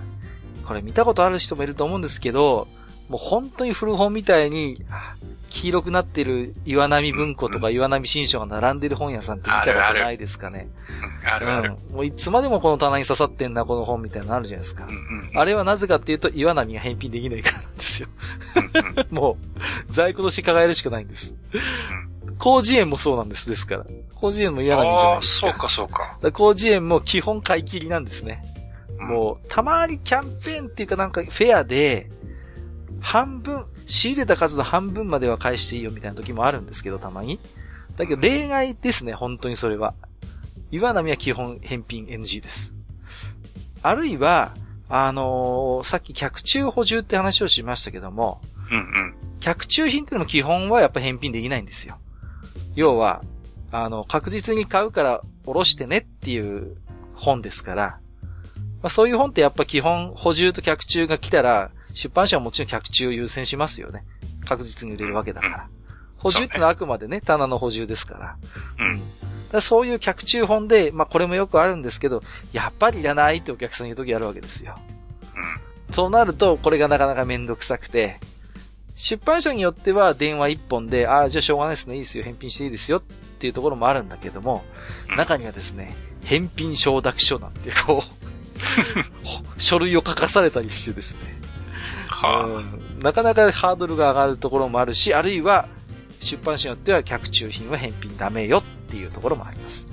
これ見たことある人もいると思うんですけど、もう本当に古本みたいに、黄色くなってる岩波文庫とか岩波新書が並んでる本屋さんって見たことないですかね。あるある。うん。もういつまでもこの棚に刺さってんな、この本みたいなのあるじゃないですか。うんうん、あれはなぜかっていうと、岩波が返品できないからなんですよ。もう、在庫として輝えるしかないんです。工事園もそうなんです、ですから。工事園も岩波じゃないですか。ああ、そうかそうか。か工事園も基本買い切りなんですね。もう、たまにキャンペーンっていうかなんかフェアで、半分、仕入れた数の半分までは返していいよみたいな時もあるんですけど、たまに。だけど例外ですね、本当にそれは。岩波は基本返品 NG です。あるいは、あのー、さっき客中補充って話をしましたけども、うんうん、客中品ってのも基本はやっぱ返品できないんですよ。要は、あの、確実に買うからおろしてねっていう本ですから、まあ、そういう本ってやっぱ基本補充と客中が来たら、出版社はもちろん客中を優先しますよね。確実に売れるわけだから。補充ってのはあくまでね、棚の補充ですから。うん。だそういう客中本で、まあこれもよくあるんですけど、やっぱりいらないってお客さん言う時あるわけですよ。うん。そうなると、これがなかなかめんどくさくて、出版社によっては電話一本で、ああ、じゃあしょうがないですね、いいですよ、返品していいですよっていうところもあるんだけども、中にはですね、返品承諾書なんてこう 書類を書かされたりしてですね、はあ、うん、なかなかハードルが上がるところもあるし、あるいは出版社によっては客中品は返品ダメよっていうところもあります。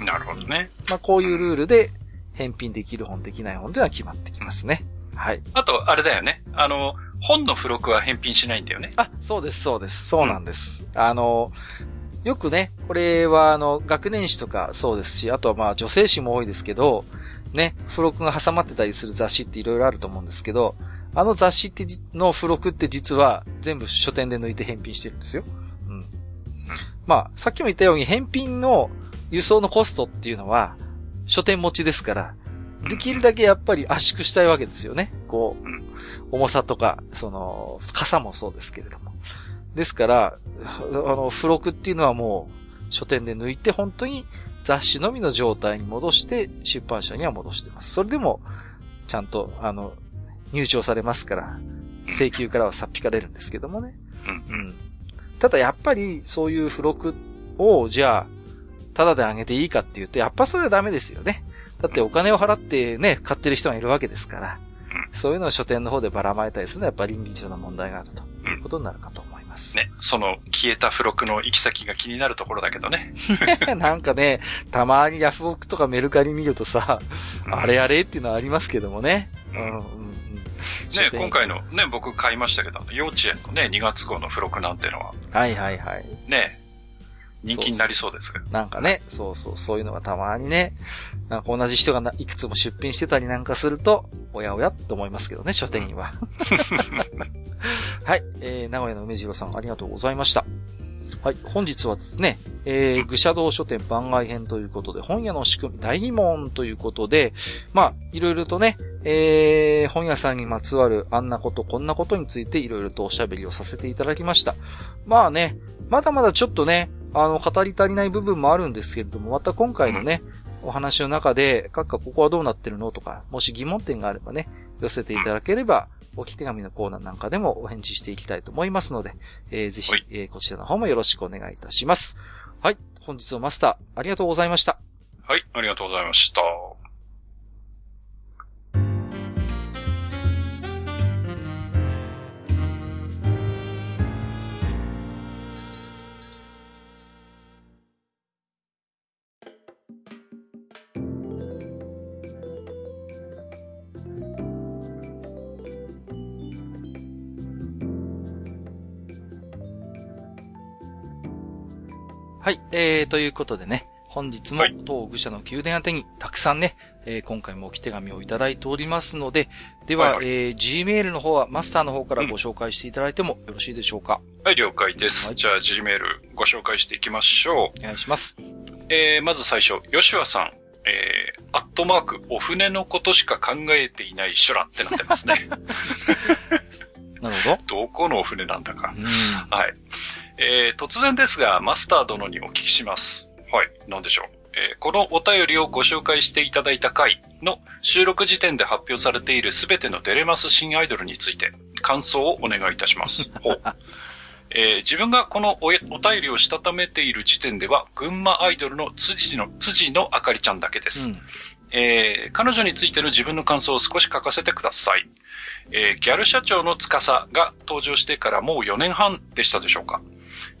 なるほどね。まあこういうルールで返品できる本できない本では決まってきますね。はい。あと、あれだよね。あの、本の付録は返品しないんだよね。あ、そうです、そうです。そうなんです。うん、あの、よくね、これはあの、学年誌とかそうですし、あとはまあ女性誌も多いですけど、ね、付録が挟まってたりする雑誌っていろいろあると思うんですけど、あの雑誌っての付録って実は全部書店で抜いて返品してるんですよ。うん。まあ、さっきも言ったように返品の輸送のコストっていうのは書店持ちですから、できるだけやっぱり圧縮したいわけですよね。こう、重さとか、その、傘もそうですけれども。ですから、あの、付録っていうのはもう書店で抜いて本当に雑誌のみの状態に戻して出版社には戻してます。それでも、ちゃんと、あの、入庁されますから、請求からはさっぴかれるんですけどもね。うん。ただやっぱりそういう付録を、じゃあ、ただであげていいかっていうと、やっぱそれはダメですよね。だってお金を払ってね、買ってる人がいるわけですから。そういうのを書店の方でばらまいたりするのはやっぱ倫理上の問題があると。いうことになるかと思います。ね、その消えた付録の行き先が気になるところだけどね。なんかね、たまにヤフオクとかメルカリ見るとさ、うん、あれあれっていうのはありますけどもね。うん、うん ね、今回のね、僕買いましたけど、幼稚園のね、2月号の付録なんてのは。はいはいはい。ね、人気になりそうですなんかね、そうそう、そういうのがたまにね、なんか同じ人がいくつも出品してたりなんかすると、おやおやって思いますけどね、書店員は。はい、えー、名古屋の梅次郎さんありがとうございました。はい、本日はですね、えー、愚者道書店番外編ということで、本屋の仕組み大疑問ということで、まあ、いろいろとね、えー、本屋さんにまつわるあんなこと、こんなことについていろいろとおしゃべりをさせていただきました。まあね、まだまだちょっとね、あの、語り足りない部分もあるんですけれども、また今回のね、お話の中で、各家ここはどうなってるの？とか、もし疑問点があればね、寄せていただければ、置き手紙のコーナーなんかでもお返事していきたいと思いますので、えー、ぜひ、えー、こちらの方もよろしくお願いいたします。はい。本日のマスター、ありがとうございました。はい、ありがとうございました。はい、えー、ということでね、本日も当愚者の宮殿宛てにたくさんね、えー、今回も置き手紙をいただいておりますので、では、はいはい、えー、Gmail の方はマスターの方からご紹介していただいてもよろしいでしょうか、うん、はい、了解です。はい、じゃあ Gmail ご紹介していきましょう。お願いします。えー、まず最初、吉和さん。えー、アットマーク、お船のことしか考えていない修羅ってなってますね。なるほど。どこのお船なんだか。はい。えー、突然ですが、マスター殿にお聞きします。はい、なんでしょう？えー、このお便りをご紹介していただいた回の収録時点で発表されているすべてのデレマス新アイドルについて感想をお願いいたします。えー、自分がこのおお便りをしたためている時点では、群馬アイドルの辻の、辻のあかりちゃんだけです。うん、えー、彼女についての自分の感想を少し書かせてください。えー、ギャル社長の司が登場してからもう4年半でしたでしょうか。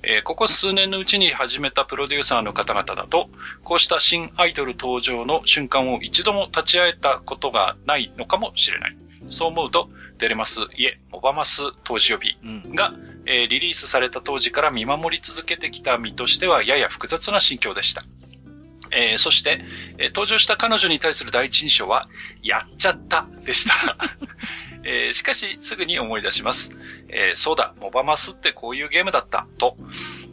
えー、ここ数年のうちに始めたプロデューサーの方々だと、こうした新アイドル登場の瞬間を一度も立ち会えたことがないのかもしれない。そう思うと、デレマス、いえ、モバマス当時予備が、うん、えー、リリースされた当時から見守り続けてきた身としてはやや複雑な心境でした。えー、そして、えー、登場した彼女に対する第一印象は、やっちゃったでした。えー、しかし、すぐに思い出します。えー、そうだ、モバマスってこういうゲームだった、と。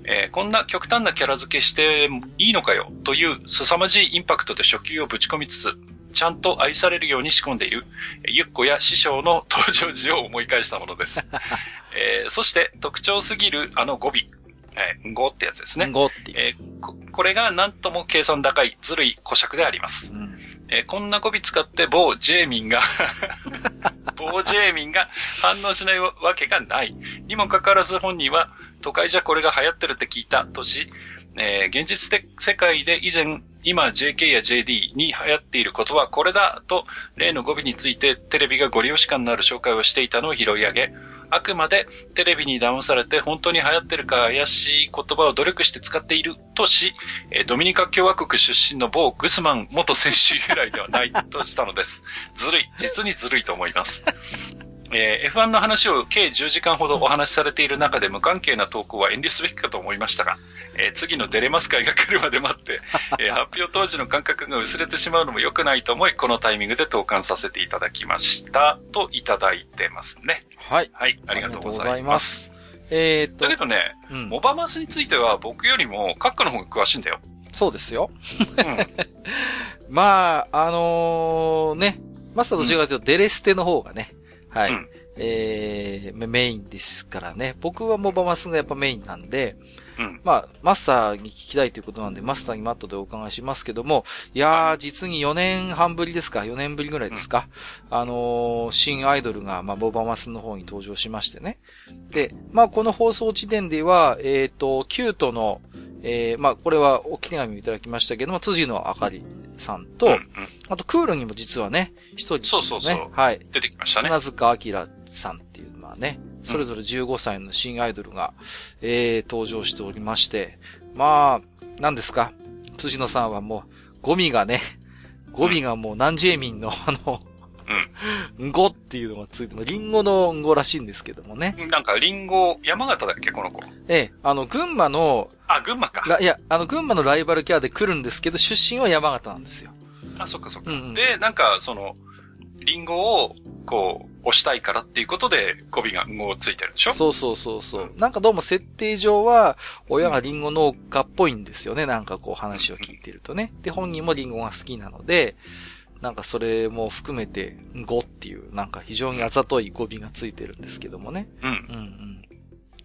えー、こんな極端なキャラ付けしていいのかよ、という凄まじいインパクトで初級をぶち込みつつ、ちゃんと愛されるように仕込んでいる、ゆっこや師匠の登場時を思い返したものです。えー、そして特徴すぎるあの語尾、えー、語ってやつですね。語っていう。えー、ここれが何とも計算高いずるい古尺であります。うんえー、こんな語尾使って某ジェーミンが 某ジェーミンが反応しないわけがない。にもかかわらず本人は、都会じゃこれが流行ってるって聞いたとし、えー、現実的世界で以前、今 JK や JD に流行っていることはこれだと、例の語尾についてテレビがご利用し感のある紹介をしていたのを拾い上げ、あくまでテレビに騙されて本当に流行ってるか怪しい言葉を努力して使っているとし、ドミニカ共和国出身の某グスマン元選手由来ではないとしたのです。ずるい。実にずるいと思います。えー、F1 の話を計10時間ほどお話しされている中で無関係な投稿は遠慮すべきかと思いましたが、えー、次のデレマス会が来るまで待って、えー、発表当時の感覚が薄れてしまうのも良くないと思い、このタイミングで投函させていただきました。といただいてますね。はい。はい、ありがとうございます。えー、っと。だけどね、うん、モバマスについては僕よりもカックの方が詳しいんだよ。そうですよ。うん、まあ、あのー、ね、マスターと違うとデレステの方がね、はい。うん、えー、メインですからね。僕はモバマスがやっぱメインなんで、うん、まあ、マスターに聞きたいということなんで、マスターにマットでお伺いしますけども、いやー、実に4年半ぶりですか ?4 年ぶりぐらいですか、うん、あのー、新アイドルが、まあ、ボバマスの方に登場しましてね。で、まあ、この放送時点では、えっ、ー、と、キュートの、えー、まあ、これはお手紙をいただきましたけども、辻のあかりさんと、うんうん、あと、クールにも実はね、一人、ね、そうそうそう。はい。出てきましたね。砂塚明さんっていう、まあね、それぞれ15歳の新アイドルが、えー、登場しておりまして、まあ、何ですか？辻野さんはもう、ゴミがね、ゴミがもう南ジェミンのあの、うん。んごっていうのがついてリンゴのんごらしいんですけどもね。なんかリンゴ、山形だっけこの子。ええ、あの、群馬の、あ、群馬か。いや、あの、群馬のライバルキャラで来るんですけど、出身は山形なんですよ。あ、そっかそっか。うんうん、で、なんか、その、リンゴを、こう、押したいからっていうことで、語尾が語をついてるでしょ？そうそうそうそう。なんかどうも設定上は、親がリンゴ農家っぽいんですよね。なんかこう話を聞いてるとね。で、本人もリンゴが好きなので、なんかそれも含めて、語っていう、なんか非常にあざとい語尾がついてるんですけどもね。うん。うんうん。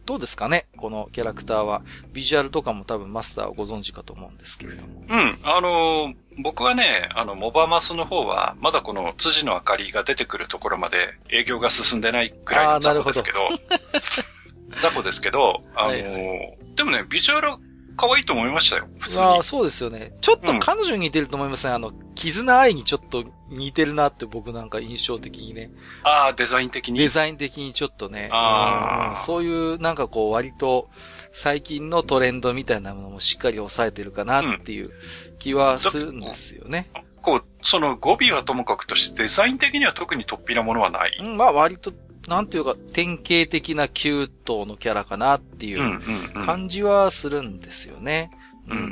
どうですかね？このキャラクターは。ビジュアルとかも多分マスターはご存知かと思うんですけれども。うん。あのー、僕はね、あの、モバマスの方は、まだこの辻の明かりが出てくるところまで営業が進んでないくらいの雑魚ですけど、ど雑魚ですけど、あのーはいはい、でもね、ビジュアル可愛いと思いましたよ。普通に。ああ、そうですよね。ちょっと彼女に似てると思いますね。うん、あの、絆愛にちょっと似てるなって僕なんか印象的にね。ああ、デザイン的に。デザイン的にちょっとね。ああ、そういうなんかこう割と最近のトレンドみたいなものもしっかり抑えてるかなっていう気はするんですよね。うん、こう、その語尾はともかくとしてデザイン的には特に突飛なものはない。うん、まあ割となんていうか、典型的なキュートのキャラかなっていう感じはするんですよね。うん、うん、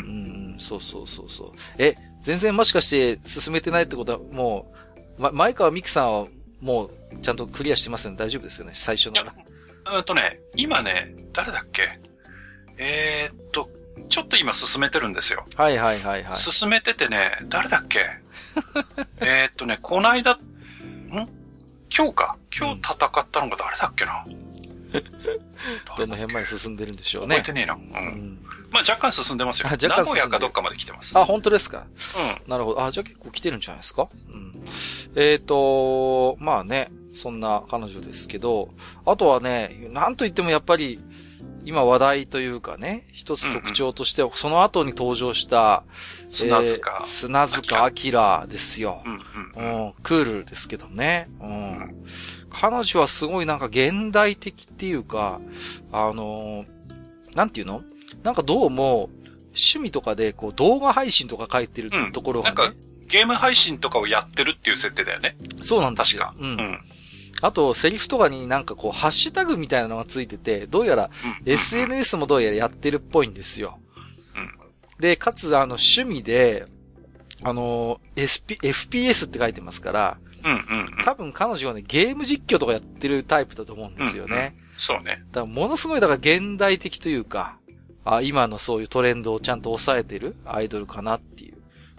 うん、そうそうそうそう。え、全然もしかして進めてないってことはもう、ま、前川美樹さんはもうちゃんとクリアしてますよね。大丈夫ですよね、最初の。うんとね、今ね、誰だっけ？えー、っと、ちょっと今進めてるんですよ。はいはいはいはい。進めててね、誰だっけ？えっとね、こないだ、ん？今日か？今日戦ったのが誰だっけな？どの辺まで進んでるんでしょうね。覚えてねえな。うん。うん、まあ若干進んでますよ。あ、若干名古屋かどっかまで来てます。あ、本当ですか？うん。なるほど。あ、じゃあ結構来てるんじゃないですか？うん。えっ、ー、と、まあね、そんな彼女ですけど、あとはね、なんと言ってもやっぱり、今話題というかね、一つ特徴として、その後に登場した、砂塚。砂塚明ですよ。うん、うん、クールですけどね。うん。彼女はすごいなんか現代的っていうか、あのー、なんていうの？なんかどうも、趣味とかでこう動画配信とか書いてるところがね、うん、なんかゲーム配信とかをやってるっていう設定だよね。そうなんですよ。確か。うん。うんあと、セリフとかになんかこう、ハッシュタグみたいなのがついてて、どうやら、SNS もどうやらやってるっぽいんですよ。で、かつ、あの、趣味で、あの、SP、FPS って書いてますから、多分彼女はね、ゲーム実況とかやってるタイプだと思うんですよね。うんうん、そうね。だからものすごい、だから現代的というか、あ今のそういうトレンドをちゃんと抑えてるアイドルかなっていう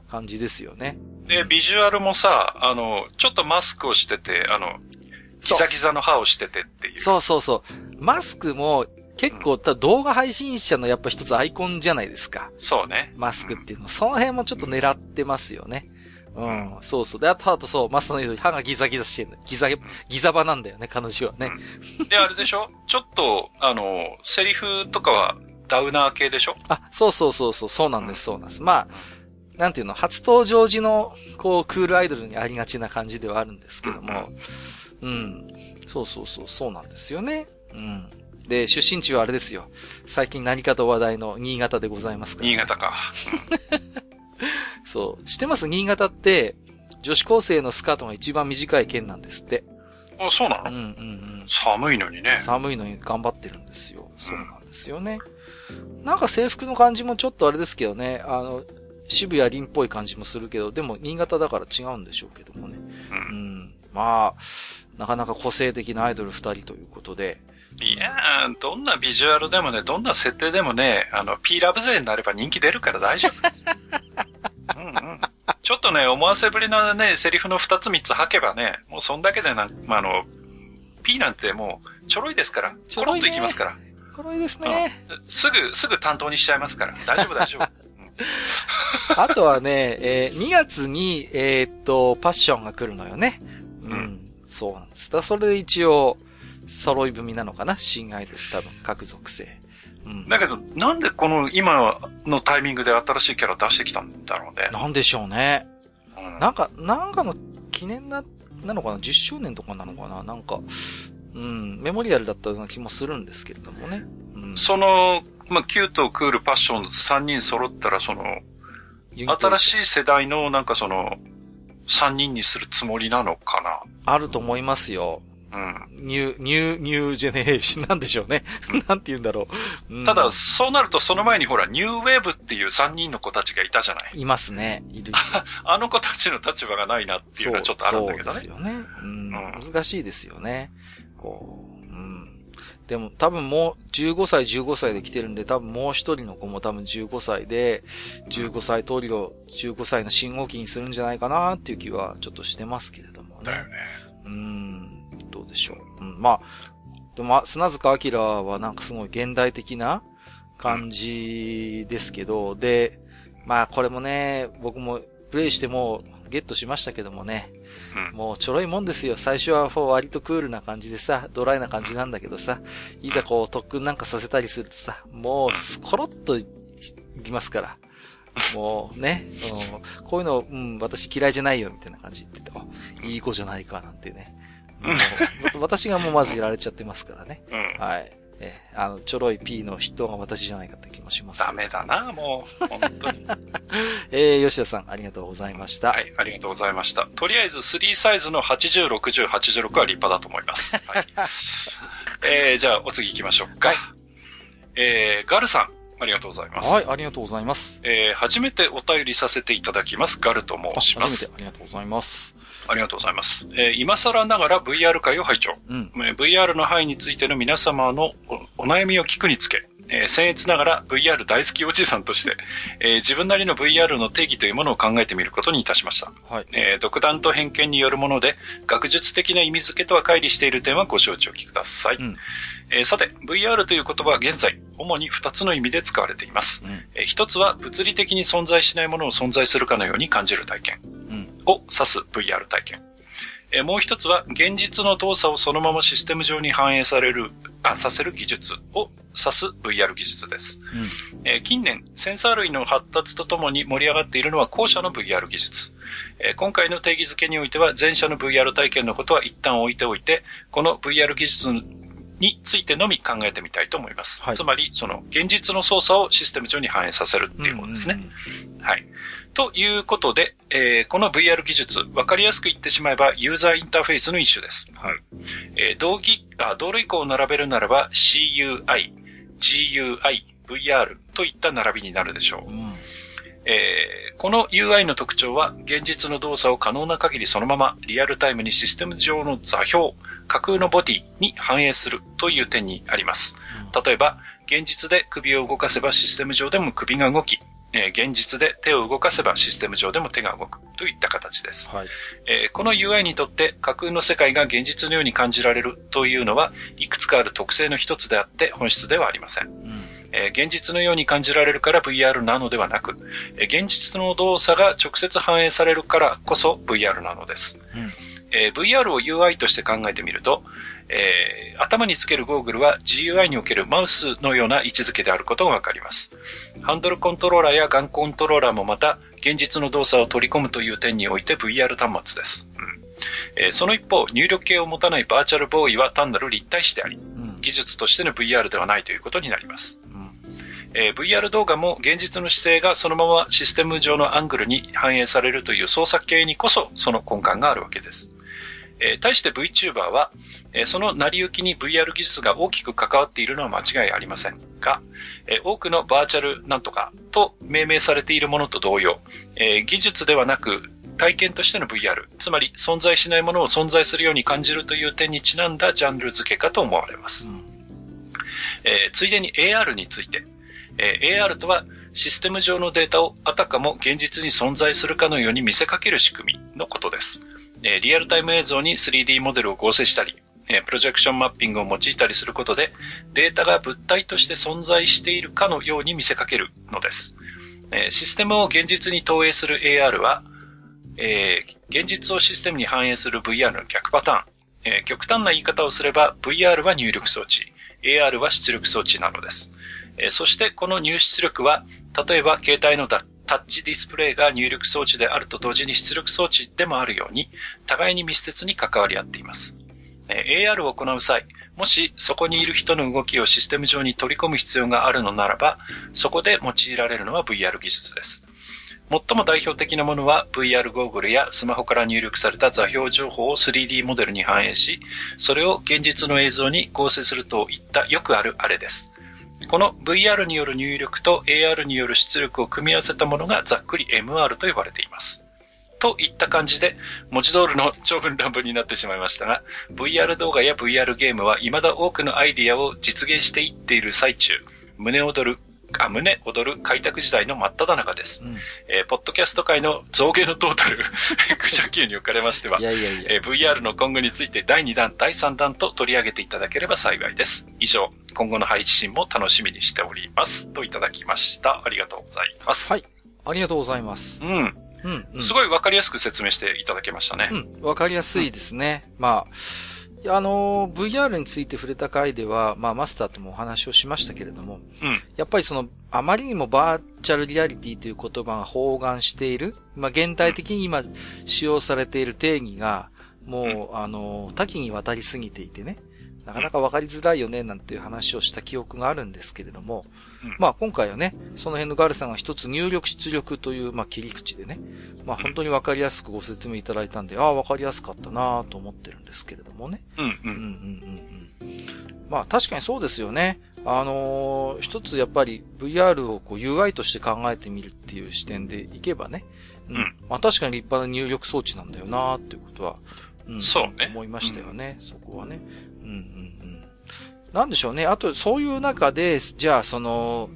感じですよね。で、ビジュアルもさ、あの、ちょっとマスクをしてて、あの、ギザギザの歯をしててっていう。そうそうそう。マスクも結構、うん、動画配信者のやっぱ一つアイコンじゃないですか。そうね。マスクっていうの。うん、その辺もちょっと狙ってますよね。うん、そうそう。で、あと、あとそう、マスターの言うと歯がギザギザしてるギザ、ギザ場なんだよね、彼女はね。うん、で、あれでしょ？ちょっと、あの、セリフとかはダウナー系でしょ？あ、そうそうそうそう、そうなんです、そうなんです。まあ、なんていうの、初登場時の、こう、クールアイドルにありがちな感じではあるんですけども、うん。そうそうそう、そうなんですよね。うん。で、出身地はあれですよ。最近何かと話題の新潟でございますから、ね、新潟か。そう。知ってます？新潟って、女子高生のスカートが一番短い県なんですって。あ、そうなの？うんうんうん。寒いのにね。寒いのに頑張ってるんですよ。そうなんですよね。うん、なんか制服の感じもちょっとあれですけどね。あの、渋谷林っぽい感じもするけど、でも新潟だから違うんでしょうけどもね。うん。うん、まあ、なかなか個性的なアイドル二人ということで。いやー、どんなビジュアルでもね、どんな設定でもね、あの、P ラブ勢になれば人気出るから大丈夫。うんうん。ちょっとね、思わせぶりなね、セリフの二つ三つ吐けばね、もうそんだけでな、まあ、あの、P なんてもう、ちょろいですから。ちょろ、い、ね、といきますから。ちょろいですね、うん。すぐ、すぐ担当にしちゃいますから。大丈夫、大丈夫。あとはね、えー、2月に、えー、っと、パッションが来るのよね。うん。そうなんです。だそれで一応、揃い踏みなのかな？新アイドル多分、各属性。うん。だけど、なんでこの今のタイミングで新しいキャラ出してきたんだろうね。なんでしょうね。うん、なんか、なんかの記念な、なのかな ?10 周年とかなのかな？なんか、うん、メモリアルだったような気もするんですけれどもね。うん、その、まあ、キュート、クール、パッション3人揃ったら、その、新しい世代のなんかその、3人にするつもりなのかな？あると思いますよ。うん。ニュー、ニュー、ニュージェネレーション なんでしょうね。なんて言うんだろう。うん、ただ、そうなるとその前にほら、ニューウェーブっていう3人の子たちがいたじゃない？いますね。いる。あの子たちの立場がないなっていうのはちょっとあるんだけどね。そうですよね。うん。難しいですよね。こう、うん。でも多分もう15歳15歳で来てるんで、多分もう一人の子も多分15歳で、15歳通りを15歳の信号機にするんじゃないかなっていう気はちょっとしてますけれどもね。だよね。うん。どうでしょう。うん、まあ、でも、砂塚明はなんかすごい現代的な感じですけど、うん、で、まあこれもね、僕もプレイしてもゲットしましたけどもね、うん、もうちょろいもんですよ。最初は割とクールな感じでさ、ドライな感じなんだけどさ、いざこう特訓なんかさせたりするとさ、もうスコロッといきますから。もうね、うん、こういうの、うん、私嫌いじゃないよ、みたいな感じで言ってて、あ、いい子じゃないか、なんてね。私がもうまずやられちゃってますからね。うん、はい。えあの、ちょろい P の筆頭が私じゃないかって気もします。ダメだな、もう。本当に。えー、吉田さん、ありがとうございました。はい、ありがとうございました。とりあえず、3サイズの80、60、86は立派だと思います。はい。えー、じゃあ、お次行きましょうか。はい。えー、ガルさん。ありがとうございます。はい、ありがとうございます。えー、初めてお便りさせていただきます。ガルと申します。初めてありがとうございます。ありがとうございます。えー、今更ながら VR 会を拝聴、うん、VR の範囲についての皆様のお悩みを聞くにつけ、えー、僭越ながら VR 大好きおじさんとして、えー、自分なりの VR の定義というものを考えてみることにいたしました。はい、えー、独断と偏見によるもので、学術的な意味付けとは乖離している点はご承知おきください。うん、えー、さて、VR という言葉は現在、主に2つの意味で使われています。うん、えー、1つは物理的に存在しないものを存在するかのように感じる体験を指す VR 体験。えもう一つは、現実の動作をそのままシステム上に反映される、あ、させる技術を指す VR 技術です。うん、え近年、センサー類の発達とともに盛り上がっているのは後者の VR 技術。え今回の定義づけにおいては、前者の VR 体験のことは一旦置いておいて、この VR 技術についてのみ考えてみたいと思います。はい、つまり、その、現実の操作をシステム上に反映させるっていうことですね。はい。ということで、えー、この VR 技術、わかりやすく言ってしまえば、ユーザーインターフェースの一種です。はい。えー、同義、あ、同類項を並べるならば、CUI、GUI、VR といった並びになるでしょう。うんえー、この UI の特徴は、現実の動作を可能な限りそのままリアルタイムにシステム上の座標、架空のボディに反映するという点にあります。例えば、現実で首を動かせばシステム上でも首が動き、えー、現実で手を動かせばシステム上でも手が動くといった形です。はいえー、この UI にとって架空の世界が現実のように感じられるというのはいくつかある特性の一つであって本質ではありません。うんえー、現実のように感じられるから VR なのではなく、えー、現実の動作が直接反映されるからこそ VR なのです。うんえー、VR を UI として考えてみると、えー、頭につけるゴーグルは GUI におけるマウスのような位置づけであることがわかります。ハンドルコントローラーやガンコントローラーもまた現実の動作を取り込むという点において VR 端末です。うんえー、その一方、入力系を持たないバーチャルボーイは単なる立体視であり、うん、技術としての VR ではないということになります。うんえー、VR 動画も現実の姿勢がそのままシステム上のアングルに反映されるという操作系にこそその根幹があるわけです。えー、対して VTuber は、えー、その成り行きに VR 技術が大きく関わっているのは間違いありませんが、えー、多くのバーチャルなんとかと命名されているものと同様、え技術ではなく体験としての VR、つまり存在しないものを存在するように感じるという点にちなんだジャンル付けかと思われます。うん、えついでに AR について、え AR とはシステム上のデータをあたかも現実に存在するかのように見せかける仕組みのことです。えリアルタイム映像に 3D モデルを合成したり、えプロジェクションマッピングを用いたりすることで、データが物体として存在しているかのように見せかけるのです。えシステムを現実に投影する AR は、え、現実をシステムに反映する VR の逆パターン。え、極端な言い方をすれば VR は入力装置、AR は出力装置なのです。え、そしてこの入出力は、例えば携帯のタッチディスプレイが入力装置であると同時に出力装置でもあるように、互いに密接に関わり合っています。AR を行う際、もしそこにいる人の動きをシステム上に取り込む必要があるのならば、そこで用いられるのは VR 技術です。最も代表的なものは VR ゴーグルやスマホから入力された座標情報を 3D モデルに反映し、それを現実の映像に合成するといったよくあるあれです。この VR による入力と AR による出力を組み合わせたものがざっくり MR と呼ばれています。といった感じで、文字通りの長文乱文になってしまいましたが、VR 動画や VR ゲームは未だ多くのアイディアを実現していっている最中、胸躍るあ、胸躍る開拓時代の真っ只中です。うん、えー、ポッドキャスト界の造形のトータル、愚者級におかれましては、いやいやいやえー、VR の今後について第2弾、第3弾と取り上げていただければ幸いです。以上、今後の配信も楽しみにしております。といただきました。ありがとうございます。はい。ありがとうございます。うん。うん、うん、すごいわかりやすく説明していただけましたね。うん。わかりやすいですね。うん、まあ、あの、VR について触れた回では、まあ、マスターともお話をしましたけれども、うん、やっぱりその、あまりにもバーチャルリアリティという言葉が包含している、まあ、現代的に今使用されている定義が、もう、あの、多岐にわたりすぎていてね、なかなかわかりづらいよね、なんていう話をした記憶があるんですけれども、うん、まあ今回はね、その辺のガルさんが一つ入力出力という、まあ切り口でね、まあ本当にわかりやすくご説明いただいたんで、ああ、わかりやすかったなと思ってるんですけれどもね。うんうん。うんうんまあ確かにそうですよね。あのー、一つやっぱり VR をこう UI として考えてみるっていう視点でいけばね。うん。まあ確かに立派な入力装置なんだよなっていうことは、うん、そうね。思いましたよね、うん、そこはね。うんうんうん。なんでしょうね。あと、そういう中で、じゃあ、その、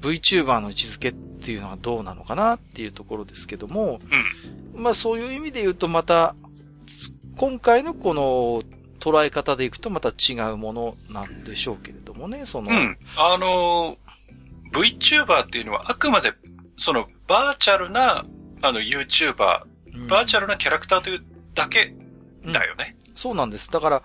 VTuber の位置づけっていうのはどうなのかなっていうところですけども、うん、まあそういう意味で言うとまた、今回のこの捉え方でいくとまた違うものなんでしょうけれどもね、その。うん。あの、VTuber っていうのはあくまで、そのバーチャルな、あの YouTuber、バーチャルなキャラクターというだけだよね。そうなんです。だから、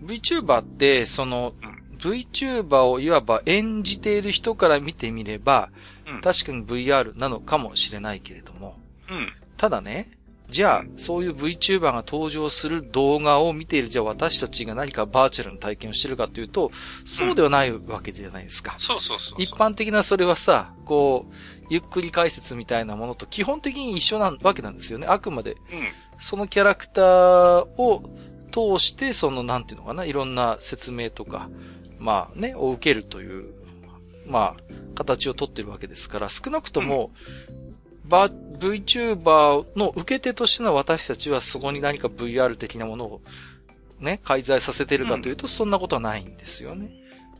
うん、VTuber って、その、うん、VTuber をいわば演じている人から見てみれば、うん、確かに VR なのかもしれないけれども、うん、ただね、じゃあ、そういう VTuber が登場する動画を見ている、じゃあ私たちが何かバーチャルな体験をしてるかというと、そうではないわけじゃないですか。そうそうそう一般的なそれはさ、こう、ゆっくり解説みたいなものと基本的に一緒なわけなんですよね。あくまで、そのキャラクターを通して、その、なんていうのかな、いろんな説明とか、まあね、を受けるという、まあ、形をとってるわけですから、少なくとも、バ、VTuber の受け手としての私たちはそこに何か VR 的なものをね、介在させてるかというと、そんなことはないんですよね。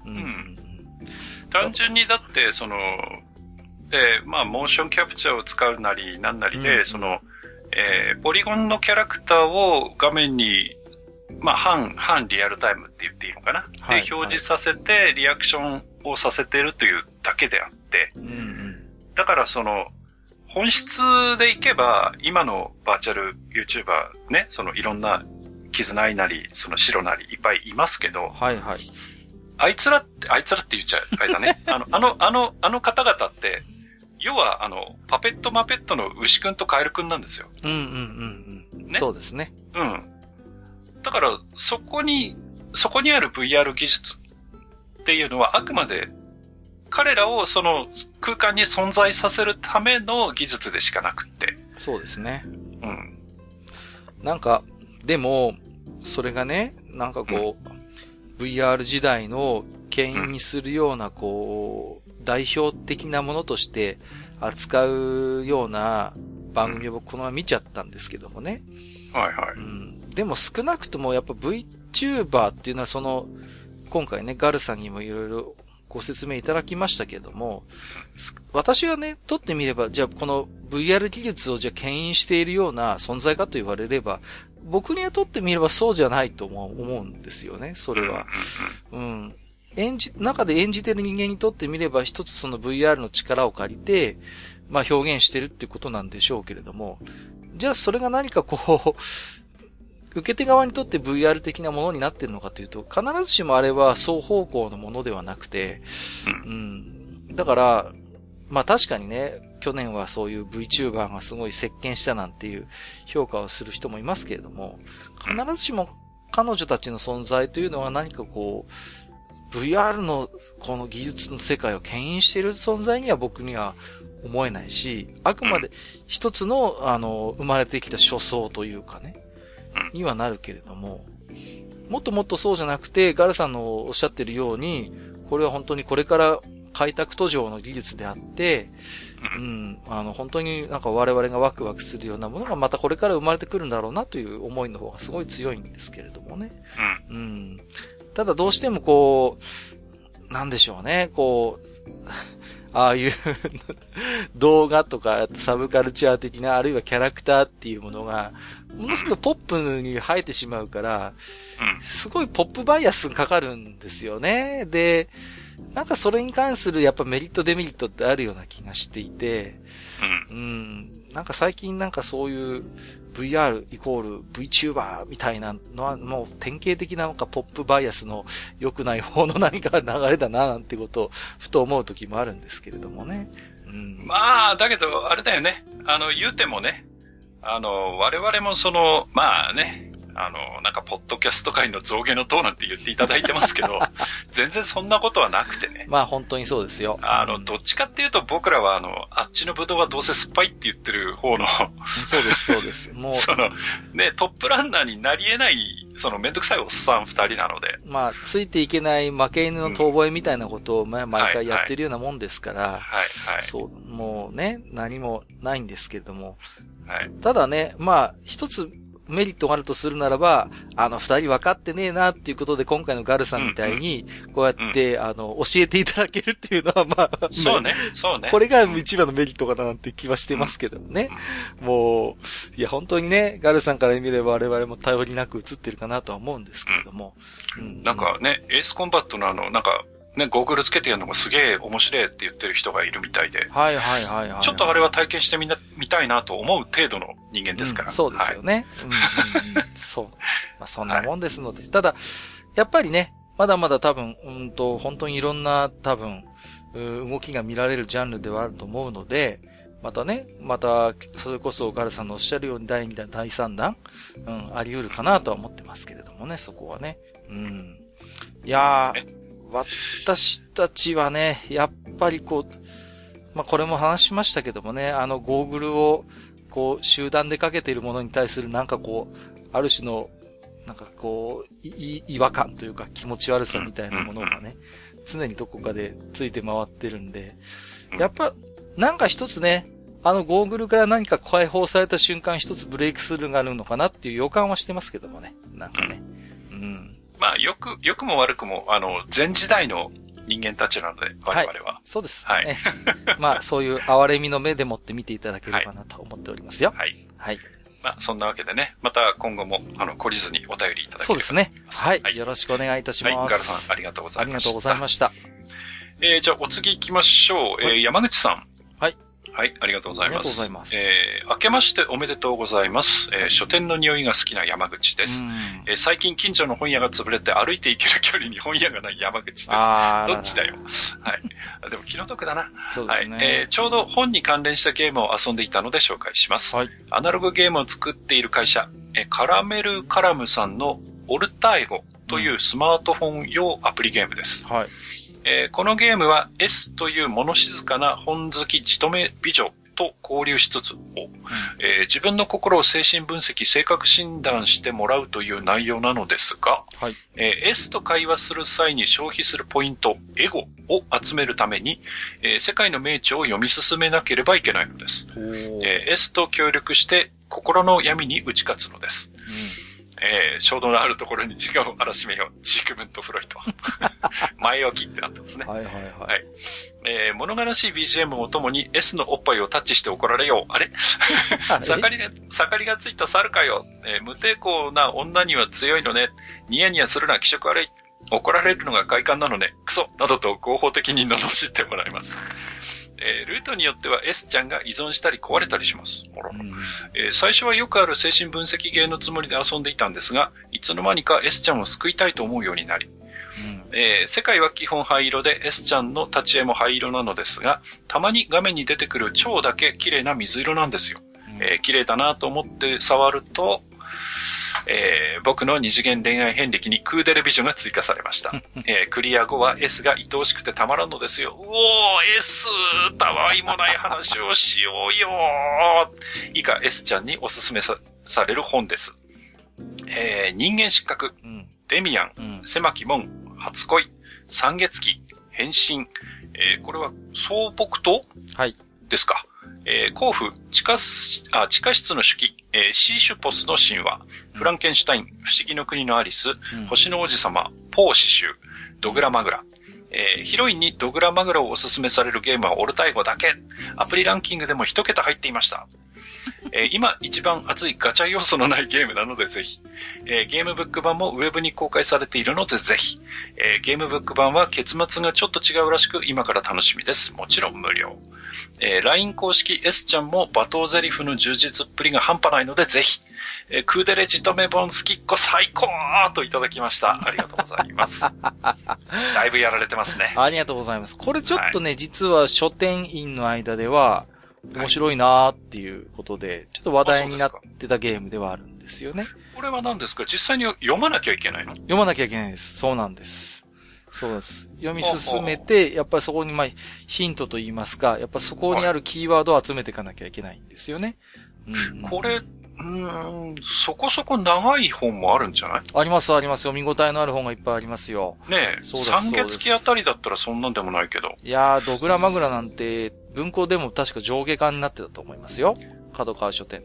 うん。うん、単純にだって、その、えー、まあ、モーションキャプチャーを使うなり、なんなりで、うん、その、えー、ポリゴンのキャラクターを画面にまあ、半、半リアルタイムって言っていいのかな、はい、で、表示させて、リアクションをさせてるというだけであって、うんうん、だからその、本質でいけば、今のバーチャル YouTuber ね、そのいろんな絆いなり、その白なりいっぱいいますけど、はいはい。あいつらって、あいつらって言っちゃう、あれだね。あの、あの、あの、あの方々って、要は、あの、パペットマペットの牛くんとカエルくんなんですよ。うんうんうんうん。ね。そうですね。うん。だから、そこに、そこにある VR 技術っていうのはあくまで彼らをその空間に存在させるための技術でしかなくって。そうですね。うん。なんか、でも、それがね、なんかこう、うん、VR 時代の牽引にするような、こう、代表的なものとして扱うような番組を僕このまま見ちゃったんですけどもね。はいはい。うん。でも少なくともやっぱ VTuber っていうのはその、今回ね、ガルさんにもいろいろご説明いただきましたけども、私がね、撮ってみれば、じゃあこの VR 技術をじゃあ牽引しているような存在かと言われれば、僕には撮ってみればそうじゃないと思うんですよね、それは。うん。演じ、中で演じてる人間にとってみれば一つその VR の力を借りて、まあ表現してるってことなんでしょうけれども、じゃあそれが何かこう、受け手側にとって VR 的なものになってるのかというと、必ずしもあれは双方向のものではなくて、うん。だから、まあ確かにね、去年はそういう VTuber がすごい席巻したなんていう評価をする人もいますけれども、必ずしも彼女たちの存在というのは何かこう、VR のこの技術の世界を牽引している存在には僕には思えないし、あくまで一つの、あの、生まれてきた初相というかね、にはなるけれども、もっともっとそうじゃなくて、ガルさんのおっしゃってるように、これは本当にこれから開拓途上の技術であって、うん、あの、本当になんか我々がワクワクするようなものがまたこれから生まれてくるんだろうなという思いの方がすごい強いんですけれどもね。うん。ただどうしてもこう、なんでしょうね、こう、ああいう動画とかサブカルチャー的な、あるいはキャラクターっていうものが、ものすごくポップに生えてしまうから、すごいポップバイアスかかるんですよね。で、なんかそれに関するやっぱメリットデメリットってあるような気がしていて、うん、うん。なんか最近なんかそういう VR イコール VTuber みたいなのはもう典型的ななんかポップバイアスの良くない方の何か流れだななんてことをふと思う時もあるんですけれどもね。うん、まあ、だけどあれだよね。あの、言うてもね、あの、我々もその、まあね、あの、なんか、ポッドキャスト界の造形の塔なんて言っていただいてますけど、全然そんなことはなくてね。まあ、本当にそうですよ。あの、どっちかっていうと僕らは、あの、あっちのブドウはどうせ酸っぱいって言ってる方のそうです、そうです。もう。その、ね、トップランナーになり得ない、そのめんどくさいおっさん二人なので。まあ、ついていけない負け犬の遠吠えみたいなことを、毎回やってるようなもんですから、はい、はい、はい。そう、もうね、何もないんですけれども。はい。ただね、まあ、一つメリットがあるとするならば、あの二人分かってねえなっていうことで今回のガルさんみたいに、こうやって、あの、教えていただけるっていうのは、まあ、そうね、そうね。これが一番のメリットかななんて気はしてますけどね。もう、いや、本当にね、ガルさんから見れば我々も頼りなく映ってるかなとは思うんですけれども。うん、なんかね、エースコンバットのあの、なんか、ね、ゴーグルつけてやるのがすげえ面白いって言ってる人がいるみたいで。はいはいはい、はい、ちょっとあれは体験してみな、見たいなと思う程度の人間ですから。うん、そうですよね。はい、うんうん、そう。まあそんなもんですので。はい、ただ、やっぱりね、まだまだ多分、うんと、本当にいろんな多分、動きが見られるジャンルではあると思うので、またね、また、それこそガルさんのおっしゃるように第2弾、第3弾、うん、あり得るかなとは思ってますけれどもね、そこはね。うん。いやー、私たちはね、やっぱりこう、まあ、これも話しましたけどもね、あのゴーグルを、こう、集団でかけているものに対するなんかこう、ある種の、なんかこう、い、違和感というか気持ち悪さみたいなものがね、常にどこかでついて回ってるんで、やっぱ、なんか一つね、あのゴーグルから何か解放された瞬間一つブレイクスルーがあるのかなっていう予感はしてますけどもね。なんかね。うん。まあ、よく、よくも悪くも、あの、前時代の人間たちなので、我々は。はい、そうです。はい。ね、まあ、そういう哀れみの目でもって見ていただければなと思っておりますよ。はい。はい。まあ、そんなわけでね、また今後も、あの、懲りずにお便りいただければそうですね。はい。はい、よろしくお願いいたします。はい、ガルさん、ありがとうございました。ありがとうございました。えー、じゃあ、お次行きましょう。えー、山口さん。はい。はい、ありがとうございます。ありがとうございます。えー、明けましておめでとうございます。えー、書店の匂いが好きな山口です。えー、最近近所の本屋が潰れて歩いて行ける距離に本屋がない山口です。どっちだよ？はい。でも気の毒だな。そうですね。はい、えー、ちょうど本に関連したゲームを遊んでいたので紹介します。はい。アナログゲームを作っている会社、えー、カラメルカラムさんのオルタイゴというスマートフォン用アプリゲームです。はい。えー、このゲームは S という物静かな本好きじとめ美女と交流しつつを、うん、えー、自分の心を精神分析、性格診断してもらうという内容なのですが、はい、えー、S と会話する際に消費するポイント、エゴを集めるために、えー、世界の名著を読み進めなければいけないのです。え S と協力して心の闇に打ち勝つのです。うんえー、衝動のあるところに自我を荒らしめよう。ジクムント・フロイト。前置きってなってますね。はいはいはい。はい、えー、物悲しい BGM をともに S のおっぱいをタッチして怒られよう。あれ？盛りが、盛りがついた猿かよ。えー、無抵抗な女には強いのね。ニヤニヤするな気色悪い。怒られるのが快感なのね。クソなどと合法的に罵ってもらいます。えー、ルートによっては S ちゃんが依存したり壊れたりします。うんえー、最初はよくある精神分析芸のつもりで遊んでいたんですが、いつの間にか S ちゃんを救いたいと思うようになり、うんえー、世界は基本灰色で S ちゃんの立ち絵も灰色なのですが、たまに画面に出てくる蝶だけ綺麗な水色なんですよ。うん、えー、綺麗だなと思って触ると、えー、僕の二次元恋愛遍歴にクーデレビジョンが追加されました。えー、クリア後は S が愛おしくてたまらんのですよ。うおー、S! たわいもない話をしようよ以下 S ちゃんにおすすめさされる本です。えー、人間失格、うん、デミアン、うん、狭き門、初恋、三月期、変身、えー、これは総北島はい。ですか？えー、甲府地下あ地下室の手記、えー、シーシュポスの神話、フランケンシュタイン、不思議の国のアリス、うん、星の王子様、ポー刺繍、ドグラマグラ、えー、ヒロインにドグラマグラをおすすめされるゲームはオルタイゴだけ。アプリランキングでも一桁入っていました。えー、今一番熱いガチャ要素のないゲームなのでぜひ。えー、ゲームブック版もウェブに公開されているのでぜひ。えー、ゲームブック版は結末がちょっと違うらしく今から楽しみです。もちろん無料。えー、LINE 公式 S ちゃんも罵倒ゼリフの充実っぷりが半端ないのでぜひ。えー、クーデレジトメボンスキッコ最高といただきました。ありがとうございます。だいぶやられてますね。ありがとうございます。これちょっとね、はい、実は書店員の間では、面白いなーっていうことで、ちょっと話題になってたゲームではあるんですよね。これは何ですか？実際に読まなきゃいけないの？読まなきゃいけないです。そうなんです。そうです。読み進めて、やっぱりそこに、まあ、ヒントと言いますか、やっぱそこにあるキーワードを集めていかなきゃいけないんですよね。うん、これ、うん、そこそこ長い本もあるんじゃない？あります、あります。読み応えのある本がいっぱいありますよ。ねえ、そうです。三月期あたりだったらそんなんでもないけど。いやー、ドグラマグラなんて、文庫でも確か上下巻になってたと思いますよ。角川書店。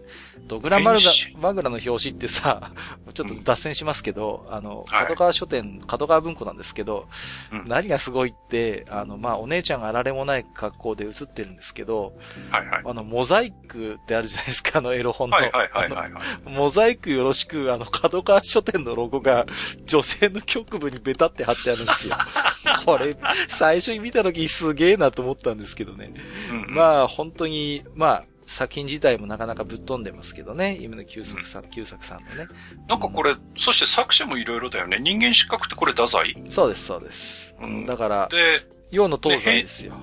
ドグラマルガ、マグラの表紙ってさ、ちょっと脱線しますけど、うん、あの、角川書店、角川文庫なんですけど、うん、何がすごいって、あの、まあ、お姉ちゃんがあられもない格好で写ってるんですけど、はいはい。あの、モザイクってあるじゃないですか、あの、エロ本の。はいはいはいはい、はい、モザイクよろしく、あの、角川書店のロゴが、女性の局部にベタって貼ってあるんですよ。これ、最初に見た時すげえなと思ったんですけどね。うん、まあ、本当に、まあ、作品自体もなかなかぶっ飛んでますけどね。夢の旧作さん、旧作さんのね。なんかこれ、うん、そして作者もいろいろだよね。人間失格ってこれ太宰そうです、そうです。うん、だから、で、洋の東西ですよ。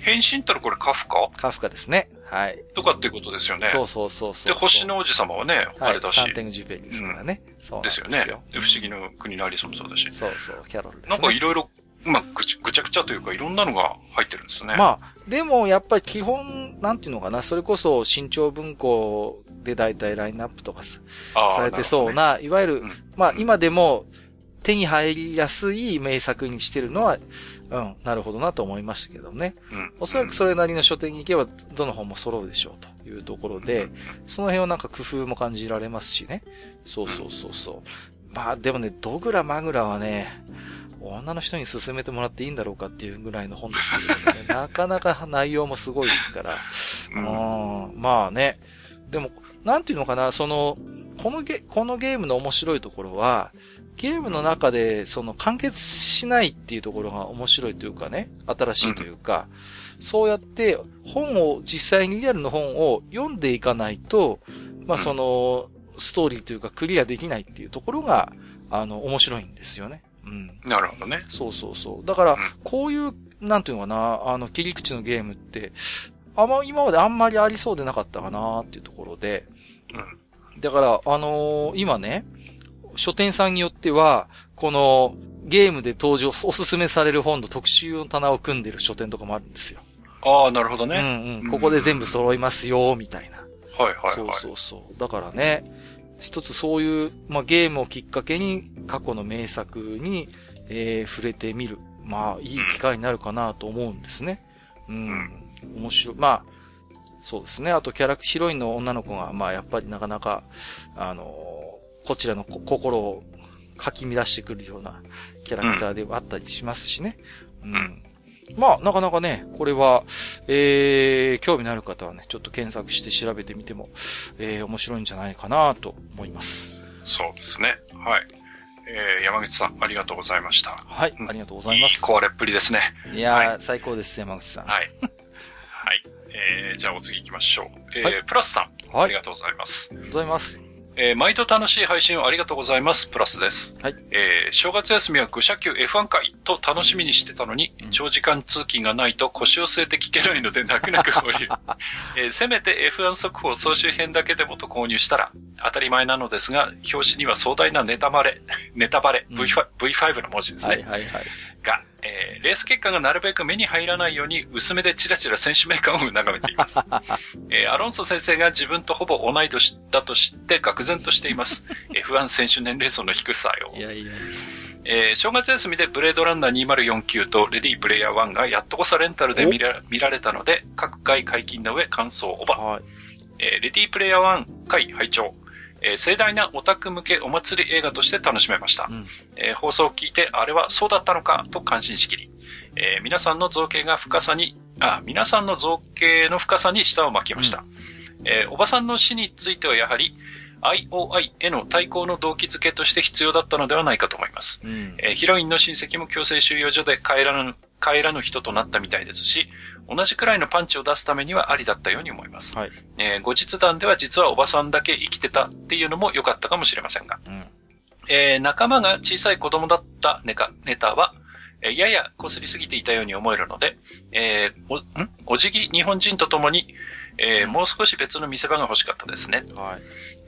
変身ったらこれカフカ？カフカですね。はい。とかっていうことですよね。そうそうそうそうで、星の王子様はね、はい、あれだし。サンテングジュペリですからね。うん、そうですよね。で、不思議の国のアリスもそうだし。そうそう、キャロルです、ね。なんかいろいろまあ、ぐちぐちゃぐちゃというか、いろんなのが入ってるんですね。まあ、でもやっぱり基本、なんていうのかな、それこそ新潮文庫で大体ラインナップとかされてそうな、ね、いわゆる、うん、まあ今でも手に入りやすい名作にしてるのは、うん、なるほどなと思いましたけどね。うん、おそらくそれなりの書店に行けば、どの本も揃うでしょうというところで、その辺はなんか工夫も感じられますしね。そうそうそうそう。まあでもね、ドグラマグラはね、女の人に勧めてもらっていいんだろうかっていうぐらいの本ですけどね、なかなか内容もすごいですから。うん、まあね。でも、なんていうのかな、その、このゲ、このゲームの面白いところは、ゲームの中で、その完結しないっていうところが面白いというかね、新しいというか、うん、そうやって本を、実際にリアルの本を読んでいかないと、まあその、ストーリーというかクリアできないっていうところが、あの、面白いんですよね。うん。なるほどね。そうそうそう。だから、こういう、なんていうのかな、あの、切り口のゲームって、あんま、今まであんまりありそうでなかったかなっていうところで、うん。だから、あのー、今ね、書店さんによっては、この、ゲームで登場、おすすめされる本の特集の棚を組んでる書店とかもあるんですよ。ああ、なるほどね。うんうん。ここで全部揃いますよ、みたいな。はいはいはい。そうそうそう。だからね、一つそういう、まあ、ゲームをきっかけに過去の名作に、えー、触れてみる。まあ、いい機会になるかなと思うんですね。うん。面白い。まあ、そうですね。あとキャラク、ヒロインの女の子が、まあ、やっぱりなかなか、あのー、こちらの心を吐き乱してくるようなキャラクターではあったりしますしね。うん。まあ、なかなかね、これは、えー、興味のある方はね、ちょっと検索して調べてみても、えー、面白いんじゃないかなと思います。そうですね。はい。えー、山口さん、ありがとうございました。はい、ありがとうございます。いい壊れっぷりですね。いやー、はい、最高です、山口さん。はい。はい。えー、じゃあお次行きましょう。えー、はい、プラスさん、はい、ありがとうございます。ありがとうございます。えー、毎度楽しい配信をありがとうございます。プラスです。はい。えー、正月休みは愚者級 F1 回と楽しみにしてたのに、うん、長時間通勤がないと腰を据えて聞けないので泣く泣く保留。えー、せめて F1 速報総集編だけでもと購入したら、当たり前なのですが、表紙には壮大なネタバレ、ネタバレ、V5, V5 の文字ですね。はいはいはい。が、えー、レース結果がなるべく目に入らないように薄めでチラチラ選手名鑑を眺めています。えー、アロンソ先生が自分とほぼ同い年だと知って愕然としています。F1 選手年齢層の低さよ。いやいやえー、正月休みでブレードランナー2049とレディープレイヤー1がやっとこさレンタルで見ら見られたので、各回解禁の上感想をオバ。はい、えー、レディープレイヤー1回拝聴えー、盛大なオタク向けお祭り映画として楽しめました。うん、えー、放送を聞いて、あれはそうだったのかと感心しきり、えー、皆さんの造形が深さに、あ、皆さんの造形の深さに舌を巻きました。うん、えおばさんの死についてはやはり、IOI への対抗の動機づけとして必要だったのではないかと思います。うん、えヒロインの親戚も強制収容所で帰らぬ、帰らぬ人となったみたいですし、同じくらいのパンチを出すためにはありだったように思います。はい、えー、後日談では実はおばさんだけ生きてたっていうのも良かったかもしれませんが、うん、えー、仲間が小さい子供だったネカネタは、えー、やや擦りすぎていたように思えるので、えー、お、ん？お辞儀日本人と共に、えー、もう少し別の見せ場が欲しかったですね。はい、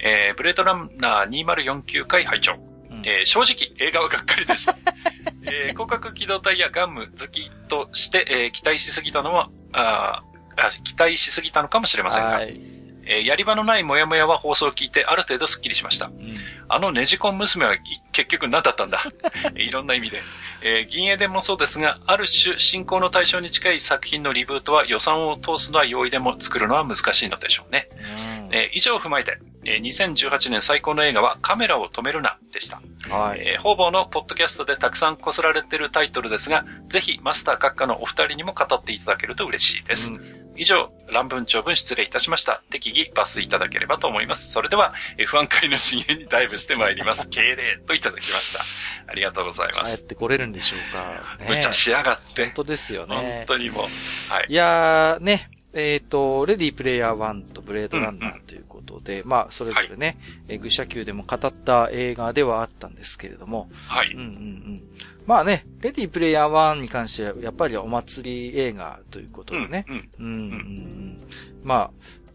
えー、ブレードランナー2049回拝聴。うん、えー、正直映画はがっかりです。えー、広角機動隊やガンム好きとして、えー、期待しすぎたのは、ああ期待しすぎたのかもしれませんが、はいえー、やり場のないモヤモヤは放送を聞いてある程度スッキリしました。うん、あのネジコン娘は結局何だったんだ？いろんな意味で。えー、銀英伝もそうですが、ある種進行の対象に近い作品のリブートは予算を通すのは容易でも作るのは難しいのでしょうね。うん、えー、以上を踏まえて、えー、2018年最高の映画はカメラを止めるなでした。はい。えー、方々のポッドキャストでたくさんこすられているタイトルですが、ぜひマスター閣下のお二人にも語っていただけると嬉しいです。うん、以上、乱文長文失礼いたしました。適宜抜粋いただければと思います。それでは、F1 回の深淵にダイブしてまいります。敬礼といただきました。ありがとうございます。帰ってこれるんでしょうか。ね、無茶しやがって。本当ですよね。本当にもう。はい。いやー、ね、えっ、ー、と、レディープレイヤー1とブレードランナーということで、うんうん、まあ、それぞれね、はい、愚者級でも語った映画ではあったんですけれども、はい。うんうんうん。まあね、レディープレイヤー1に関しては、やっぱりお祭り映画ということでね、うん、うん、うんうん。まあ、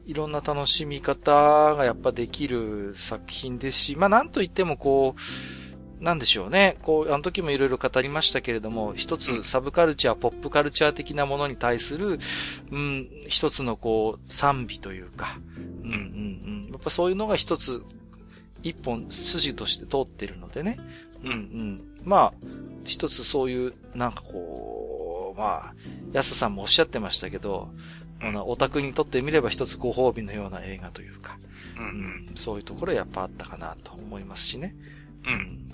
いろんな楽しみ方がやっぱできる作品ですし、まあなんといってもこう、なんでしょうね。こう、あの時もいろいろ語りましたけれども、一つサブカルチャー、ポップカルチャー的なものに対する、うん、一つのこう、賛美というか、うんうんうん。やっぱそういうのが一つ、一本筋として通ってるのでね。うんうん。まあ、一つそういう、なんかこう、まあ、安さんもおっしゃってましたけど、オタクにとってみれば一つご褒美のような映画というか、うん、うん、そういうところやっぱあったかなと思いますしね。うん。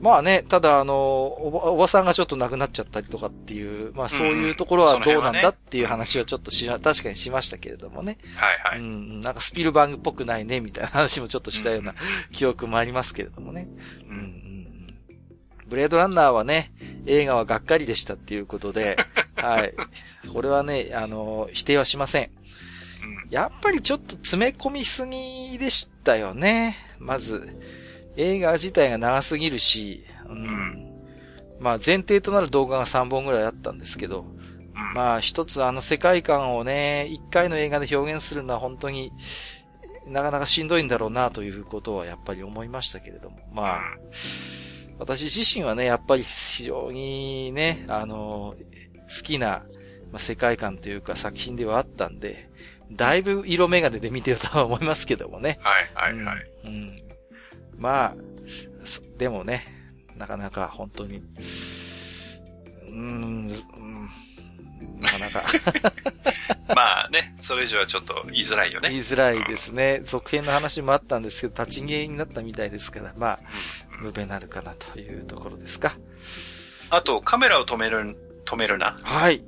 まあね、ただあのおば、おばさんがちょっと亡くなっちゃったりとかっていう、まあそういうところはどうなんだっていう話をちょっとし、確かにしましたけれどもね。はいはい。うん、なんかスピルバーグっぽくないね、みたいな話もちょっとしたような記憶もありますけれどもね。うん、うん。ブレードランナーはね、映画はがっかりでしたっていうことで、はい。これはね、あの、否定はしません。やっぱりちょっと詰め込みすぎでしたよね。まず。映画自体が長すぎるし、うん。まあ前提となる動画が3本ぐらいあったんですけど、まあ一つあの世界観をね、一回の映画で表現するのは本当になかなかしんどいんだろうなということはやっぱり思いましたけれども。まあ、私自身はね、やっぱり非常にね、あの、好きな、まあ、世界観というか作品ではあったんで、だいぶ色眼鏡で見てるとは思いますけどもね。はいはいはい。うん、うんまあ、でもね、なかなか本当に、うーん、なかなか まあね、それ以上はちょっと言いづらいよね。言いづらいですね。うん、続編の話もあったんですけど、立ち消えになったみたいですから、まあ、うん、無べなるかなというところですか。あと、カメラを止める、止めるな。はい。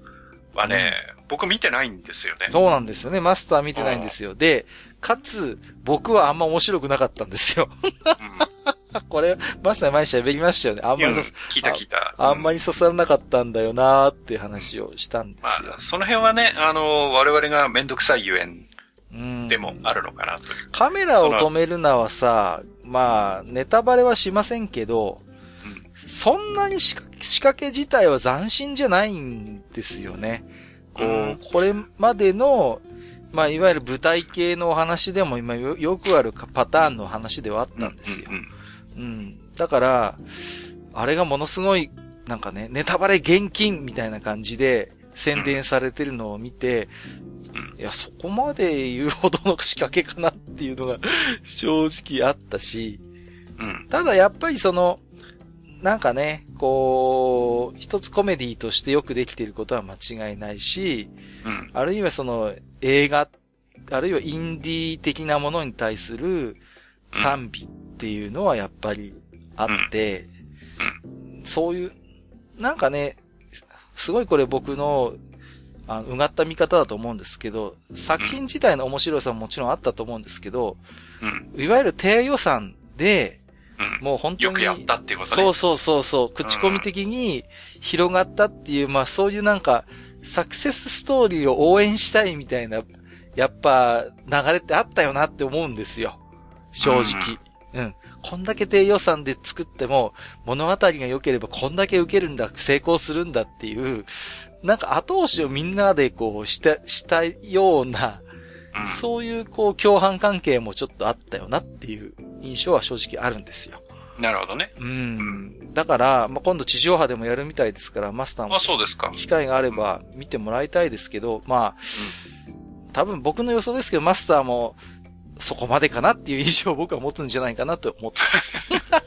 はね、うん、僕見てないんですよね。そうなんですよね。マスター見てないんですよ。で、かつ、僕はあんま面白くなかったんですよ。うん、これ、まさに前喋りましたよね。あんまり、うん、聞いた聞いた、あ。あんまり刺さらなかったんだよなーっていう話をしたんですよ。まあ、その辺はね、あの、我々がめんどくさいゆえんでもあるのかなという。カメラを止めるなはさ、まあ、ネタバレはしませんけど、うん、そんなに仕掛け自体は斬新じゃないんですよね。こう、うん、これまでの、まあ、いわゆる舞台系のお話でも今よくあるパターンの話ではあったんですよ。うん、うん、だから、あれがものすごい、なんかね、ネタバレ厳禁みたいな感じで宣伝されてるのを見て、いや、そこまで言うほどの仕掛けかなっていうのが 正直あったし、うん、ただやっぱりその、なんかね、こう、一つコメディとしてよくできていることは間違いないし、うん、あるいはその映画、あるいはインディー的なものに対する賛美っていうのはやっぱりあって、うん、そういう、なんかね、すごいこれ僕のあの、うがった見方だと思うんですけど、作品自体の面白さももちろんあったと思うんですけど、うん、いわゆる低予算で、うん、もう本当に。よくやったっていうことね。そうそうそうそう、口コミ的に広がったっていう、うん、まあそういうなんか、サクセスストーリーを応援したいみたいな、やっぱ流れってあったよなって思うんですよ。正直。うん、うんこんだけ低予算で作っても、物語が良ければこんだけ受けるんだ、成功するんだっていう、なんか後押しをみんなでこうした、したような、そういうこう共犯関係もちょっとあったよなっていう印象は正直あるんですよ。なるほどね。うん。だから、まあ、今度地上波でもやるみたいですから、マスターも。あ、そうですか。機会があれば見てもらいたいですけど、まあ、うん、多分僕の予想ですけど、マスターもそこまでかなっていう印象を僕は持つんじゃないかなと思ってます。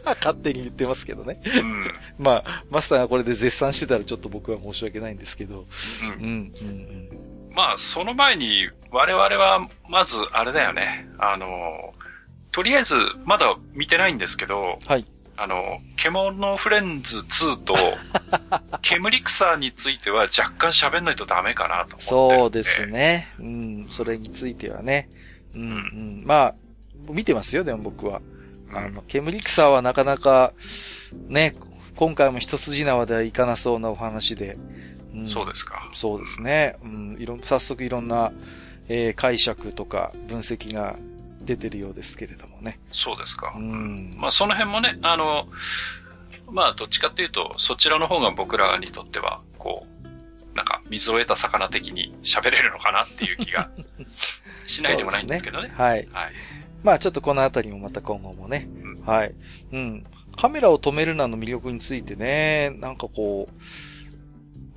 勝手に言ってますけどね。うん、まあ、マスターがこれで絶賛してたらちょっと僕は申し訳ないんですけど。うん。うん、うん、まあ、その前に、我々は、まず、あれだよね。あの、とりあえず、まだ見てないんですけど、はい。あの、獣フレンズ2と、煙草については若干喋んないとダメかなと思ってそうですね。うん、それについてはね。うん、うん。まあ、見てますよ、でも僕は。あの、煙草はなかなか、ね、今回も一筋縄ではいかなそうなお話で。うん、そうですか。そうですね。うん、いろ、早速いろんな、えー、解釈とか分析が出てるようですけれどもね。そうですか。うん。まあその辺もね、あの、まあどっちかっていうと、そちらの方が僕らにとっては、こう、なんか水を得た魚的に喋れるのかなっていう気が しないでもないんですけどね。ねはい。はい。まあちょっとこのあたりもまた今後もね、うん、はい。うん。カメラを止めるなの魅力についてね、なんかこう、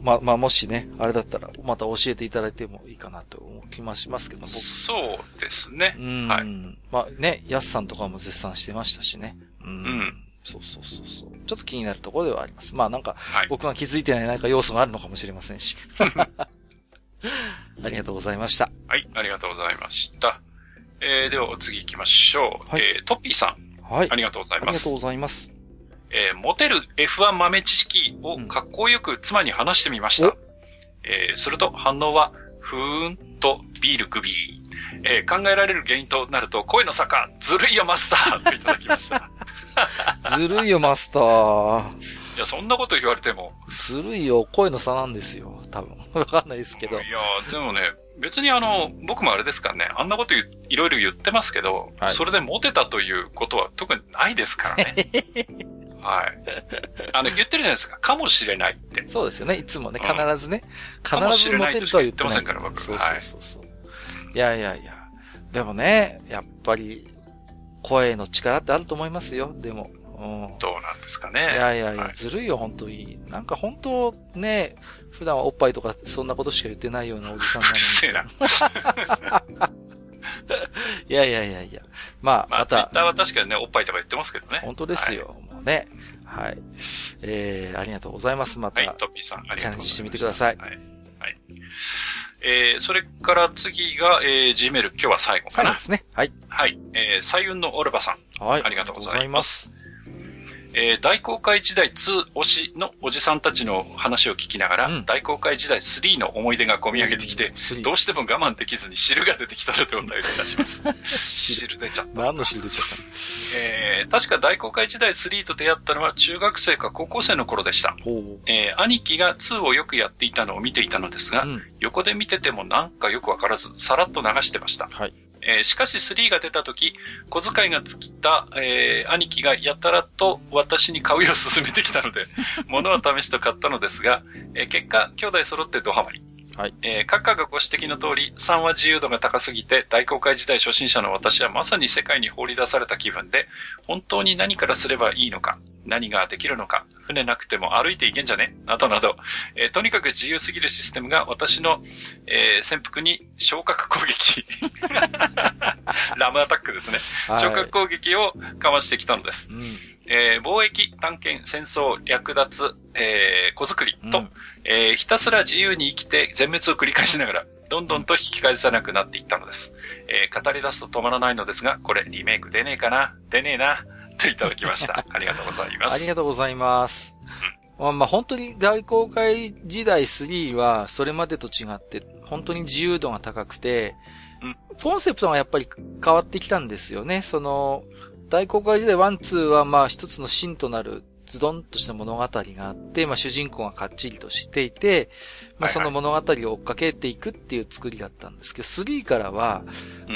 まあ、まあ、もしね、あれだったら、また教えていただいてもいいかなと思う気もしますけど、僕。そうですね。うん。はい。まあね、ヤスさんとかも絶賛してましたしね。うん。うん、そうそうそうそう。ちょっと気になるところではあります。まあなんか、はい、僕が気づいてない何か要素があるのかもしれませんし。ありがとうございました。はい、ありがとうございました。えー、では次行きましょう。はい、えー、トッピーさん。はい。ありがとうございます。ありがとうございます。えー、モテる F1 豆知識をかっこよく妻に話してみました。うん、えー、すると反応は、ふーんとビール首。えー、考えられる原因となると、声の坂、ずるいよマスターといただきました。ずるいよマスター。いや、そんなこと言われても。ずるいよ、声の差なんですよ。多分。わかんないですけど。いや、でもね、別にあの、僕もあれですからね、あんなこといろいろ言ってますけど、はい、それでモテたということは特にないですからね。はい。あの、言ってるじゃないですか。かもしれないって。そうですよね。いつもね、必ずね。うん、必ずモテるとは言ってませんから、僕。そうそうそうそう、はい。いやいやいや。でもね、やっぱり、声の力ってあると思いますよ、でも。うん。どうなんですかね。いやいやいや、はい、ずるいよ、本当に。なんか本当ね、普段はおっぱいとかそんなことしか言ってないようなおじさんなのに。うるせえな。いや いやいやいや。まあ、まあ、ツイッターは確かにね、おっぱいとか言ってますけどね。本当ですよ。はい、もうね。はい。えー、ありがとうございます。また。はい、トッピーさん、ありがとう。チャレンジしてみてください。はい。はい。えー、それから次が、えー、Gmail、今日は最後かな。そうですね。はい。はい。えー、彩雲のオルバさん。はい。ありがとうございます。えー、大航海時代2推しのおじさんたちの話を聞きながら、うん、大航海時代3の思い出が込み上げてきて、どうしても我慢できずに汁が出てきたのでお便りいたします。汁で出ちゃった。何の汁出ちゃったえー、確か大公開時代3と出会ったのは中学生か高校生の頃でした。えー、兄貴が2をよくやっていたのを見ていたのですが、うん、横で見ててもなんかよくわからず、さらっと流してました。はい。えー、しかし3が出た時、小遣いが尽きた、えー、兄貴がやたらと私に買うよう勧めてきたので、物は試しと買ったのですが、えー、結果、兄弟揃ってドハマり。はい。えー、閣下がご指摘の通り、3は自由度が高すぎて、大公開時代初心者の私はまさに世界に放り出された気分で、本当に何からすればいいのか、何ができるのか、船なくても歩いていけんじゃね？などなど、えー、とにかく自由すぎるシステムが私の、えー、潜伏に昇格攻撃 ラムアタックですね。昇格攻撃をかましてきたのです。うん、えー、貿易、探検、戦争、略奪、えー、子作りと、うん、えー、ひたすら自由に生きて全滅を繰り返しながら、どんどんと引き返さなくなっていったのです。えー、語り出すと止まらないのですが、これリメイク出ねえかな出ねえな。といただきました。ありがとうございます。ありがとうございます。まあ、まあ、本当に大公開時代3はそれまでと違って、本当に自由度が高くて、うん、コンセプトがやっぱり変わってきたんですよね。その、大公開時代1、2はまあ一つの芯となるズドンとした物語があって、まあ主人公がかっちりとしていて、まあその物語を追っかけていくっていう作りだったんですけど、3からは、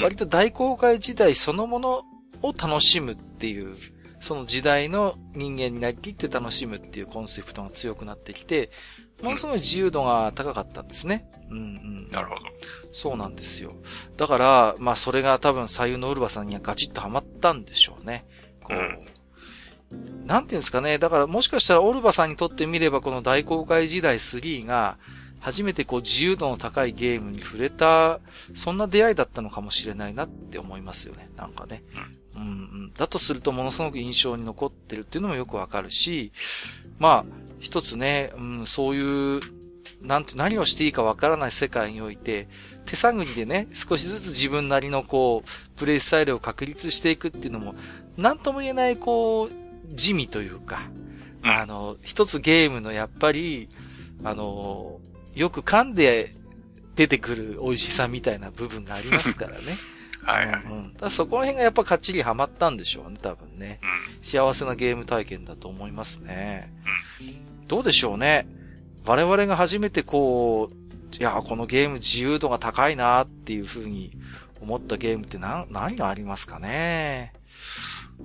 割と大公開時代そのものを楽しむっていうその時代の人間になりきって楽しむっていうコンセプトが強くなってきて、ものすごい自由度が高かったんですね。うんうん。なるほど。そうなんですよ。だから、まあそれが多分左右のウルバさんにはガチッとハマったんでしょうね。こう。うん、なんていうんですかね。だからもしかしたらオルバさんにとってみればこの大公開時代3が、初めてこう自由度の高いゲームに触れた、そんな出会いだったのかもしれないなって思いますよね。なんかね。うん、うん、だとするとものすごく印象に残ってるっていうのもよくわかるし、まあ、一つね、うん、そういう、なんて、何をしていいかわからない世界において、手探りでね、少しずつ自分なりのこう、プレイスタイルを確立していくっていうのも、なんとも言えないこう、地味というか、あの、一つゲームのやっぱり、あの、よく噛んで出てくる美味しさみたいな部分がありますからね。はいはい。うん、だそこら辺がやっぱかっちりハマったんでしょうね、多分ね。うん、幸せなゲーム体験だと思いますね。うん、どうでしょうね。我々が初めてこう、いや、このゲーム自由度が高いなっていう風に思ったゲームって何、何がありますかね？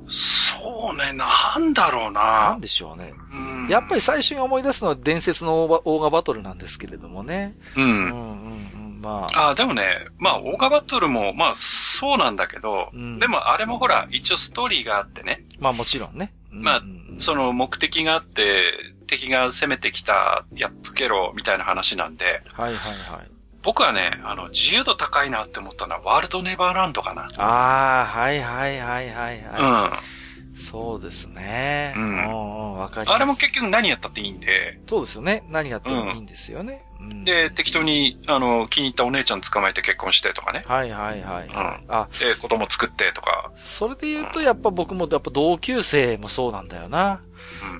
そうね、なんだろうな。なんでしょうね。うん、やっぱり最初に思い出すのは伝説のオーガバトルなんですけれどもね。うん。うんうんうん、まあ。あ、でもね、まあ、オーガバトルも、まあ、そうなんだけど、うん、でもあれもほら、一応ストーリーがあってね。まあもちろんね。まあ、その目的があって、敵が攻めてきた、やっつけろ、みたいな話なんで。はいはいはい。僕はね、あの、自由度高いなって思ったのは、ワールドネバーランドかな。ああ、はいはいはいはいはい。うん。そうですね。うん。わかります。あれも結局何やったっていいんで。そうですよね。何やってもいいんですよね。うん、で、適当に、あの、気に入ったお姉ちゃん捕まえて結婚してとかね。はいはいはい。うん。あ、で、子供作ってとか。それで言うと、やっぱ僕も、やっぱ同級生もそうなんだよな。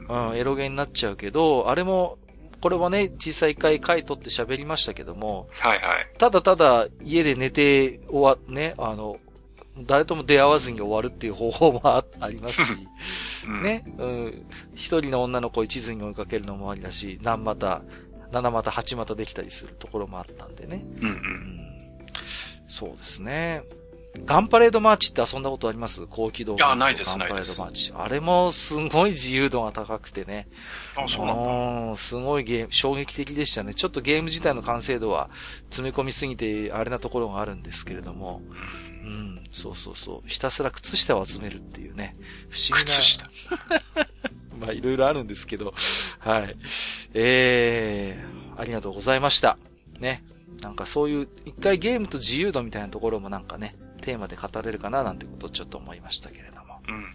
うん。うん、エロゲになっちゃうけど、あれも、これはね、小さい回回取って喋りましたけども、はいはい。ただただ家で寝て終わ、ね、あの、誰とも出会わずに終わるっていう方法もありますし、うん、ね、うん、一人の女の子を一途に追いかけるのもありだし、何股、七股、八股できたりするところもあったんでね。うん、うん、うん。そうですね。ガンパレードマーチって遊んだことあります？高機動いや、ないです、ガンパレードマーチ。あれもすごい自由度が高くてね。あ、そうなんだ。すごいゲーム、衝撃的でしたね。ちょっとゲーム自体の完成度は詰め込みすぎて、あれなところがあるんですけれども。うん、そうそうそう。ひたすら靴下を集めるっていうね。不思議な。靴下 まあ、いろいろあるんですけど。はい。えー、ありがとうございました。ね。なんかそういう、一回ゲームと自由度みたいなところもなんかね、テーマで語れるかななんてことをちょっと思いましたけれども。うん。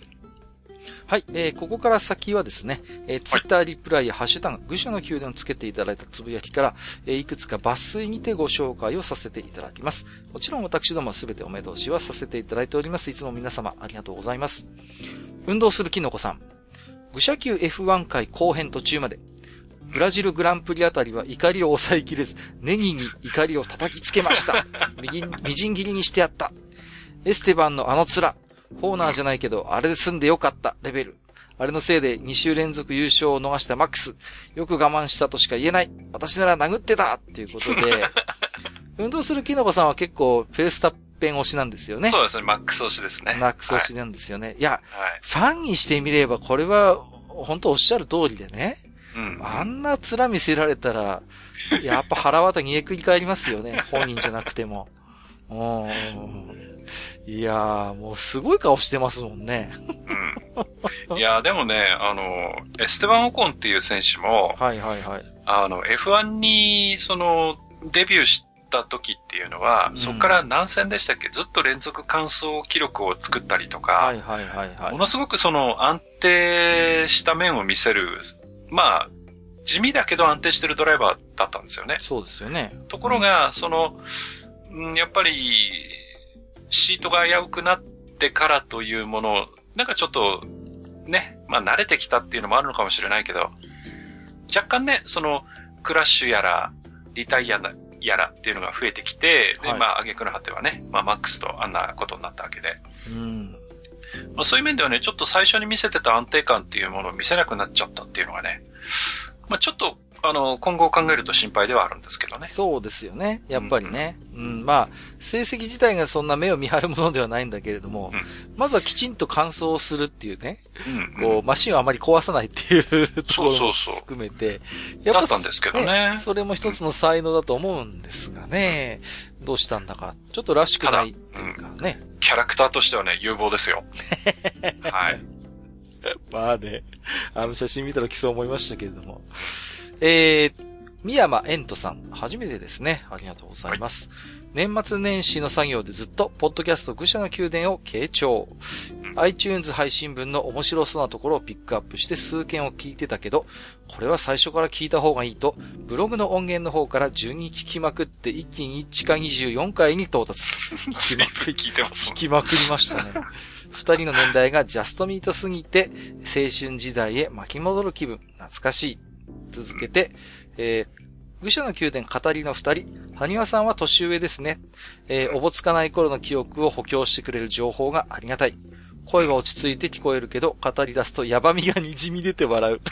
はい、えー、ここから先はですね、えー、ツイッターリプライやハッシュタグ、愚者の宮殿をつけていただいたつぶやきから、えー、いくつか抜粋にてご紹介をさせていただきます。もちろん私どもはすべてお目通しはさせていただいております。いつも皆様ありがとうございます。運動するキノコさん。愚者級 F1 回後編途中まで、ブラジルグランプリあたりは怒りを抑えきれず、ネギに怒りを叩きつけました。みじん切りにしてやった。エステバンのあの面、ホーナーじゃないけど、あれで済んでよかったレベル。あれのせいで2週連続優勝を逃したマックス。よく我慢したとしか言えない。私なら殴ってたっていうことで、運動するキノコさんは結構フェースタッペン推しなんですよね。そうですね、マックス推しですね。マックス推しなんですよね。はい、いや、はい、ファンにしてみればこれは本当おっしゃる通りでね。うん、あんな面見せられたら、やっぱ腹渡煮えくり返りますよね。本人じゃなくても。いやー、もうすごい顔してますもんね。うん。いやー、でもね、あの、エステバン・オコンっていう選手も、はいはいはい。あの、F1 に、その、デビューした時っていうのは、うん、そこから何戦でしたっけ？ずっと連続完走記録を作ったりとか、はいはいはいはい。ものすごくその安定した面を見せる、まあ、地味だけど安定してるドライバーだったんですよね。そうですよね。ところが、その、やっぱり、シートが危うくなってからというもの、なんかちょっと、ね、まあ慣れてきたっていうのもあるのかもしれないけど、若干ね、その、クラッシュやら、リタイアやらっていうのが増えてきて、はい、で、まあ、挙句の果てはね、まあ、マックスとあんなことになったわけで。うん。まあ、そういう面ではね、ちょっと最初に見せてた安定感っていうものを見せなくなっちゃったっていうのがね、まあ、ちょっとあの、今後を考えると心配ではあるんですけどね。そうですよね。やっぱりね。うん、うん、まあ、成績自体がそんな目を見張るものではないんだけれども、うん、まずはきちんと乾燥するっていうね。うん、こう、マシンをあまり壊さないっていうところも含めて。やっぱだったんですけどね、ね、それも一つの才能だと思うんですがね。どうしたんだか。ちょっとらしくないっていうかね。キャラクターとしてはね、有望ですよ。はい。まあね、あの写真見たら来そう思いましたけれども。えー、宮山エントさん、初めてですね。ありがとうございます。はい、年末年始の作業でずっと、ポッドキャスト愚者の宮殿を傾聴。iTunes 配信分の面白そうなところをピックアップして数件を聞いてたけど、これは最初から聞いた方がいいと、ブログの音源の方から順に聞きまくって一気に1か24回に到達。聞きまくり、聞いてます。聞きまくりましたね。二人の年代がジャストミートすぎて、青春時代へ巻き戻る気分、懐かしい。続けて、えー、愚者の宮殿語りの二人、埴輪さんは年上ですね。えー、おぼつかない頃の記憶を補強してくれる情報がありがたい。声は落ち着いて聞こえるけど、語り出すとヤバみが滲み出て笑う。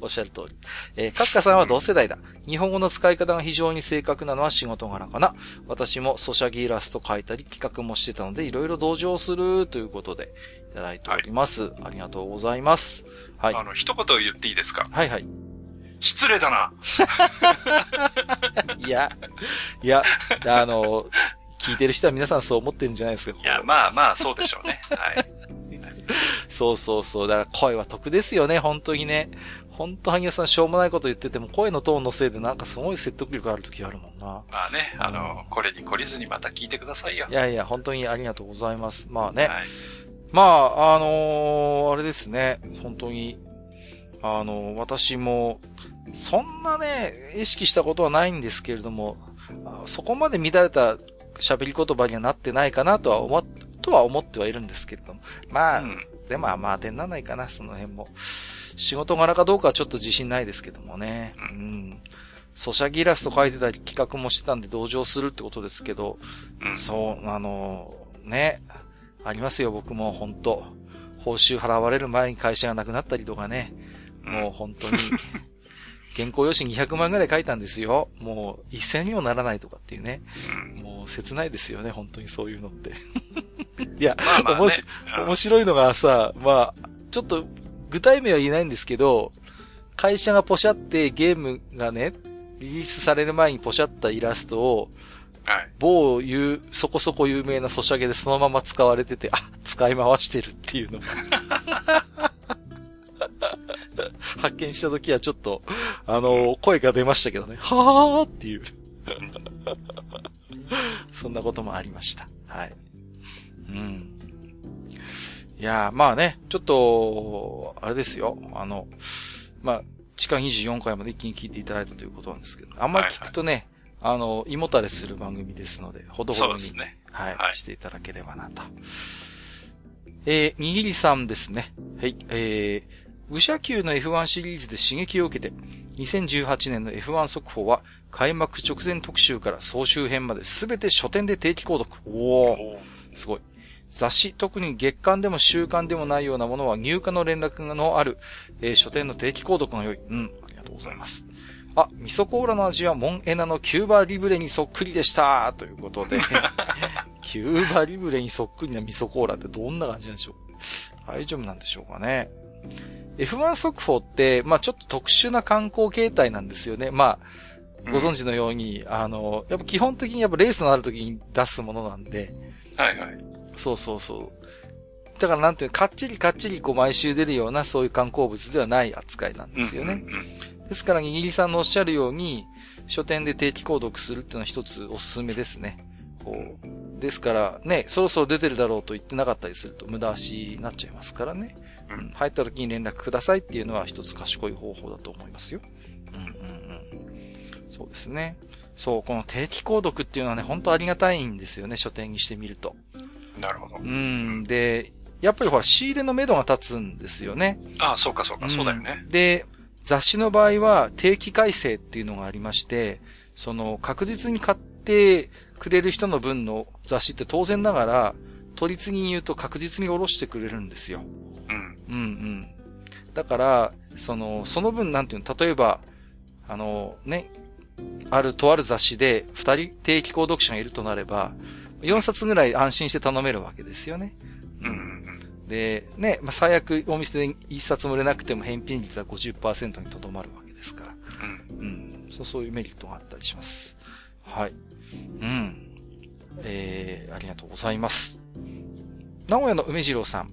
おっしゃる通り。えー、カッカさんは同世代だ。日本語の使い方が非常に正確なのは仕事柄かな。私もソシャギイラスト書いたり企画もしてたので、いろいろ同情するということで、いただいております、はい。ありがとうございます。はい。あの、一言言っていいですか？はいはい。失礼だな。いや、いや、あの、聞いてる人は皆さんそう思ってるんじゃないですか。いや、まあまあ、そうでしょうね。はい。そうそうそう。だから声は得ですよね、本当にね。本当、萩谷さんしょうもないこと言ってても、声のトーンのせいでなんかすごい説得力ある時あるもんな。まあね、あの、これに懲りずにまた聞いてくださいよ。いやいや、本当にありがとうございます。まあね。はいまあ、あのー、あれですね、本当に、あのー、私も、そんなね、意識したことはないんですけれども、そこまで乱れた喋り言葉にはなってないかなとは思、とは思ってはいるんですけれども。まあ、うん、でもまあ当てにならないかな、その辺も。仕事柄かどうかはちょっと自信ないですけどもね。うん。ソシャギラスト書いてたり企画もしてたんで同情するってことですけど、うん、そう、あの、ね、ありますよ、僕も。本当。報酬払われる前に会社がなくなったりとかね。もう本当に、原稿用紙200万ぐらい書いたんですよ。もう一銭にもならないとかっていうね。もう切ないですよね、本当に。そういうのって。いや、まあまあね、面白いのがさ、まあ、ちょっと具体名は言えないんですけど、会社がポシャってゲームがね、リリースされる前にポシャったイラストを、はい。某う、そこそこ有名なソシャゲでそのまま使われてて、あ、使い回してるっていうのが 発見した時はちょっと、あの、声が出ましたけどね。はーっていうそんなこともありました。はい。うん。いやまあね、ちょっと、あれですよ。あの、まあ、地下24回まで一気に聞いていただいたということなんですけど、あんまり聞くとね、あの、胃もたれする番組ですので、ほどほどに、ね、はい、はい、していただければなと。えー、にぎりさんですね。はい、えー、武者級の F1 シリーズで刺激を受けて、2018年の F1 速報は、開幕直前特集から総集編まで全て書店で定期購読。おおすごい。雑誌、特に月間でも週間でもないようなものは入荷の連絡のある、えー、書店の定期購読が良い。うん、ありがとうございます。あ、味噌コーラの味はモンエナのキューバリブレにそっくりでしたということで、キューバリブレにそっくりな味噌コーラってどんな感じなんでしょう大丈夫なんでしょうかね。F1 速報って、まあちょっと特殊な観光形態なんですよね。まあ、ご存知のように、うん、あの、やっぱ基本的にやっぱレースのある時に出すものなんで。はいはい。そうそうそう。だからなんていうかっちりかっちりこう毎週出るようなそういう観光物ではない扱いなんですよね。うんうんうん、ですから、ギリさんのおっしゃるように、書店で定期購読するっていうのは一つおすすめですね。こう。ですから、ね、そろそろ出てるだろうと言ってなかったりすると無駄足になっちゃいますからね。うん。入った時に連絡くださいっていうのは一つ賢い方法だと思いますよ。うんうんうん。そうですね。そう、この定期購読っていうのはね、本当ありがたいんですよね、書店にしてみると。なるほど。うん。で、やっぱりほら、仕入れの目処が立つんですよね。ああ、そうかそうか、そうだよね。で、雑誌の場合は定期改正っていうのがありまして、その確実に買ってくれる人の分の雑誌って当然ながら、取り次ぎに言うと確実に下ろしてくれるんですよ。うん。うんうん。だから、その、その分なんていうの、例えば、あの、ね、あるとある雑誌で二人定期購読者がいるとなれば、4冊ぐらい安心して頼めるわけですよね。うん。で、ね、まあ、最悪お店で1冊も売れなくても返品率は50%にとどまるわけですから。うん。うん。そう、そういうメリットがあったりします。はい。うん。えー、ありがとうございます。名古屋の梅次郎さん。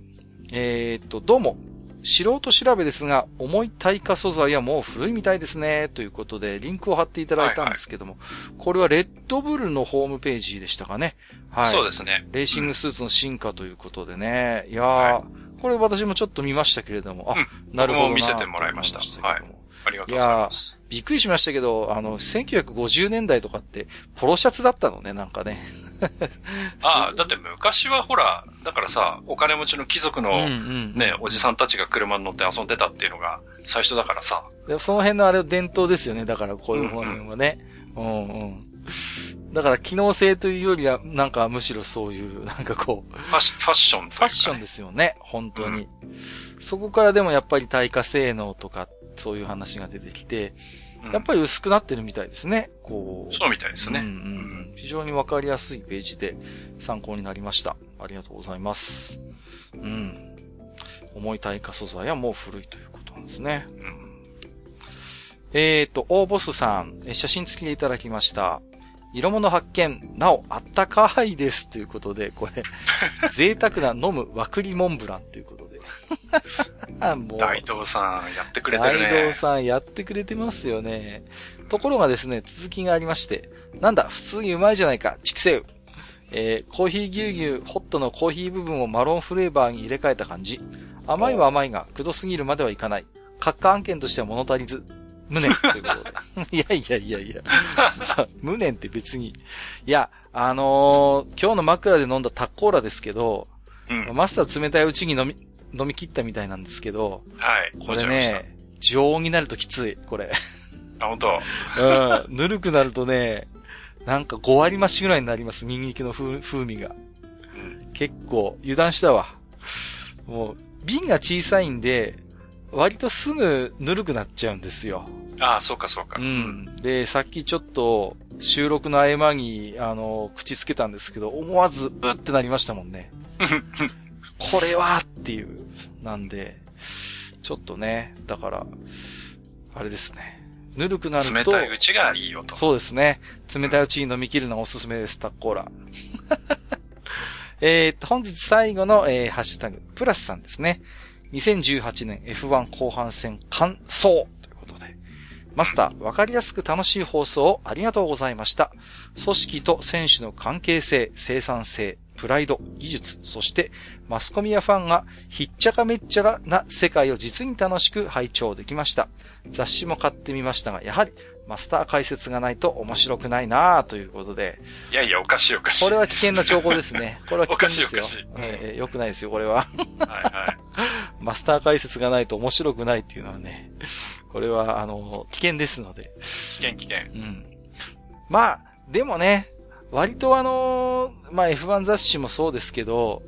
えー、っと、どうも。素人調べですが、重い耐火素材はもう古いみたいですね。ということで、リンクを貼っていただいたんですけども、はいはい、これはレッドブルのホームページでしたかね。はい。そうですね。レーシングスーツの進化ということでね。いやー、はい、これ私もちょっと見ましたけれども、あ、うん、なるほど見せてもらいました。はい。ありがとうございます。いやびっくりしましたけど、あの、1950年代とかって、ポロシャツだったのね、なんかね。ああ、だって昔はほら、だからさ、お金持ちの貴族のね、うんうん、おじさんたちが車に乗って遊んでたっていうのが最初だからさ。その辺のあれ伝統ですよね、だからこういう方面はね。うん、うん、うんうんだから機能性というよりは、なんかむしろそういう、なんかこう。ファッション、ね、ファッションですよね、本当に。うん、そこからでもやっぱり耐火性能とか、そういう話が出てきて、やっぱり薄くなってるみたいですね。こう。そうみたいですね。うん、うん、非常にわかりやすいページで参考になりました。ありがとうございます。うん。重い耐火素材はもう古いということなんですね。うん。えっ、ー、と、大ボスさん、写真付きでいただきました。色物発見、なお、あったかいです。ということで、これ、贅沢な飲む和栗モンブランということで。もう。大道さん、やってくれてるね。大道さん、やってくれてますよね。ところがですね、続きがありまして、なんだ、普通にうまいじゃないか、畜生。えー、コーヒー牛乳、ホットのコーヒー部分をマロンフレーバーに入れ替えた感じ。甘いは甘いが、くどすぎるまではいかない。閣下案件としては物足りず。無念 ということで。いやいやいやいや。さ、無念って別に。いや、あのー、今日の枕で飲んだタッコーラですけど、うん、マスター冷たいうちに飲み、飲み切ったみたいなんですけど、はい。これね、常温になるときつい、これ。あ、本当？うん。ぬるくなるとね、なんか5割増しぐらいになります、ニンニクの風風味が。結構、油断したわ。もう、瓶が小さいんで、割とすぐぬるくなっちゃうんですよ。ああ、そうかそうか。うん。で、さっきちょっと収録の合間に、あの、口つけたんですけど、思わず、うってなりましたもんね。これはっていう。なんで、ちょっとね、だから、あれですね。ぬるくなると。冷たいうちがいいよと。そうですね。冷たいうちに飲み切るのがおすすめです、タッコーラ。えっと、本日最後の、えー、ハッシュタグ、プラスさんですね。2018年 F1 後半戦完走ということで。マスター、わかりやすく楽しい放送をありがとうございました。組織と選手の関係性、生産性、プライド、技術、そしてマスコミやファンがひっちゃかめっちゃかな世界を実に楽しく拝聴できました。雑誌も買ってみましたが、やはりマスター解説がないと面白くないなということで。いやいや、おかしいおかしい。これは危険な兆候ですね。これは危険ですよ。おかしいおかしい。えー、よくないですよ、これは。はいはい。マスター解説がないと面白くないっていうのはね、これは、あの、危険ですので。危険危険。うん。まあ、でもね、割とあのー、まあ、F1 雑誌もそうですけど、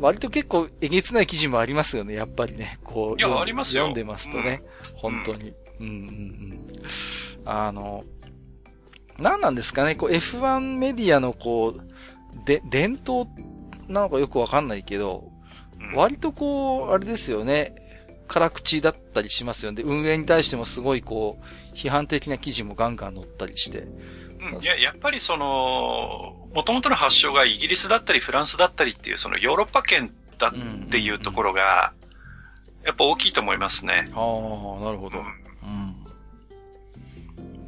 割と結構えげつない記事もありますよね、やっぱりね。こう。いや、ありますよ。読んでますとね。うん、本当に。うん、うん、うん。あの、何なんですかね、こう F1 メディアのこう、で、伝統なのかよくわかんないけど、割とこう、あれですよね、辛口だったりしますよね。運営に対してもすごいこう、批判的な記事もガンガン載ったりして。うん、いや、やっぱりその、元々の発祥がイギリスだったりフランスだったりっていうそのヨーロッパ圏だっていうところが、やっぱ大きいと思いますね。ああ、なるほど。うん。うん、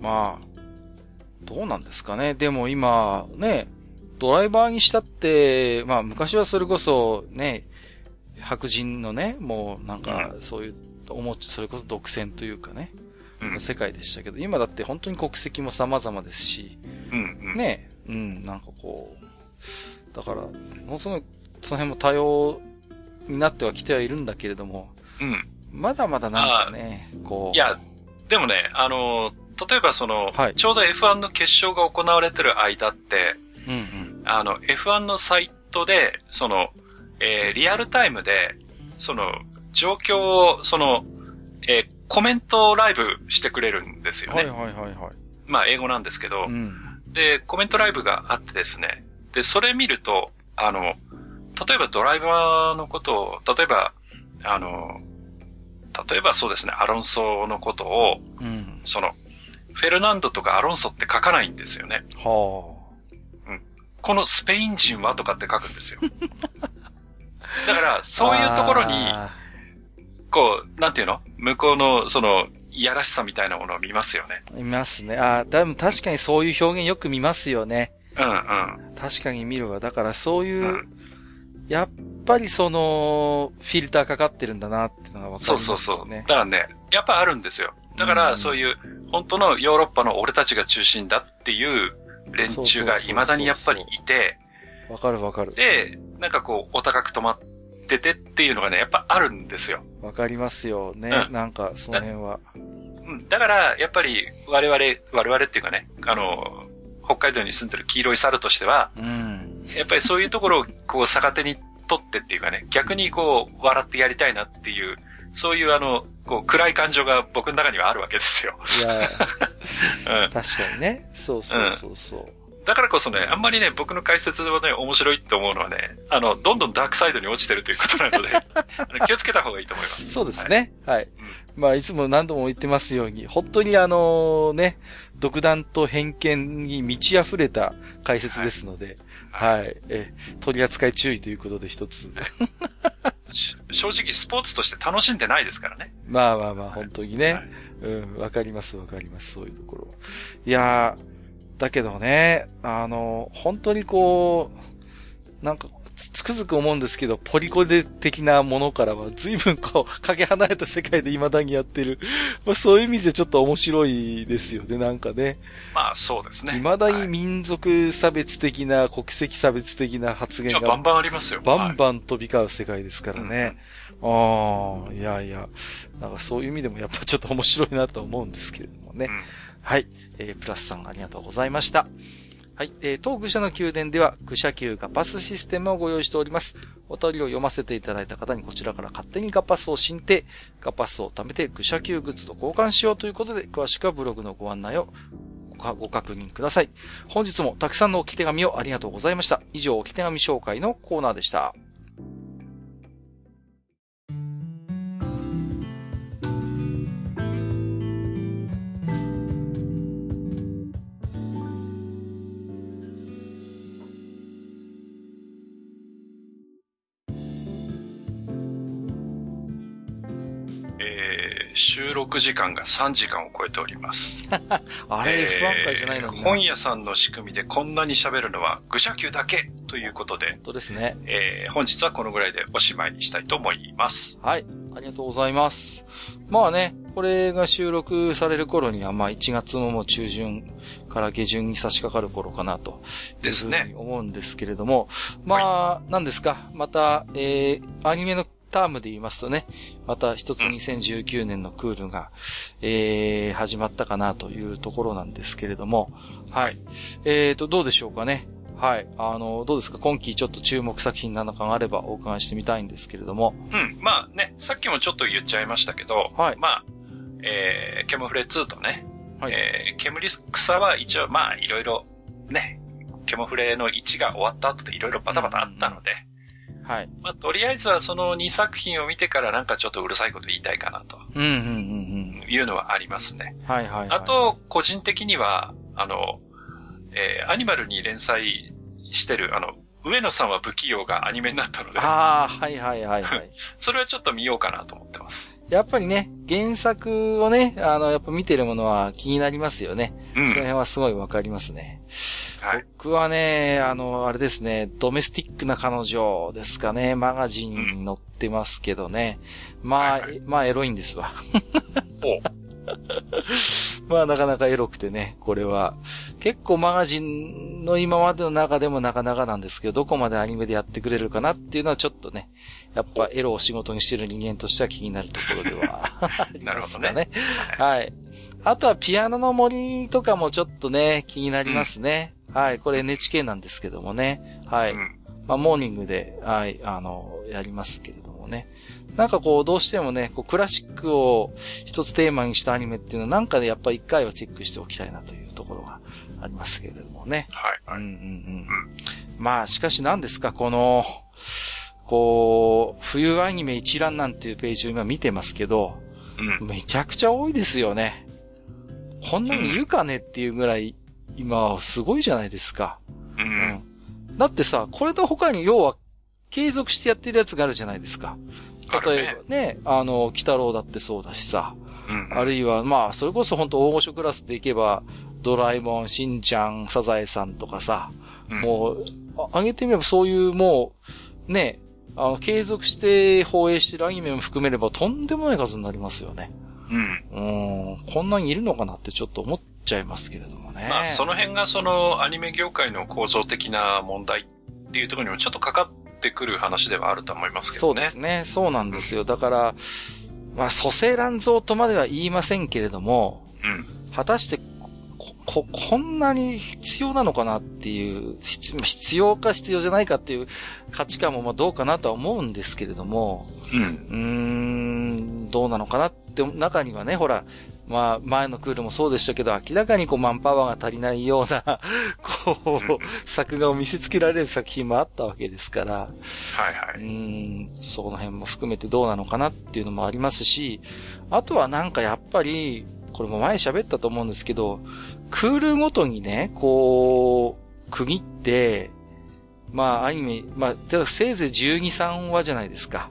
まあ、どうなんですかね。でも今、ね、ドライバーにしたって、まあ昔はそれこそね、白人のね、もうなんか、そういう、思それこそ独占というかね、うん、世界でしたけど、今だって本当に国籍も様々ですし、うんうん、ね、うん、なんかこう、だから、ものすごい、その辺も多様になってはきてはいるんだけれども、うん。まだまだなんかね、こう。いや、でもね、あの、例えばその、はい、ちょうど F1 の決勝が行われてる間って、うんうん、あの、F1 のサイトで、その、えー、リアルタイムで、その、状況を、その、えー、コメントライブしてくれるんですよね。はいはいはいはい。まあ、英語なんですけど、うん、で、コメントライブがあってですね、で、それ見ると、あの、例えばドライバーのことを、例えば、あの、例えばそうですね、アロンソのことを、うん、その、フェルナンドとかアロンソって書かないんですよね。はあ。うん。このスペイン人はとかって書くんですよ。だから、そういうところに、こう、なんていうの？向こうの、その、いやらしさみたいなものを見ますよね。見ますね。ああ、多分確かにそういう表現よく見ますよね。うんうん。確かに見るわ。だからそういう、うん、やっぱりその、フィルターかかってるんだなっていうのがわかる、ね。そうそうそう。だからね、やっぱあるんですよ。だから、そういう、本当のヨーロッパの俺たちが中心だっていう連中が未だにやっぱりいて、わかるわかる。で、なんかこう、お高く止まっててっていうのがね、やっぱあるんですよ。わかりますよね。うん、なんか、その辺は。うん。だから、やっぱり、我々、我々っていうかね、あの、北海道に住んでる黄色い猿としては、うん、やっぱりそういうところを、こう、逆手に取ってっていうかね、逆にこう、笑ってやりたいなっていう、そういうあの、こう、暗い感情が僕の中にはあるわけですよ。いや、うん、確かにね。そうそうそうそう。うんだからこそね、あんまりね、僕の解説はね、面白いって思うのはね、あの、どんどんダークサイドに落ちてるということなので、気をつけた方がいいと思います。そうですね。はい。はいうん、まあ、いつも何度も言ってますように、本当にあのね、独断と偏見に満ち溢れた解説ですので、はい。はい、え、取り扱い注意ということで一つ。正直スポーツとして楽しんでないですからね。まあまあまあ、本当にね。はい、うん、わかりますわかります、そういうところ。いやー、だけどね、あの、本当にこう、なんか、つくづく思うんですけど、ポリコレ的なものからは随分こう、かけ離れた世界で未だにやってる。まあそういう意味でちょっと面白いですよね、なんかね。まあそうですね。未だに民族差別的な、はい、国籍差別的な発言が。バンバンありますよ。バンバン飛び交う世界ですからね。はい、ああ、いやいや、なんかそういう意味でもやっぱちょっと面白いなと思うんですけれどもね。うん、はい。えー、プラスさんありがとうございました。はい。えー、当愚者の宮殿では、愚者級ガパスシステムをご用意しております。お便りを読ませていただいた方にこちらから勝手にガパスを申請、ガパスを貯めて愚者級グッズと交換しようということで、詳しくはブログのご案内をご確認ください。本日もたくさんの置き手紙をありがとうございました。以上、置き手紙紹介のコーナーでした。収録時間が3時間を超えております。あれ、F1 回じゃないのに、本屋さんの仕組みでこんなに喋るのは愚者級だけということで。本当ですね。えー、本日はこのぐらいでおしまいにしたいと思います。はい。ありがとうございます。まあね、これが収録される頃には、まあ1月のもう中旬から下旬に差し掛かる頃かなと。ですね。思うんですけれども、まあ、何ですか？また、えー、アニメのタームで言いますとね、また一つ2019年のクールが、えー、始まったかなというところなんですけれども、はい。えーと、どうでしょうかね。はい。あの、どうですか？今期ちょっと注目作品なのかがあればお伺いしてみたいんですけれども。うん。まあね、さっきもちょっと言っちゃいましたけど、はい。まあ、えー、ケムフレ2とね、はい。えー、ケムリス草は一応まあ、いろいろ、ね、ケモフレの1が終わった後でいろいろバタバタあったので、うん、はい。まあ、とりあえずはその2作品を見てからなんかちょっとうるさいこと言いたいかなと。うんうんうんうん。いうのはありますね。はいはい、はい、あと、個人的には、あの、えー、アニマルに連載してる、あの、上野さんは不器用がアニメになったので。ああ、はいはいはいはい。それはちょっと見ようかなと思ってます。やっぱりね、原作をね、あの、やっぱ見てるものは気になりますよね。うん。その辺はすごいわかりますね。はい。僕はね、あの、あれですね、ドメスティックな彼女ですかね、マガジンに載ってますけどね。うん、まあ、はいはい、まあ、エロいんですわ。お まあなかなかエロくてね、これは。結構マガジンの今までの中でもなかなかなんですけど、どこまでアニメでやってくれるかなっていうのはちょっとね、やっぱエロを仕事にしてる人間としては気になるところでは ありますかね。はい。あとはピアノの森とかもちょっとね、気になりますね。うん、はい。これ NHK なんですけどもね。はい。うん、まあ、モーニングで、はい、あの、やりますけれどもね。なんかこう、どうしてもね、こう、クラシックを一つテーマにしたアニメっていうのは、なんかでやっぱ一回はチェックしておきたいなというところがありますけれどもね。はい、はい。うんうんうん。まあ、しかし何ですか、この、こう、冬アニメ一覧なんていうページを今見てますけど、うん、めちゃくちゃ多いですよね。こんなにいるかねっていうぐらい、今、すごいじゃないですか。うん。だってさ、これと他に要は、継続してやってるやつがあるじゃないですか。例えばね、あの、北郎だってそうだしさ。うん、あるいは、まあ、それこそ本当大御所クラスでいけば、ドラえもん、しんちゃん、サザエさんとかさ、うん、もう、あげてみればそういうもう、ね、あの、継続して放映してるアニメも含めればとんでもない数になりますよね。うん。うん。こんなにいるのかなってちょっと思っちゃいますけれどもね。まあ、その辺がそのアニメ業界の構造的な問題っていうところにもちょっとかかってくる話ではあると思いますけどね。そうですね。そうなんですよ。だから、まあ、蘇生乱造とまでは言いませんけれども、うん。果たしてこ、こ、こんなに必要なのかなっていう、必要か必要じゃないかっていう価値観もまあどうかなとは思うんですけれども、うん。うーん、どうなのかなって中にはね、ほら、まあ、前のクールもそうでしたけど、明らかにこう、マンパワーが足りないような こう、作画を見せつけられる作品もあったわけですから、はいはい。うん、その辺も含めてどうなのかなっていうのもありますし、あとはなんかやっぱり、これも前喋ったと思うんですけど、クールごとにね、こう、区切って、まあ、アニメ、まあ、せいぜい12、3話じゃないですか。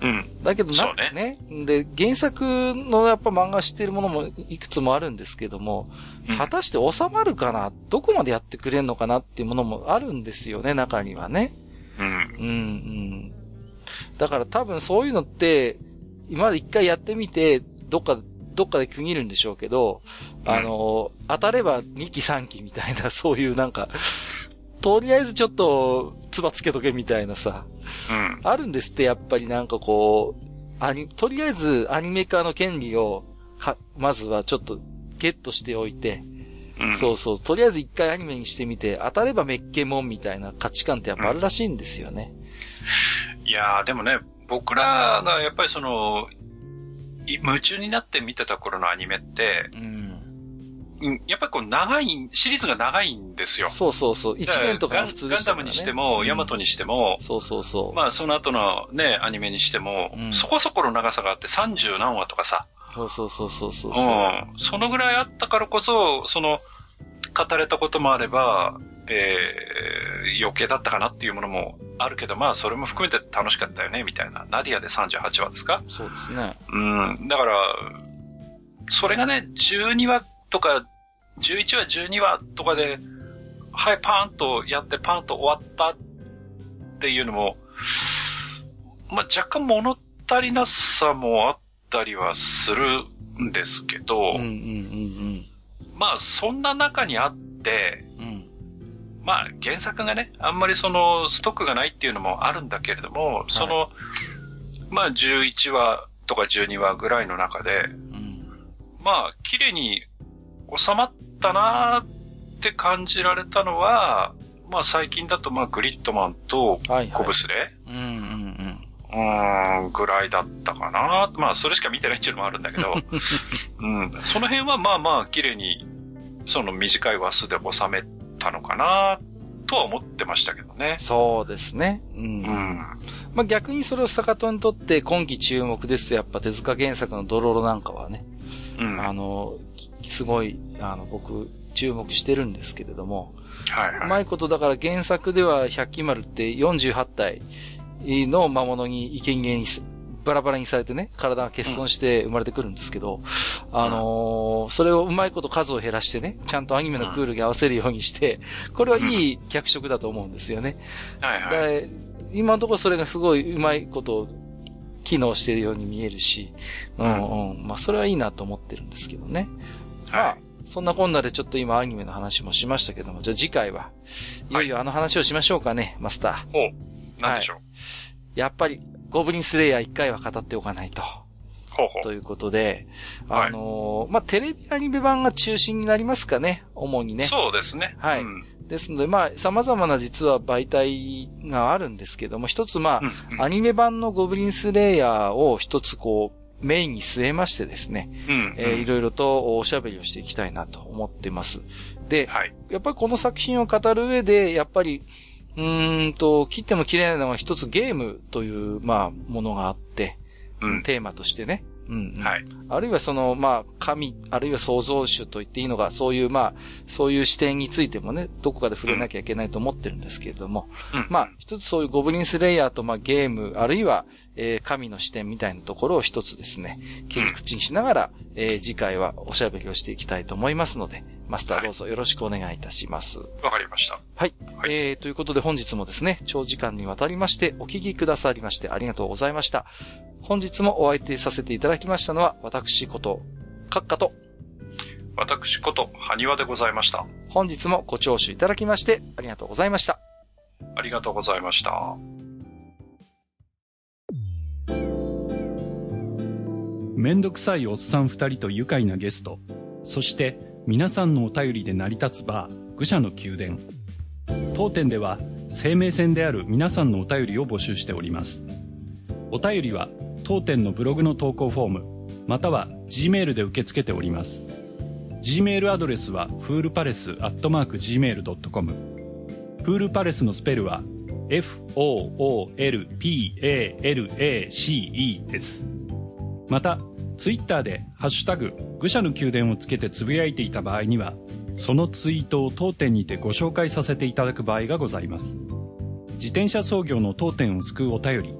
うん。だけどな、ね、ね。で、原作のやっぱ漫画知ってるものもいくつもあるんですけども、うん、果たして収まるかな？どこまでやってくれんのかなっていうものもあるんですよね、中にはね。うん。うん、うん。だから多分そういうのって、今まで一回やってみて、どっか、どっかで区切るんでしょうけど、うん、あの、当たれば2期3期みたいな、そういうなんか、とりあえずちょっと、つばつけとけみたいなさ、うん。あるんですって、やっぱりなんかこう、アニ、とりあえずアニメ化の権利を、は、まずはちょっとゲットしておいて、うん、そうそう、とりあえず一回アニメにしてみて、当たればメッケモンみたいな価値観ってやっぱあるらしいんですよね。うん、いやー、でもね、僕らがやっぱりその、夢中になって見てた頃のアニメって、うん、うん、やっぱりこう長い、シリーズが長いんですよ。そうそうそう。1年とか普通でした、ね、ガンダムにしても、ヤマトにしても、そうそうそう。まあその後のね、アニメにしても、うん、そこそこの長さがあって30何話とかさ。そうそうそうそうそう。うん。そのぐらいあったからこそ、その、語れたこともあれば、えー、余計だったかなっていうものもあるけど、まあそれも含めて楽しかったよね、みたいな。ナディアで38話ですか？そうですね。うん。だから、それがね、12話とか、11話、12話とかで、はい、パーンとやってパーンと終わったっていうのも、まあ、若干物足りなさもあったりはするんですけど、うんうんうんうん、まあ、そんな中にあって、うん、まあ、原作がね、あんまりその、ストックがないっていうのもあるんだけれども、はい、その、まあ11話とか12話ぐらいの中で、うん、まあ綺麗に収まったなって感じられたのは、まあ最近だとまあグリッドマンとコブスレ、はいはい、うんうん。うん、ぐらいだったかな。まあそれしか見てないっていうのもあるんだけど、うん、その辺はまあまあ綺麗にその短い話数で収めたのかなとは思ってましたけどね。そうですね。うん。うん、まあ逆にそれを坂戸にとって今季注目ですとやっぱ手塚原作のドロロなんかはね、うん、あの、すごい、あの、僕、注目してるんですけれども、はい、はい。うまいことだから原作では百鬼丸って48体の魔物に生贄にバラバラにされてね、体が欠損して生まれてくるんですけど、うん、あのー、それをうまいこと数を減らしてね、ちゃんとアニメのクールに合わせるようにして、これはいい脚色だと思うんですよね。はいはい。今のところそれがすごいうまいこと機能しているように見えるし、うんうん。まあ、それはいいなと思ってるんですけどね。はい。まあ、そんなこんなでちょっと今アニメの話もしましたけども、じゃあ次回は、いよいよあの話をしましょうかね、マスター。おなんでしょう、はい、やっぱり、ゴブリンスレイヤー一回は語っておかないと。ほうほうということで、あのーはい、まあ、テレビアニメ版が中心になりますかね、主にね。そうですね。はい。うん、ですので、まあ、様々な実は媒体があるんですけども、一つまあ、うんうん、アニメ版のゴブリンスレイヤーを一つこう、メインに据えましてですね、うんうん、えー、いろいろとおしゃべりをしていきたいなと思ってます。で、はい、やっぱりこの作品を語る上で、やっぱり、うんと、切っても切れないのは一つゲームという、まあ、ものがあって、うん、テーマとしてね。うん、うん、はい。あるいはその、まあ、神、あるいは創造主と言っていいのが、そういう、まあ、そういう視点についてもね、どこかで触れなきゃいけないと思ってるんですけれども、うん、まあ、一つそういうゴブリンスレイヤーと、まあ、ゲーム、あるいは、えー、神の視点みたいなところを一つですね、切り口にしながら、えー、次回はおしゃべりをしていきたいと思いますので、マスターどうぞよろしくお願いいたします。わ、はい、かりました。はい。はい、えー、ということで本日もですね、長時間にわたりましてお聞きくださりましてありがとうございました。本日もお相手させていただきましたのは、私こと、閣下と、私こと、埴輪でございました。本日もご聴取いただきまして、ありがとうございました。ありがとうございました。めんどくさいおっさん二人と愉快なゲスト、そして皆さんのお便りで成り立つバー、愚者の宮殿。当店では生命線である皆さんのお便りを募集しております。お便りは当店のブログの投稿フォームまたは G メールで受け付けております G メールアドレスはフールパレスアットマーク Gmail.com フールパレスのスペルは FOOLPALACE ですまたツイッターでハッシュタグ愚者の宮殿をつけてつぶやいていた場合にはそのツイートを当店にてご紹介させていただく場合がございます自転車操業の当店を救うお便り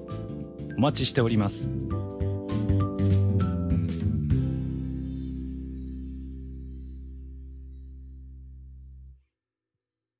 お待ちしております。